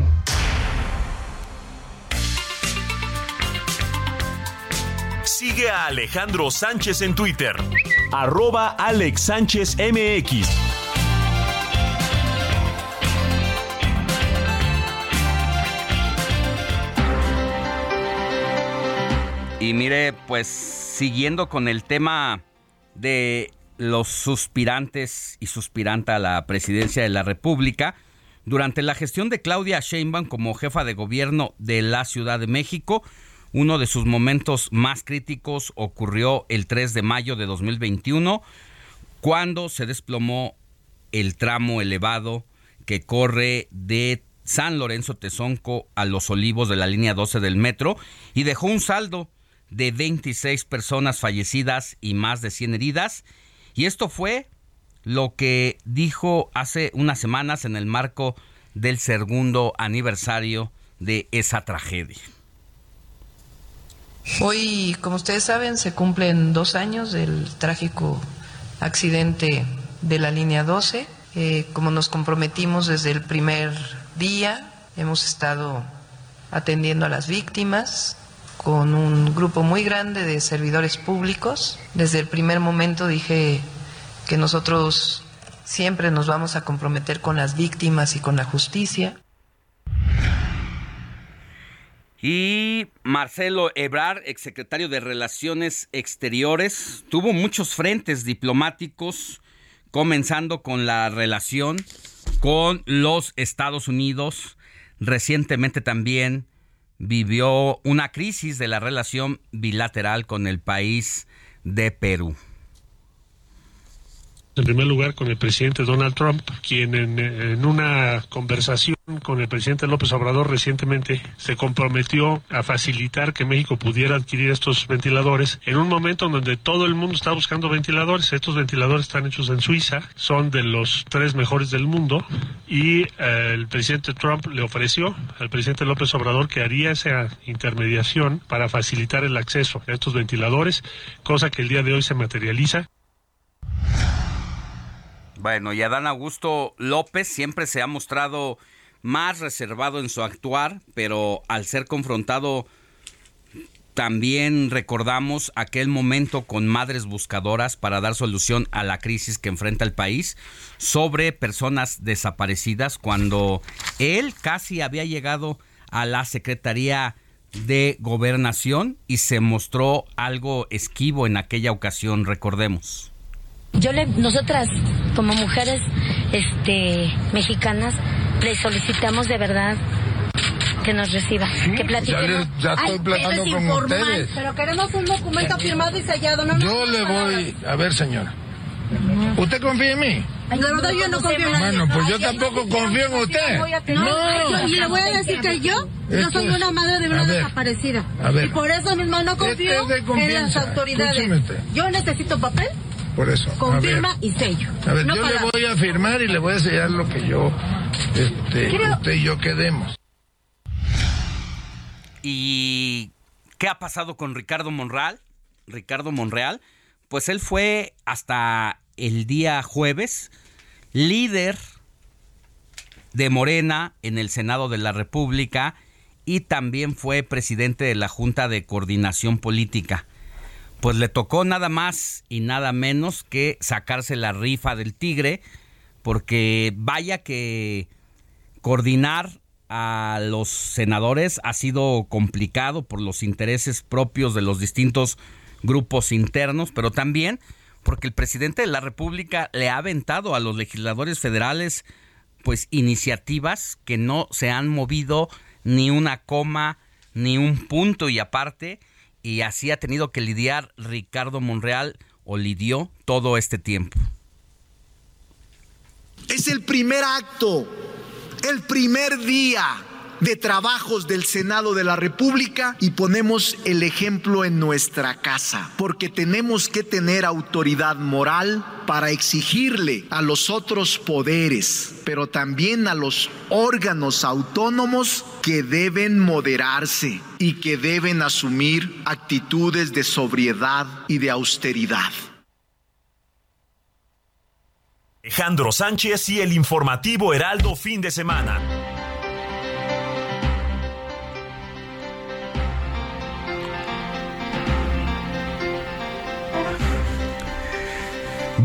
Sigue a Alejandro Sánchez en Twitter arroba Alex Sánchez MX. Y mire, pues siguiendo con el tema de los suspirantes y suspiranta a la presidencia de la República, durante la gestión de Claudia Sheinbaum como jefa de gobierno de la Ciudad de México, uno de sus momentos más críticos ocurrió el 3 de mayo de 2021, cuando se desplomó el tramo elevado que corre de San Lorenzo Tezonco a Los Olivos de la línea 12 del metro y dejó un saldo de 26 personas fallecidas y más de 100 heridas. Y esto fue lo que dijo hace unas semanas en el marco del segundo aniversario de esa tragedia. Hoy, como ustedes saben, se cumplen dos años del trágico accidente de la línea 12. Eh, como nos comprometimos desde el primer día, hemos estado atendiendo a las víctimas, con un grupo muy grande de servidores públicos. Desde el primer momento dije que nosotros siempre nos vamos a comprometer con las víctimas y con la justicia. Y Marcelo Ebrard, exsecretario de Relaciones Exteriores, tuvo muchos frentes diplomáticos, comenzando con la relación con los Estados Unidos, recientemente también vivió una crisis de la relación bilateral con el país de Perú. En primer lugar, con el presidente Donald Trump, quien en, una conversación con el presidente López Obrador recientemente se comprometió a facilitar que México pudiera adquirir estos ventiladores en un momento en donde todo el mundo está buscando ventiladores. Estos ventiladores están hechos en Suiza, son de los tres mejores del mundo y eh, el presidente Trump le ofreció al presidente López Obrador que haría esa intermediación para facilitar el acceso a estos ventiladores, cosa que el día de hoy se materializa. Bueno, y Adán Augusto López siempre se ha mostrado más reservado en su actuar, pero al ser confrontado también recordamos aquel momento con Madres Buscadoras para dar solución a la crisis que enfrenta el país sobre personas desaparecidas cuando él casi había llegado a la Secretaría de Gobernación y se mostró algo esquivo en aquella ocasión, recordemos. Yo le, nosotras como mujeres este, mexicanas le solicitamos de verdad que nos reciba, que platiquemos. Ya, estoy platicando con ustedes. Pero queremos un documento firmado y sellado. No yo le voy, a ver señora, ¿usted confía en mí? La verdad yo no confío en nadie. Bueno, pues yo tampoco confío en usted. No, y le voy a decir que yo, yo soy una madre de una desaparecida. Y por eso mismo no confío en las autoridades. Yo necesito papel por eso. Confirma y sello. A ver, yo le voy a firmar y le voy a sellar lo que yo, este, usted y yo quedemos. ¿Y qué ha pasado con Ricardo Monreal? Ricardo Monreal, pues él fue hasta el día jueves líder de Morena en el Senado de la República y también fue presidente de la Junta de Coordinación Política pues le tocó nada más y nada menos que sacarse la rifa del tigre, porque vaya que coordinar a los senadores ha sido complicado por los intereses propios de los distintos grupos internos, pero también porque el presidente de la República le ha aventado a los legisladores federales pues iniciativas que no se han movido ni una coma ni un punto. Y aparte y así ha tenido que lidiar Ricardo Monreal o lidió todo este tiempo. Es el primer acto, el primer día de trabajos del Senado de la República y ponemos el ejemplo en nuestra casa, porque tenemos que tener autoridad moral para exigirle a los otros poderes, pero también a los órganos autónomos que deben moderarse y que deben asumir actitudes de sobriedad y de austeridad. Alejandro Sánchez y el informativo Heraldo fin de semana.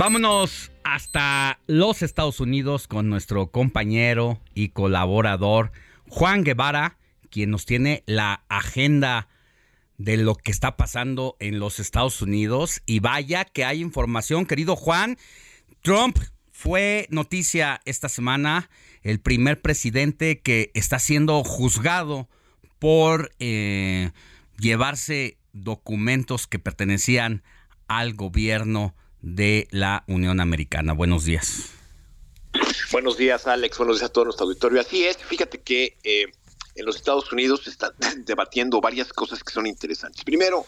Vámonos hasta los Estados Unidos con nuestro compañero y colaborador Juan Guevara, quien nos tiene la agenda de lo que está pasando en los Estados Unidos. Y vaya que hay información, querido Juan. Trump fue noticia esta semana, el primer presidente que está siendo juzgado por eh, llevarse documentos que pertenecían al gobierno de la Unión Americana. Buenos días. Buenos días, Alex. Buenos días a todo nuestro auditorio. Así es, fíjate que eh, en los Estados Unidos se están debatiendo varias cosas que son interesantes. Primero,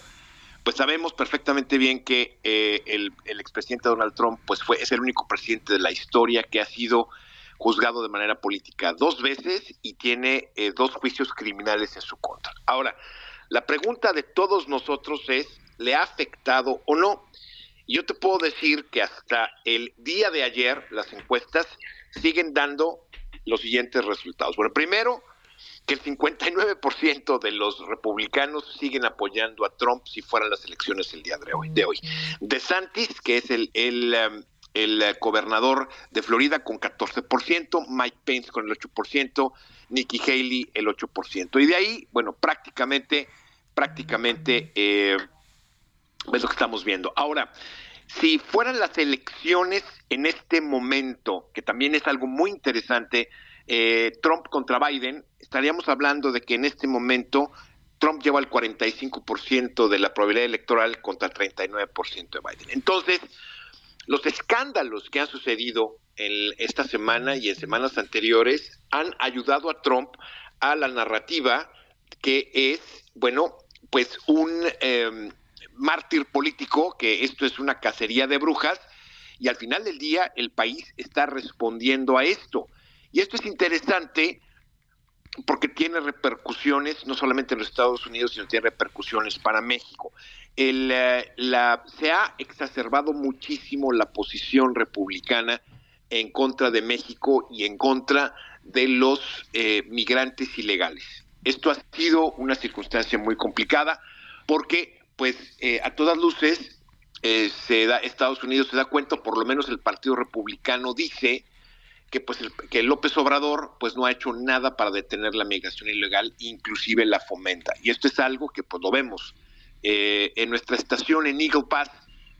pues sabemos perfectamente bien que eh, el, expresidente Donald Trump pues fue, es el único presidente de la historia que ha sido juzgado de manera política dos veces y tiene eh, dos juicios criminales en su contra. Ahora, la pregunta de todos nosotros es, ¿le ha afectado o no? Yo te puedo decir que hasta el día de ayer las encuestas siguen dando los siguientes resultados. Bueno, primero, que el 59% de los republicanos siguen apoyando a Trump si fueran las elecciones el día de hoy. De hoy. DeSantis, que es el, el, um, el uh, gobernador de Florida con 14%, Mike Pence con el 8%, Nikki Haley el 8%. Y de ahí, bueno, prácticamente, prácticamente eh, es lo que estamos viendo. Ahora, si fueran las elecciones en este momento, que también es algo muy interesante, eh, Trump contra Biden, estaríamos hablando de que en este momento Trump lleva el 45% de la probabilidad electoral contra el 39% de Biden. Entonces, los escándalos que han sucedido en esta semana y en semanas anteriores han ayudado a Trump a la narrativa que es, bueno, pues un eh, mártir político, que esto es una cacería de brujas, y al final del día el país está respondiendo a esto. Y esto es interesante porque tiene repercusiones no solamente en los Estados Unidos, sino tiene repercusiones para México. El, eh, la, se ha exacerbado muchísimo la posición republicana en contra de México y en contra de los eh, migrantes ilegales. Esto ha sido una circunstancia muy complicada porque pues eh, a todas luces eh, se da, Estados Unidos se da cuenta, por lo menos el Partido Republicano dice que pues que López Obrador pues no ha hecho nada para detener la migración ilegal, inclusive la fomenta. Y esto es algo que pues lo vemos eh, en nuestra estación en Eagle Pass,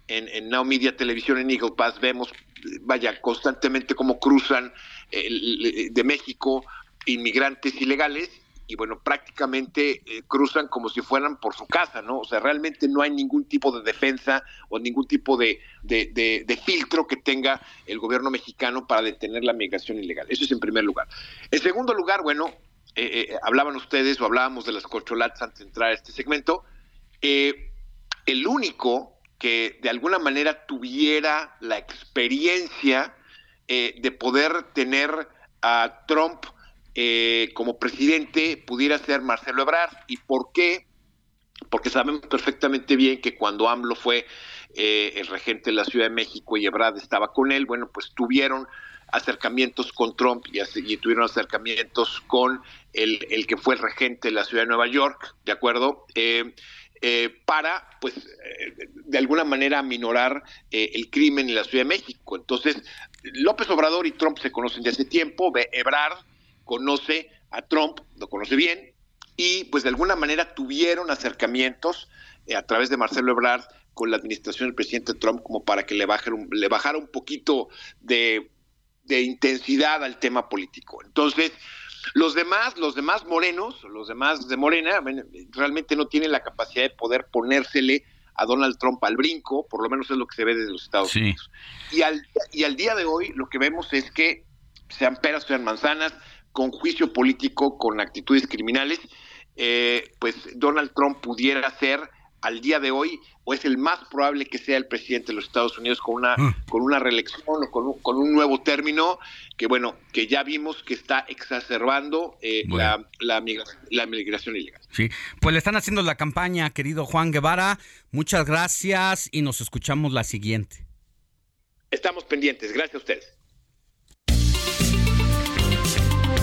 en, en Now Media Televisión en Eagle Pass, vemos, vaya, constantemente cómo cruzan de México inmigrantes ilegales y bueno, prácticamente eh, cruzan como si fueran por su casa, ¿no? O sea, realmente no hay ningún tipo de defensa o ningún tipo de, de, filtro que tenga el gobierno mexicano para detener la migración ilegal. Eso es en primer lugar. En segundo lugar, bueno, eh, eh, hablaban ustedes o hablábamos de las corcholatas antes de entrar a este segmento. el único que de alguna manera tuviera la experiencia de poder tener a Trump eh, como presidente pudiera ser Marcelo Ebrard. ¿Y por qué? Porque sabemos perfectamente bien que cuando AMLO fue eh, el regente de la Ciudad de México y Ebrard estaba con él, bueno, pues tuvieron acercamientos con Trump y, tuvieron acercamientos con el, que fue el regente de la Ciudad de Nueva York, ¿de acuerdo? Eh, para, pues, de alguna manera minorar el crimen en la Ciudad de México. Entonces, López Obrador y Trump se conocen desde hace tiempo, Ebrard conoce a Trump, lo conoce bien, y pues de alguna manera tuvieron acercamientos eh, a través de Marcelo Ebrard con la administración del presidente Trump como para que le, le bajara un poquito de, intensidad al tema político. Entonces, los demás, los demás morenos, los demás de Morena, realmente no tienen la capacidad de poder ponérsele a Donald Trump al brinco, por lo menos es lo que se ve desde los Estados Unidos. Y al, y al día de hoy lo que vemos es que sean peras, sean manzanas, con juicio político, con actitudes criminales, eh, pues Donald Trump pudiera ser al día de hoy, o es el más probable que sea el presidente de los Estados Unidos con una, mm. con una reelección o con un, con un, nuevo término, que bueno, que ya vimos que está exacerbando eh, la, la, migración, ilegal. Sí, pues le están haciendo la campaña, querido Juan Guevara. Muchas gracias y nos escuchamos la siguiente. Estamos pendientes, gracias a ustedes.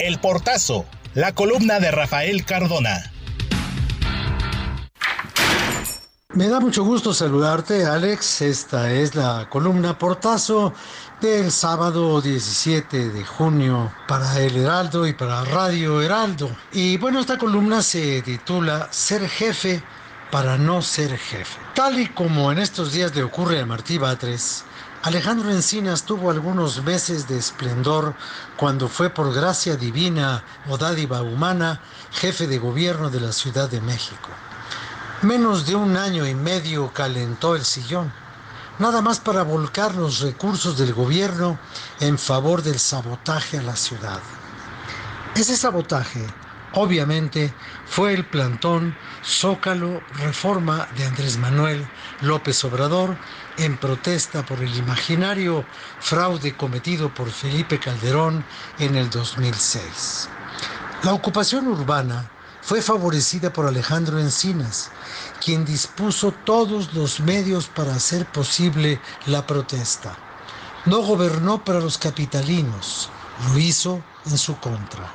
El Portazo, la columna de Rafael Cardona. Me da mucho gusto saludarte, Alex. Esta es la columna Portazo del sábado 17 de junio para El Heraldo y para Radio Heraldo. Y bueno, esta columna se titula Ser jefe para no ser jefe. Tal y como en estos días le ocurre a Martí Batres, Alejandro Encinas tuvo algunos meses de esplendor cuando fue por gracia divina o dádiva humana jefe de gobierno de la Ciudad de México. Menos de un año y medio calentó el sillón, nada más para volcar los recursos del gobierno en favor del sabotaje a la ciudad. Ese sabotaje, obviamente, fue el plantón Zócalo Reforma de Andrés Manuel López Obrador en protesta por el imaginario fraude cometido por Felipe Calderón en el 2006. La ocupación urbana fue favorecida por Alejandro Encinas, quien dispuso todos los medios para hacer posible la protesta. No gobernó para los capitalinos, lo hizo en su contra.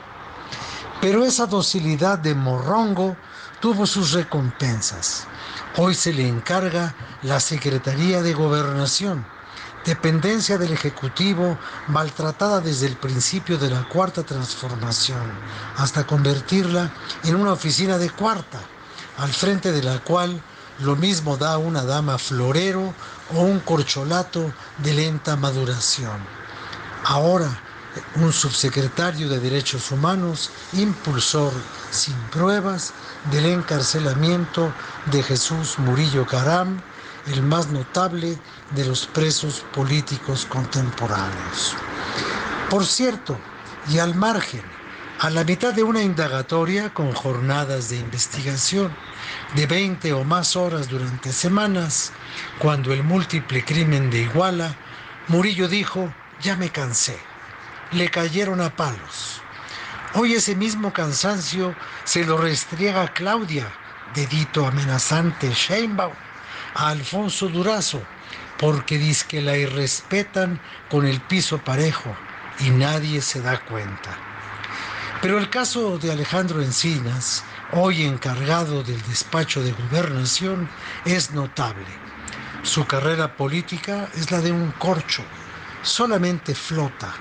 Pero esa docilidad de Morrongo tuvo sus recompensas. Hoy se le encarga la Secretaría de Gobernación, dependencia del Ejecutivo maltratada desde el principio de la Cuarta Transformación, hasta convertirla en una oficina de cuarta, al frente de la cual lo mismo da una dama florero o un corcholato de lenta maduración. Ahora, un subsecretario de Derechos Humanos, impulsor sin pruebas del encarcelamiento de Jesús Murillo Caram, el más notable de los presos políticos contemporáneos. Por cierto, y al margen, a la mitad de una indagatoria con jornadas de investigación de 20 o más horas durante semanas, cuando el múltiple crimen de Iguala, Murillo dijo, ya me cansé, le cayeron a palos. Hoy ese mismo cansancio se lo restriega a Claudia, dedito amenazante Sheinbaum, a Alfonso Durazo, porque dice que la irrespetan con el piso parejo y nadie se da cuenta. Pero el caso de Alejandro Encinas, hoy encargado del despacho de gobernación, es notable. Su carrera política es la de un corcho, solamente flota,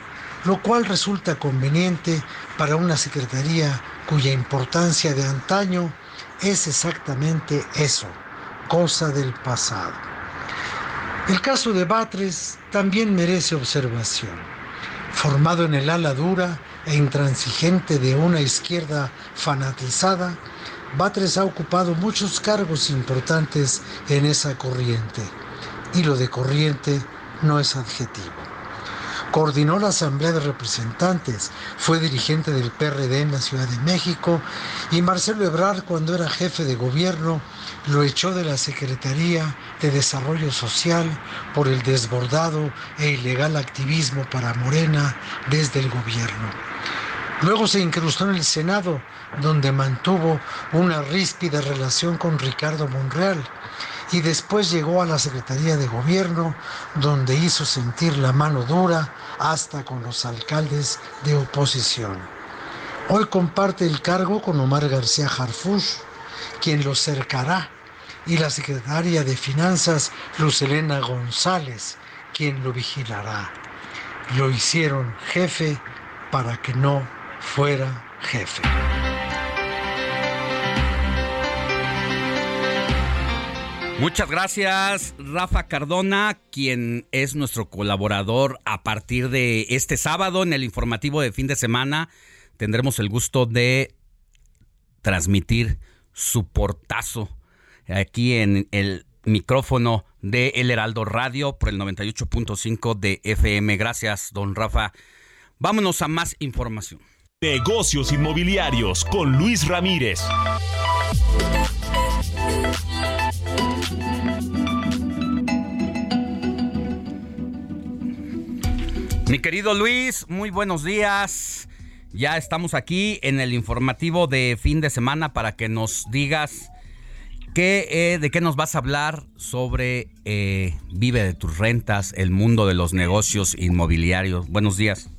lo cual resulta conveniente para una secretaría cuya importancia de antaño es exactamente eso, cosa del pasado. El caso de Batres también merece observación. Formado en el ala dura e intransigente de una izquierda fanatizada, Batres ha ocupado muchos cargos importantes en esa corriente. Y lo de corriente no es adjetivo. Coordinó la Asamblea de Representantes, fue dirigente del PRD en la Ciudad de México y Marcelo Ebrard cuando era jefe de gobierno lo echó de la Secretaría de Desarrollo Social por el desbordado e ilegal activismo para Morena desde el gobierno. Luego se incrustó en el Senado, donde mantuvo una ríspida relación con Ricardo Monreal y después llegó a la Secretaría de Gobierno, donde hizo sentir la mano dura hasta con los alcaldes de oposición. Hoy comparte el cargo con Omar García Harfush, quien lo cercará, y la secretaria de Finanzas, Lucelena González, quien lo vigilará. Lo hicieron jefe para que no fuera jefe. Muchas gracias, Rafa Cardona, quien es nuestro colaborador a partir de este sábado en el informativo de fin de semana. Tendremos el gusto de transmitir su portazo aquí en el micrófono de El Heraldo Radio por el 98.5 de FM. Gracias, don Rafa. Vámonos a más información. Negocios inmobiliarios con Luis Ramírez. Mi querido Luis, muy buenos días. Ya estamos aquí en el informativo de fin de semana para que nos digas qué, eh, de qué nos vas a hablar sobre eh, Vive de tus rentas, el mundo de los negocios inmobiliarios. Buenos días.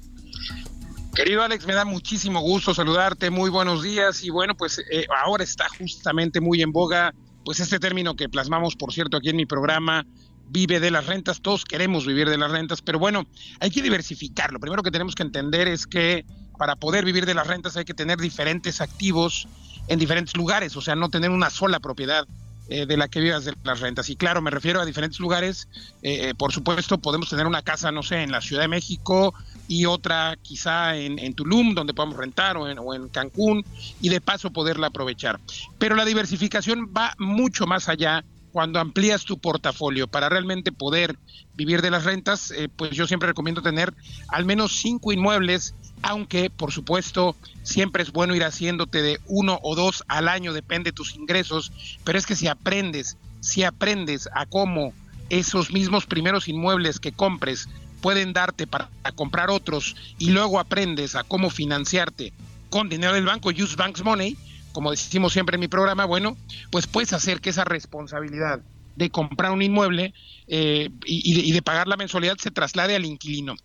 Querido Alex, me da muchísimo gusto saludarte, muy buenos días y bueno, pues eh, ahora está justamente muy en boga pues este término que plasmamos, por cierto, aquí en mi programa, vive de las rentas, todos queremos vivir de las rentas, pero bueno, hay que diversificar. Lo primero que tenemos que entender es que para poder vivir de las rentas hay que tener diferentes activos en diferentes lugares, o sea, no tener una sola propiedad eh, de la que vivas de las rentas. Y claro, me refiero a diferentes lugares. Eh, por supuesto, podemos tener una casa, no sé, en la Ciudad de México y otra quizá en, Tulum, donde podamos rentar, o en, o en Cancún, y de paso poderla aprovechar. Pero la diversificación va mucho más allá cuando amplías tu portafolio para realmente poder vivir de las rentas, eh, pues yo siempre recomiendo tener al menos cinco inmuebles, aunque por supuesto siempre es bueno ir haciéndote de uno o dos al año, depende de tus ingresos, pero es que si aprendes, si aprendes a cómo esos mismos primeros inmuebles que compres pueden darte para comprar otros y luego aprendes a cómo financiarte con dinero del banco, use bank's money, como decimos siempre en mi programa, bueno, pues puedes hacer que esa responsabilidad de comprar un inmueble eh, y, de, pagar la mensualidad se traslade al inquilino.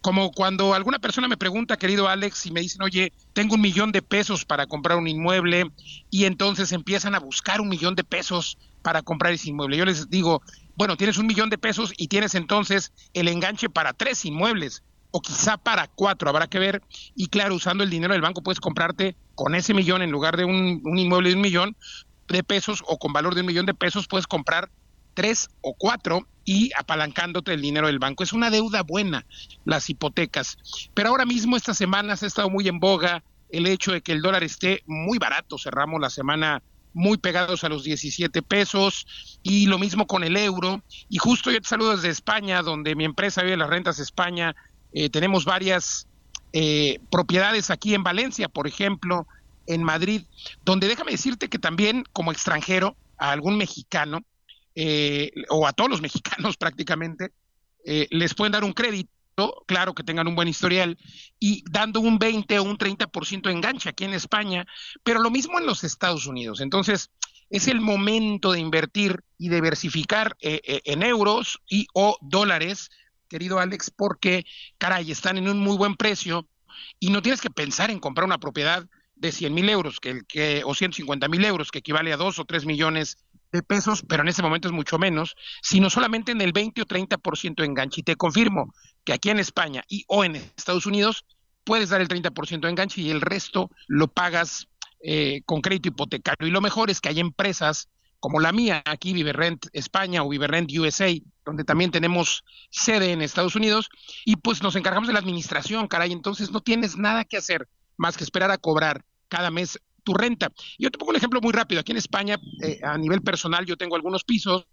Como cuando alguna persona me pregunta, querido Alex, y me dicen, oye, tengo un millón de pesos para comprar un inmueble, y entonces empiezan a buscar un millón de pesos para comprar ese inmueble. Yo les digo, bueno, tienes un millón de pesos y tienes entonces el enganche para tres inmuebles o quizá para cuatro, habrá que ver. Y claro, usando el dinero del banco puedes comprarte con ese millón en lugar de un, inmueble de un millón de pesos o con valor de un millón de pesos puedes comprar tres o cuatro y apalancándote el dinero del banco. Es una deuda buena las hipotecas. Pero ahora mismo estas semanas ha estado muy en boga el hecho de que el dólar esté muy barato. Cerramos la semana muy pegados a los 17 pesos y lo mismo con el euro. Y justo yo te saludo desde España, donde mi empresa vive las rentas España eh, tenemos varias eh, propiedades aquí en Valencia, por ejemplo, en Madrid, donde déjame decirte que también como extranjero, a algún mexicano, eh, o a todos los mexicanos prácticamente, les pueden dar un crédito, claro que tengan un buen historial, y dando un 20 o un 30% de enganche aquí en España, pero lo mismo en los Estados Unidos. Entonces, es el momento de invertir y diversificar en euros y o dólares querido Alex, porque, caray, están en un muy buen precio y no tienes que pensar en comprar una propiedad de 100 mil euros que, que, o 150 mil euros, que equivale a 2 o 3 millones de pesos, pero en ese momento es mucho menos, sino solamente en el 20 o 30% de enganche. Y te confirmo que aquí en España y o en Estados Unidos puedes dar el 30% de enganche y el resto lo pagas eh, con crédito hipotecario. Y lo mejor es que hay empresas como la mía, aquí Viverrent España o Viverrent USA, donde también tenemos sede en Estados Unidos, y pues nos encargamos de la administración, caray, entonces no tienes nada que hacer más que esperar a cobrar cada mes tu renta. Yo te pongo un ejemplo muy rápido. Aquí en España, eh, a nivel personal, yo tengo algunos pisos,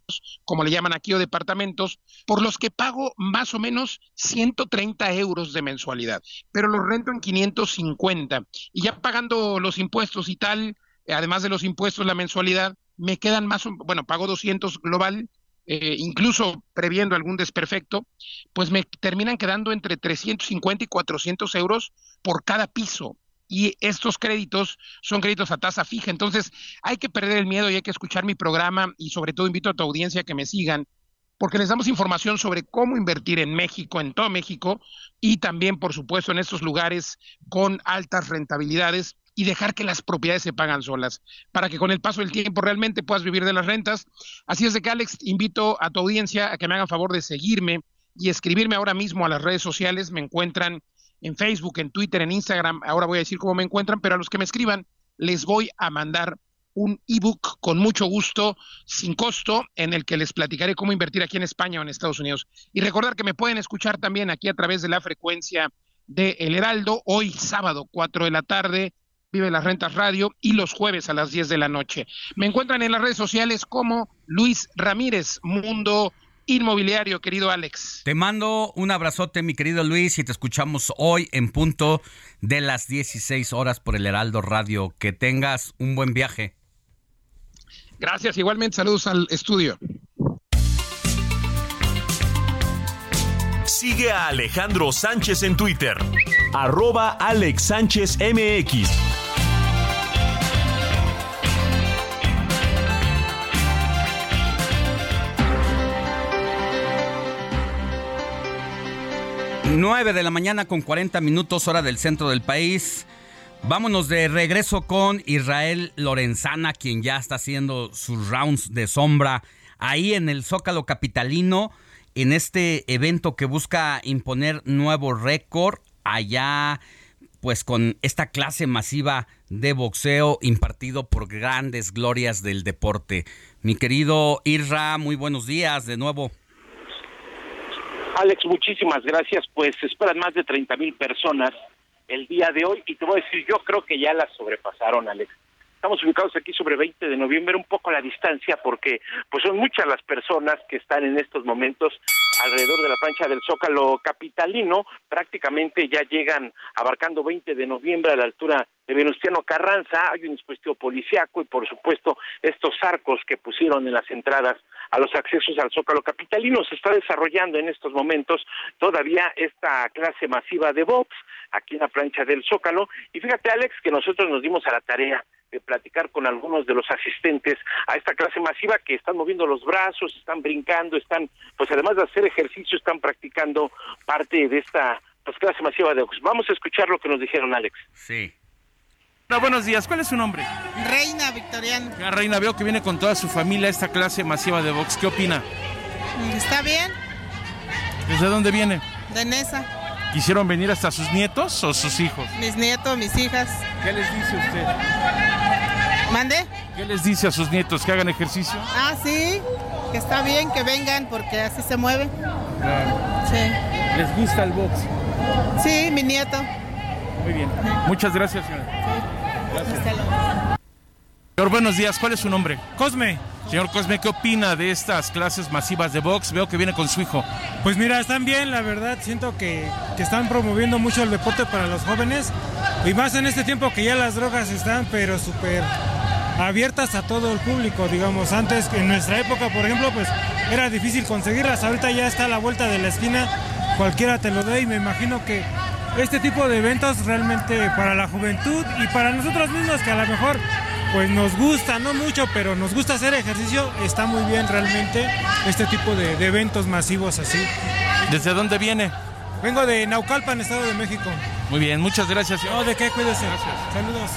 como le llaman aquí, o departamentos, por los que pago más o menos 130 euros de mensualidad, pero los rento en 550. Y ya pagando los impuestos y tal, además de los impuestos, la mensualidad, me quedan más, bueno, pago 200 global, eh, incluso previendo algún desperfecto, pues me terminan quedando entre 350 y 400 euros por cada piso. Y estos créditos son créditos a tasa fija. Entonces, hay que perder el miedo y hay que escuchar mi programa y sobre todo invito a tu audiencia a que me sigan porque les damos información sobre cómo invertir en México, en todo México, y también, por supuesto, en estos lugares con altas rentabilidades y dejar que las propiedades se pagan solas, para que con el paso del tiempo realmente puedas vivir de las rentas. Así es de que, Alex, invito a tu audiencia a que me hagan favor de seguirme y escribirme ahora mismo a las redes sociales. Me encuentran en Facebook, en Twitter, en Instagram. Ahora voy a decir cómo me encuentran, pero a los que me escriban les voy a mandar un ebook con mucho gusto, sin costo, en el que les platicaré cómo invertir aquí en España o en Estados Unidos. Y recordar que me pueden escuchar también aquí a través de la frecuencia de El Heraldo, hoy sábado, 4 de la tarde, Vive las Rentas Radio y los jueves a las 10 de la noche. Me encuentran en las redes sociales como Luis Ramírez, Mundo inmobiliario, querido Alex. Te mando un abrazote, mi querido Luis, y te escuchamos hoy en punto de las 16 horas por el Heraldo Radio. Que tengas un buen viaje. Gracias, igualmente saludos al estudio. Sigue a Alejandro Sánchez en Twitter, arroba Alex Sánchez MX. Nueve de la mañana con 40 minutos hora del centro del país. Vámonos de regreso con Israel Lorenzana, quien ya está haciendo sus rounds de sombra ahí en el Zócalo Capitalino, en este evento que busca imponer nuevo récord allá, pues con esta clase masiva de boxeo impartido por grandes glorias del deporte. Mi querido Irra, muy buenos días de nuevo. Alex, muchísimas gracias. Pues esperan más de 30 mil personas el día de hoy y te voy a decir, yo creo que ya las sobrepasaron, Alex. Estamos ubicados aquí sobre 20 de noviembre, un poco a la distancia, porque pues son muchas las personas que están en estos momentos alrededor de la plancha del Zócalo capitalino, prácticamente ya llegan abarcando 20 de noviembre a la altura de Venustiano Carranza, hay un dispositivo policiaco y por supuesto estos arcos que pusieron en las entradas a los accesos al Zócalo capitalino. Se está desarrollando en estos momentos todavía esta clase masiva de box aquí en la plancha del Zócalo. Y fíjate Alex que nosotros nos dimos a la tarea de platicar con algunos de los asistentes a esta clase masiva que están moviendo los brazos, están brincando, están, pues además de hacer ejercicio, están practicando parte de esta pues, clase masiva de box. Vamos a escuchar lo que nos dijeron, Alex. Sí. Hola, buenos días. ¿Cuál es su nombre? Reina Victoriano. Ya, Reina, veo que viene con toda su familia a esta clase masiva de box. ¿Qué opina? ¿Está bien? ¿Desde dónde viene? De Nesa. ¿Quisieron venir hasta sus nietos o sus hijos? Mis nietos, mis hijas. ¿Qué les dice usted? ¿Mande? ¿Qué les dice a sus nietos que hagan ejercicio? Ah, sí, que está bien que vengan porque así se mueven. Sí. ¿Les gusta el box? Sí, mi nieto. Muy bien. Muchas gracias, señora. Gracias. Señor, buenos días. ¿Cuál es su nombre? Cosme. Señor Cosme, ¿qué opina de estas clases masivas de box? Veo que viene con su hijo. Pues mira, están bien, la verdad. Siento que, que, están promoviendo mucho el deporte para los jóvenes. Y más en este tiempo que ya las drogas están, pero súper abiertas a todo el público, digamos. Antes, en nuestra época, por ejemplo, pues era difícil conseguirlas. Ahorita ya está a la vuelta de la esquina. Cualquiera te lo da y me imagino que este tipo de eventos realmente para la juventud y para nosotros mismos que a lo mejor pues nos gusta, no mucho, pero nos gusta hacer ejercicio, está muy bien realmente este tipo de, de eventos masivos así. ¿Desde dónde viene? Vengo de Naucalpan, Estado de México. Muy bien, muchas gracias. No, ¿de qué? Cuídese. Gracias. Saludos.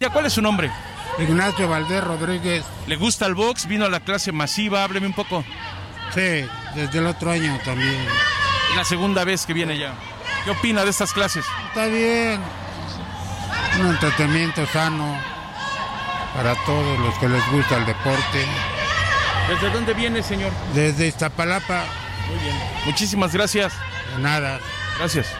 ¿Ya cuál es su nombre? Ignacio Valdés Rodríguez. ¿Le gusta el box? ¿Vino a la clase masiva? Hábleme un poco. Sí, desde el otro año también. La segunda vez que viene ya. ¿Qué opina de estas clases? Está bien. Un entretenimiento sano para todos los que les gusta el deporte. ¿Desde dónde viene, señor? Desde Iztapalapa. Muy bien. Muchísimas gracias. De nada. Gracias.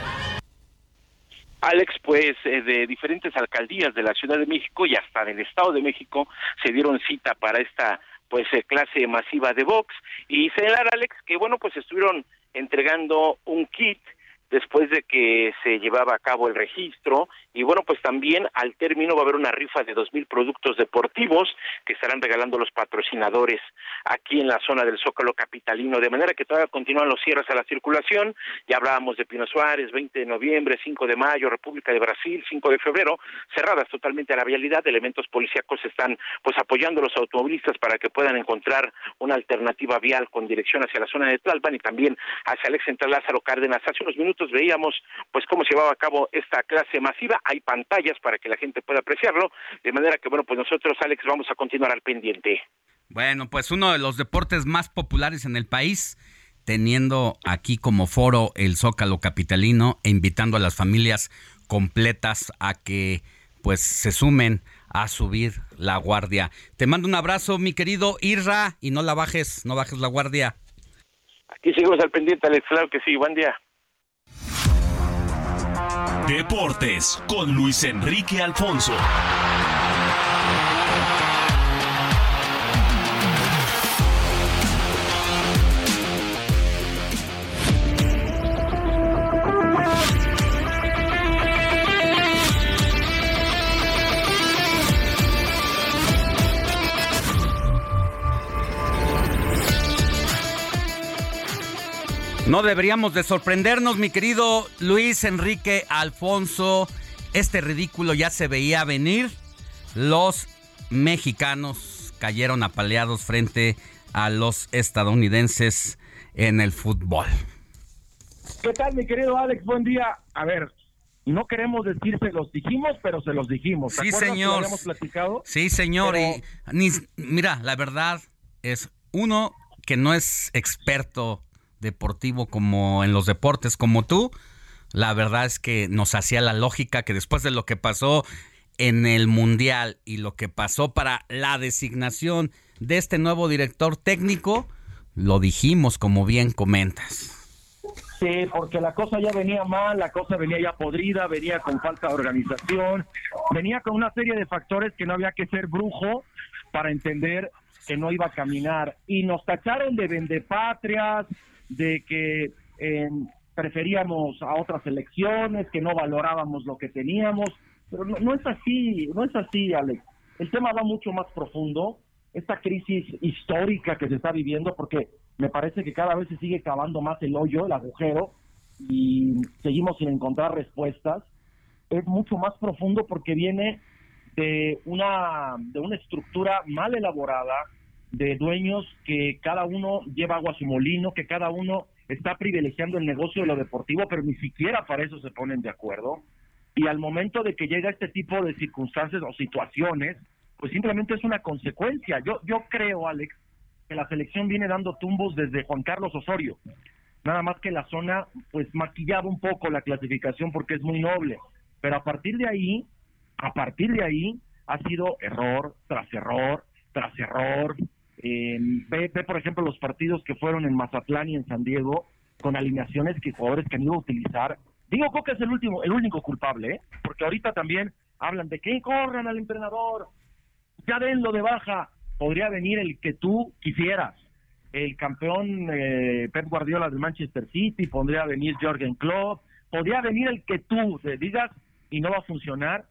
Alex, pues eh, de diferentes alcaldías de la Ciudad de México y hasta del Estado de México se dieron cita para esta pues eh, clase masiva de box y señalar Alex que bueno pues estuvieron entregando un kit después de que se llevaba a cabo el registro y bueno pues también al término va a haber una rifa de dos mil productos deportivos que estarán regalando los patrocinadores aquí en la zona del Zócalo capitalino. De manera que todavía continúan los cierres a la circulación. Ya hablábamos de Pino Suárez 20 de noviembre 5 de mayo República de Brasil 5 de febrero cerradas totalmente a la vialidad. Elementos policíacos están pues apoyando a los automovilistas para que puedan encontrar una alternativa vial con dirección hacia la zona de Tlalpan y también hacia el central Lázaro Cárdenas. Hace unos minutos veíamos pues cómo se llevaba a cabo esta clase masiva. Hay pantallas para que la gente pueda apreciarlo, de manera que bueno, pues nosotros Alex vamos a continuar al pendiente. Bueno, pues uno de los deportes más populares en el país, teniendo aquí como foro el Zócalo Capitalino e invitando a las familias completas a que pues se sumen a subir la guardia. Te mando un abrazo, mi querido Irra, y no la bajes, no bajes la guardia. Aquí seguimos al pendiente, Alex, claro que sí, buen día. Deportes con Luis Enrique Alfonso. No deberíamos de sorprendernos, mi querido Luis Enrique Alfonso. Este ridículo ya se veía venir. Los mexicanos cayeron apaleados frente a los estadounidenses en el fútbol. ¿Qué tal, mi querido Alex? Buen día. A ver, no queremos decir se los dijimos, pero se los dijimos. sí, señor. platicado? Sí, señor. Y mira, la verdad es uno que no es experto deportivo como en los deportes como tú. La verdad es que nos hacía la lógica que después de lo que pasó en el Mundial y lo que pasó para la designación de este nuevo director técnico, lo dijimos como bien comentas. Sí, porque la cosa ya venía mal, la cosa venía ya podrida, venía con falta de organización, venía con una serie de factores que no había que ser brujo para entender que no iba a caminar. Y nos tacharon de vendepatrias, de que eh, preferíamos a otras elecciones, que no valorábamos lo que teníamos. Pero no, no es así, no es así, Alex. El tema va mucho más profundo. Esta crisis histórica que se está viviendo, porque me parece que cada vez se sigue cavando más el hoyo, el agujero, y seguimos sin encontrar respuestas. Es mucho más profundo porque viene de una, de una estructura mal elaborada, de dueños que cada uno lleva agua a su molino, que cada uno está privilegiando el negocio de lo deportivo, pero ni siquiera para eso se ponen de acuerdo. Y al momento de que llega este tipo de circunstancias o situaciones, pues simplemente es una consecuencia. Yo, yo creo, Alex, que la selección viene dando tumbos desde Juan Carlos Osorio. Nada más que la zona, pues maquillaba un poco la clasificación porque es muy noble. Pero a partir de ahí, a partir de ahí, ha sido error tras error tras error. Eh, ve, por ejemplo, los partidos que fueron en Mazatlán y en San Diego con alineaciones que jugadores que han ido a utilizar. Digo, Coca es el último, el único culpable, ¿eh? porque ahorita también hablan de que corran al entrenador, ya denlo de baja podría venir el que tú quisieras. El campeón eh, Pep Guardiola del Manchester City, podría venir Jorgen Klopp, podría venir el que tú te digas y no va a funcionar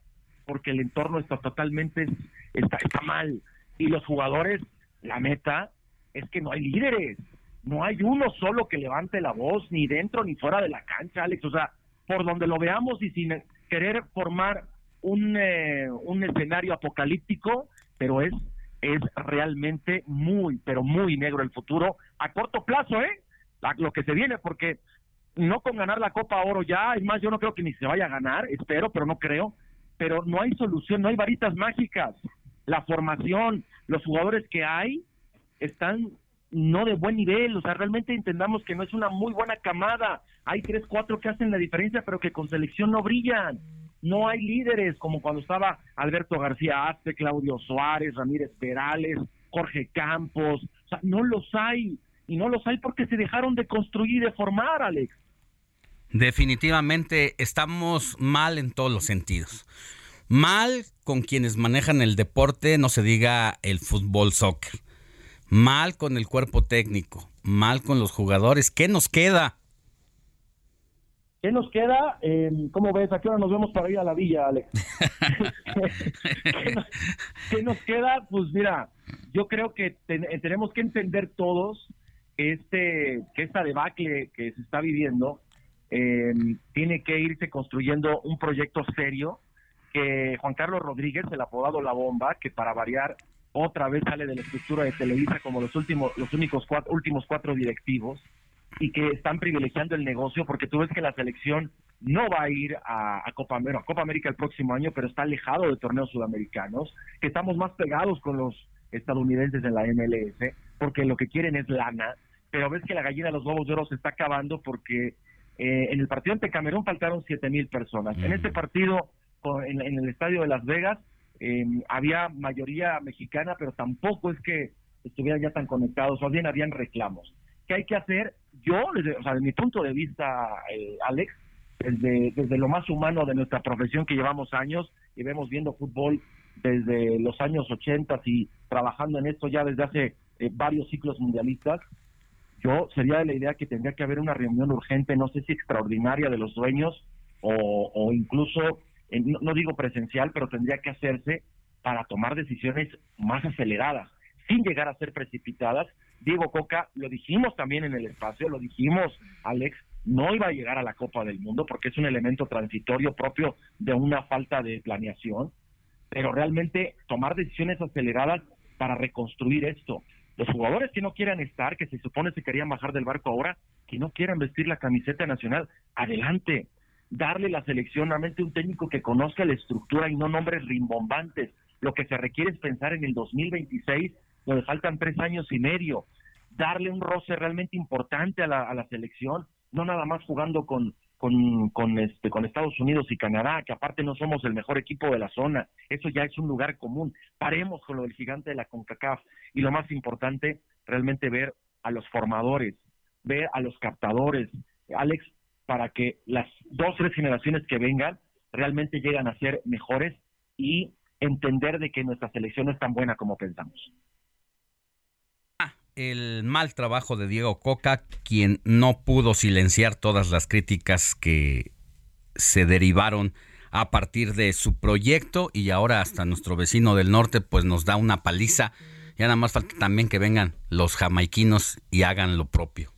porque el entorno está totalmente está, está mal y los jugadores la meta es que no hay líderes, no hay uno solo que levante la voz ni dentro ni fuera de la cancha, Alex, o sea, por donde lo veamos y sin querer formar un, eh, un escenario apocalíptico, pero es es realmente muy, pero muy negro el futuro a corto plazo, ¿eh? lo que se viene, porque no con ganar la Copa Oro ya, es más, yo no creo que ni se vaya a ganar, espero, pero no creo, pero no hay solución, no hay varitas mágicas. La formación, los jugadores que hay están no de buen nivel, o sea, realmente entendamos que no es una muy buena camada. Hay tres, cuatro que hacen la diferencia, pero que con selección no brillan. No hay líderes como cuando estaba Alberto García Azte, Claudio Suárez, Ramírez Perales, Jorge Campos. O sea, no los hay. Y no los hay porque se dejaron de construir y de formar, Alex. Definitivamente estamos mal en todos los sentidos. Mal con quienes manejan el deporte, no se diga el fútbol, soccer. Mal con el cuerpo técnico. Mal con los jugadores. ¿Qué nos queda? ¿Qué nos queda? Eh, ¿Cómo ves? ¿A qué hora nos vemos para ir a la villa, Alex? ¿Qué, nos, queda? Pues mira, yo creo que tenemos que entender todos este, que esta debacle que se está viviendo em, tiene que irse construyendo un proyecto serio que Juan Carlos Rodríguez, el apodado La Bomba, que para variar otra vez sale de la estructura de Televisa como los últimos, los únicos cuatro, últimos cuatro directivos, y que están privilegiando el negocio porque tú ves que la selección no va a ir a, Copa, a Copa América el próximo año, pero está alejado de torneos sudamericanos, que estamos más pegados con los estadounidenses en la MLS, porque lo que quieren es lana, pero ves que la gallina de los huevos de oro se está acabando porque eh, en el partido ante Camerún faltaron siete mil personas. En este partido, en, el estadio de Las Vegas, em, había mayoría mexicana, pero tampoco es que estuvieran ya tan conectados, o bien habían reclamos. ¿Qué hay que hacer? Yo, desde, o sea, desde mi punto de vista, eh, Alex, desde, desde lo más humano de nuestra profesión que llevamos años y vemos viendo fútbol desde los años 80 y trabajando en esto ya desde hace eh, varios ciclos mundialistas, yo sería de la idea que tendría que haber una reunión urgente, no sé si extraordinaria de los dueños o, o incluso, no, no digo presencial, pero tendría que hacerse para tomar decisiones más aceleradas, sin llegar a ser precipitadas Diego Coca, lo dijimos también en el espacio, lo dijimos, Alex, no iba a llegar a la Copa del Mundo porque es un elemento transitorio propio de una falta de planeación, pero realmente tomar decisiones aceleradas para reconstruir esto. Los jugadores que no quieran estar, que se supone se querían bajar del barco ahora, que no quieran vestir la camiseta nacional, adelante. Darle la selección a un técnico que conozca la estructura y no nombres rimbombantes. Lo que se requiere es pensar en el 2026, donde faltan tres años y medio. Darle un roce realmente importante a la, a la selección, no nada más jugando con, este, con Estados Unidos y Canadá, que aparte no somos el mejor equipo de la zona, eso ya es un lugar común. Paremos con lo del gigante de la CONCACAF y lo más importante, realmente ver a los formadores, ver a los captadores, Alex, para que las dos, tres generaciones que vengan realmente lleguen a ser mejores y entender de que nuestra selección no es tan buena como pensamos. Ah, el mal trabajo de Diego Coca, quien no pudo silenciar todas las críticas que se derivaron a partir de su proyecto y ahora hasta nuestro vecino del norte pues nos da una paliza. Ya nada más falta también que vengan los jamaiquinos y hagan lo propio.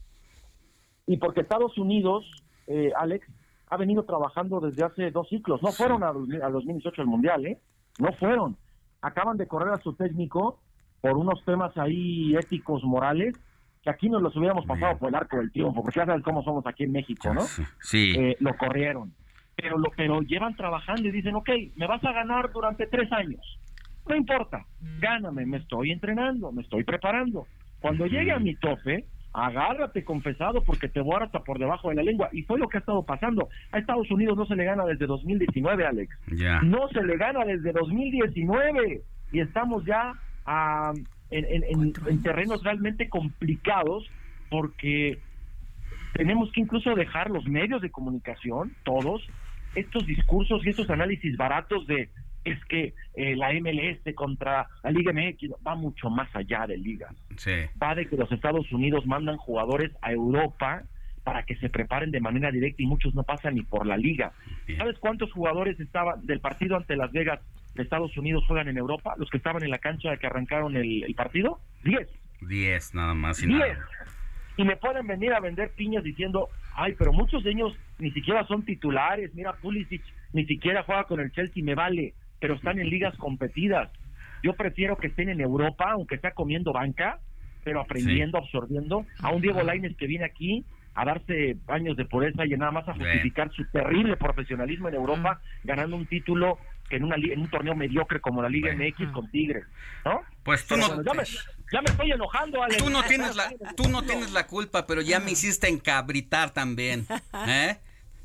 Y porque Estados Unidos, eh, Alex, ha venido trabajando desde hace dos ciclos. No fueron a, a 2018 al Mundial, ¿eh? No fueron. Acaban de correr a su técnico por unos temas ahí éticos, morales, que aquí nos los hubiéramos pasado por el arco del triunfo, porque ya sabes cómo somos aquí en México, ¿no? Sí. Eh, lo corrieron. Pero, lo, pero llevan trabajando y dicen, ok, me vas a ganar durante tres años. No importa, gáname, me estoy entrenando, me estoy preparando. Cuando llegue a mi tope, agárrate confesado porque te voy hasta por debajo de la lengua. Y fue lo que ha estado pasando. A Estados Unidos no se le gana desde 2019, Alex. Ya. No se le gana desde 2019. Y estamos ya ah, en, en- en- en terrenos realmente complicados porque tenemos que incluso dejar los medios de comunicación, todos, estos discursos y estos análisis baratos de es que eh, la MLS contra la Liga MX va mucho más allá de ligas Sí. va de que los Estados Unidos mandan jugadores a Europa para que se preparen de manera directa y muchos no pasan ni por la liga. ¿Sabes cuántos jugadores estaban del partido ante Las Vegas de Estados Unidos juegan en Europa? Los que estaban en la cancha que arrancaron el, el partido, 10. 10 nada más y 10. nada. Y me pueden venir a vender piñas diciendo, ay, pero muchos de ellos ni siquiera son titulares. Mira, Pulisic ni siquiera juega con el Chelsea, me vale, pero están en ligas competidas. Yo prefiero que estén en Europa, aunque sea comiendo banca, pero aprendiendo, absorbiendo. A un Diego Lainez que viene aquí a darse años de pureza y nada más a justificar su terrible profesionalismo en Europa, ganando un título en, una, en un torneo mediocre como la Liga MX con Tigres, ¿no? Pues tú Pero no- bueno, ya, me, ya me estoy enojando, Alex. Tú no tienes la, tú no tienes la culpa, pero ya me hiciste encabritar también. ¿eh?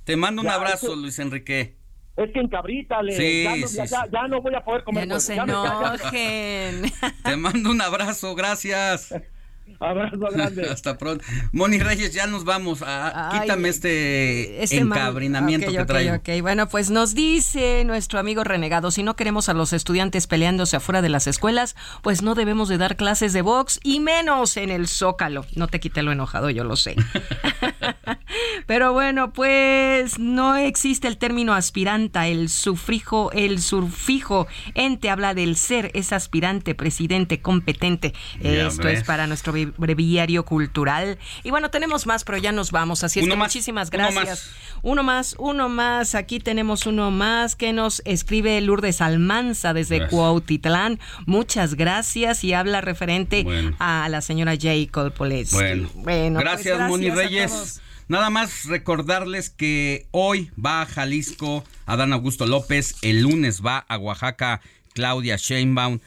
Te mando un Ya, abrazo, eso- Luis Enrique. Es que encabrítale. Sí, ya, no, sí, ya, ya- ya no voy a poder comer. Ya no se Ya me- ya- ya- enojen. Te mando un abrazo, gracias. Abrazo grande. Hasta pronto. Moni Reyes, ya nos vamos. A, Ay, quítame este, Este encabrinamiento que ok, traigo. ok. Bueno, pues nos dice nuestro amigo renegado, si no queremos a los estudiantes peleándose afuera de las escuelas, pues no debemos de dar clases de box y menos en el Zócalo. No te quité lo enojado, yo lo sé. Pero bueno, pues no existe el término aspiranta, el sufrijo, el surfijo ente habla del ser, es aspirante, presidente, competente. Ya Esto ves. es para nuestro bre- breviario cultural. Y bueno, tenemos más, pero ya nos vamos. Así es Uno que más, muchísimas uno gracias. más. Uno más, uno más. Aquí tenemos uno más que nos escribe Lourdes Almanza desde Gracias. Cuautitlán. Muchas gracias y habla referente Bueno. a la señora J. Poleski. Bueno, Bueno, pues gracias, Moni a Reyes. Nada más recordarles que hoy va a Jalisco Adán Augusto López, el lunes va a Oaxaca Claudia Sheinbaum,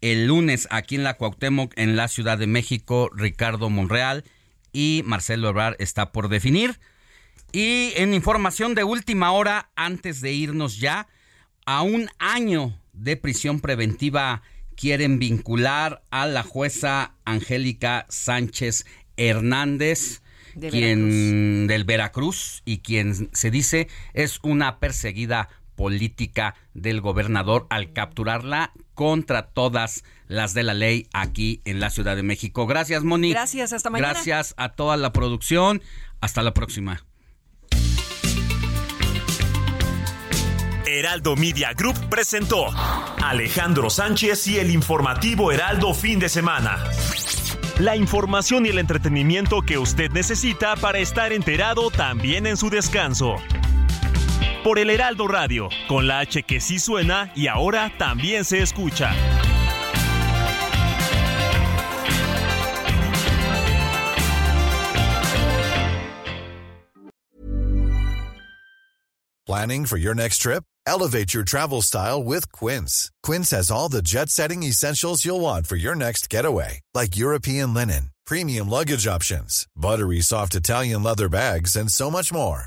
el lunes aquí en la Cuauhtémoc, en la Ciudad de México, Ricardo Monreal y Marcelo Ebrard está por definir. Y en información de última hora, antes de irnos ya, a un año de prisión preventiva quieren vincular a la jueza Angélica Sánchez Hernández, De quien del Veracruz y quien se dice es una perseguida política del gobernador al capturarla contra todas las de la ley aquí en la Ciudad de México. Gracias, Moni. Gracias, hasta mañana. Gracias a toda la producción. Hasta la próxima. Heraldo Media Group presentó Alejandro Sánchez y el informativo Heraldo fin de semana. La información y el entretenimiento que usted necesita para estar enterado también en su descanso. Por el Heraldo Radio, con la H que sí suena y ahora también se escucha. Planning for your next trip? Elevate your travel style with Quince. Quince has all the jet setting essentials you'll want for your next getaway, like European linen, premium luggage options, buttery soft Italian leather bags, and so much more.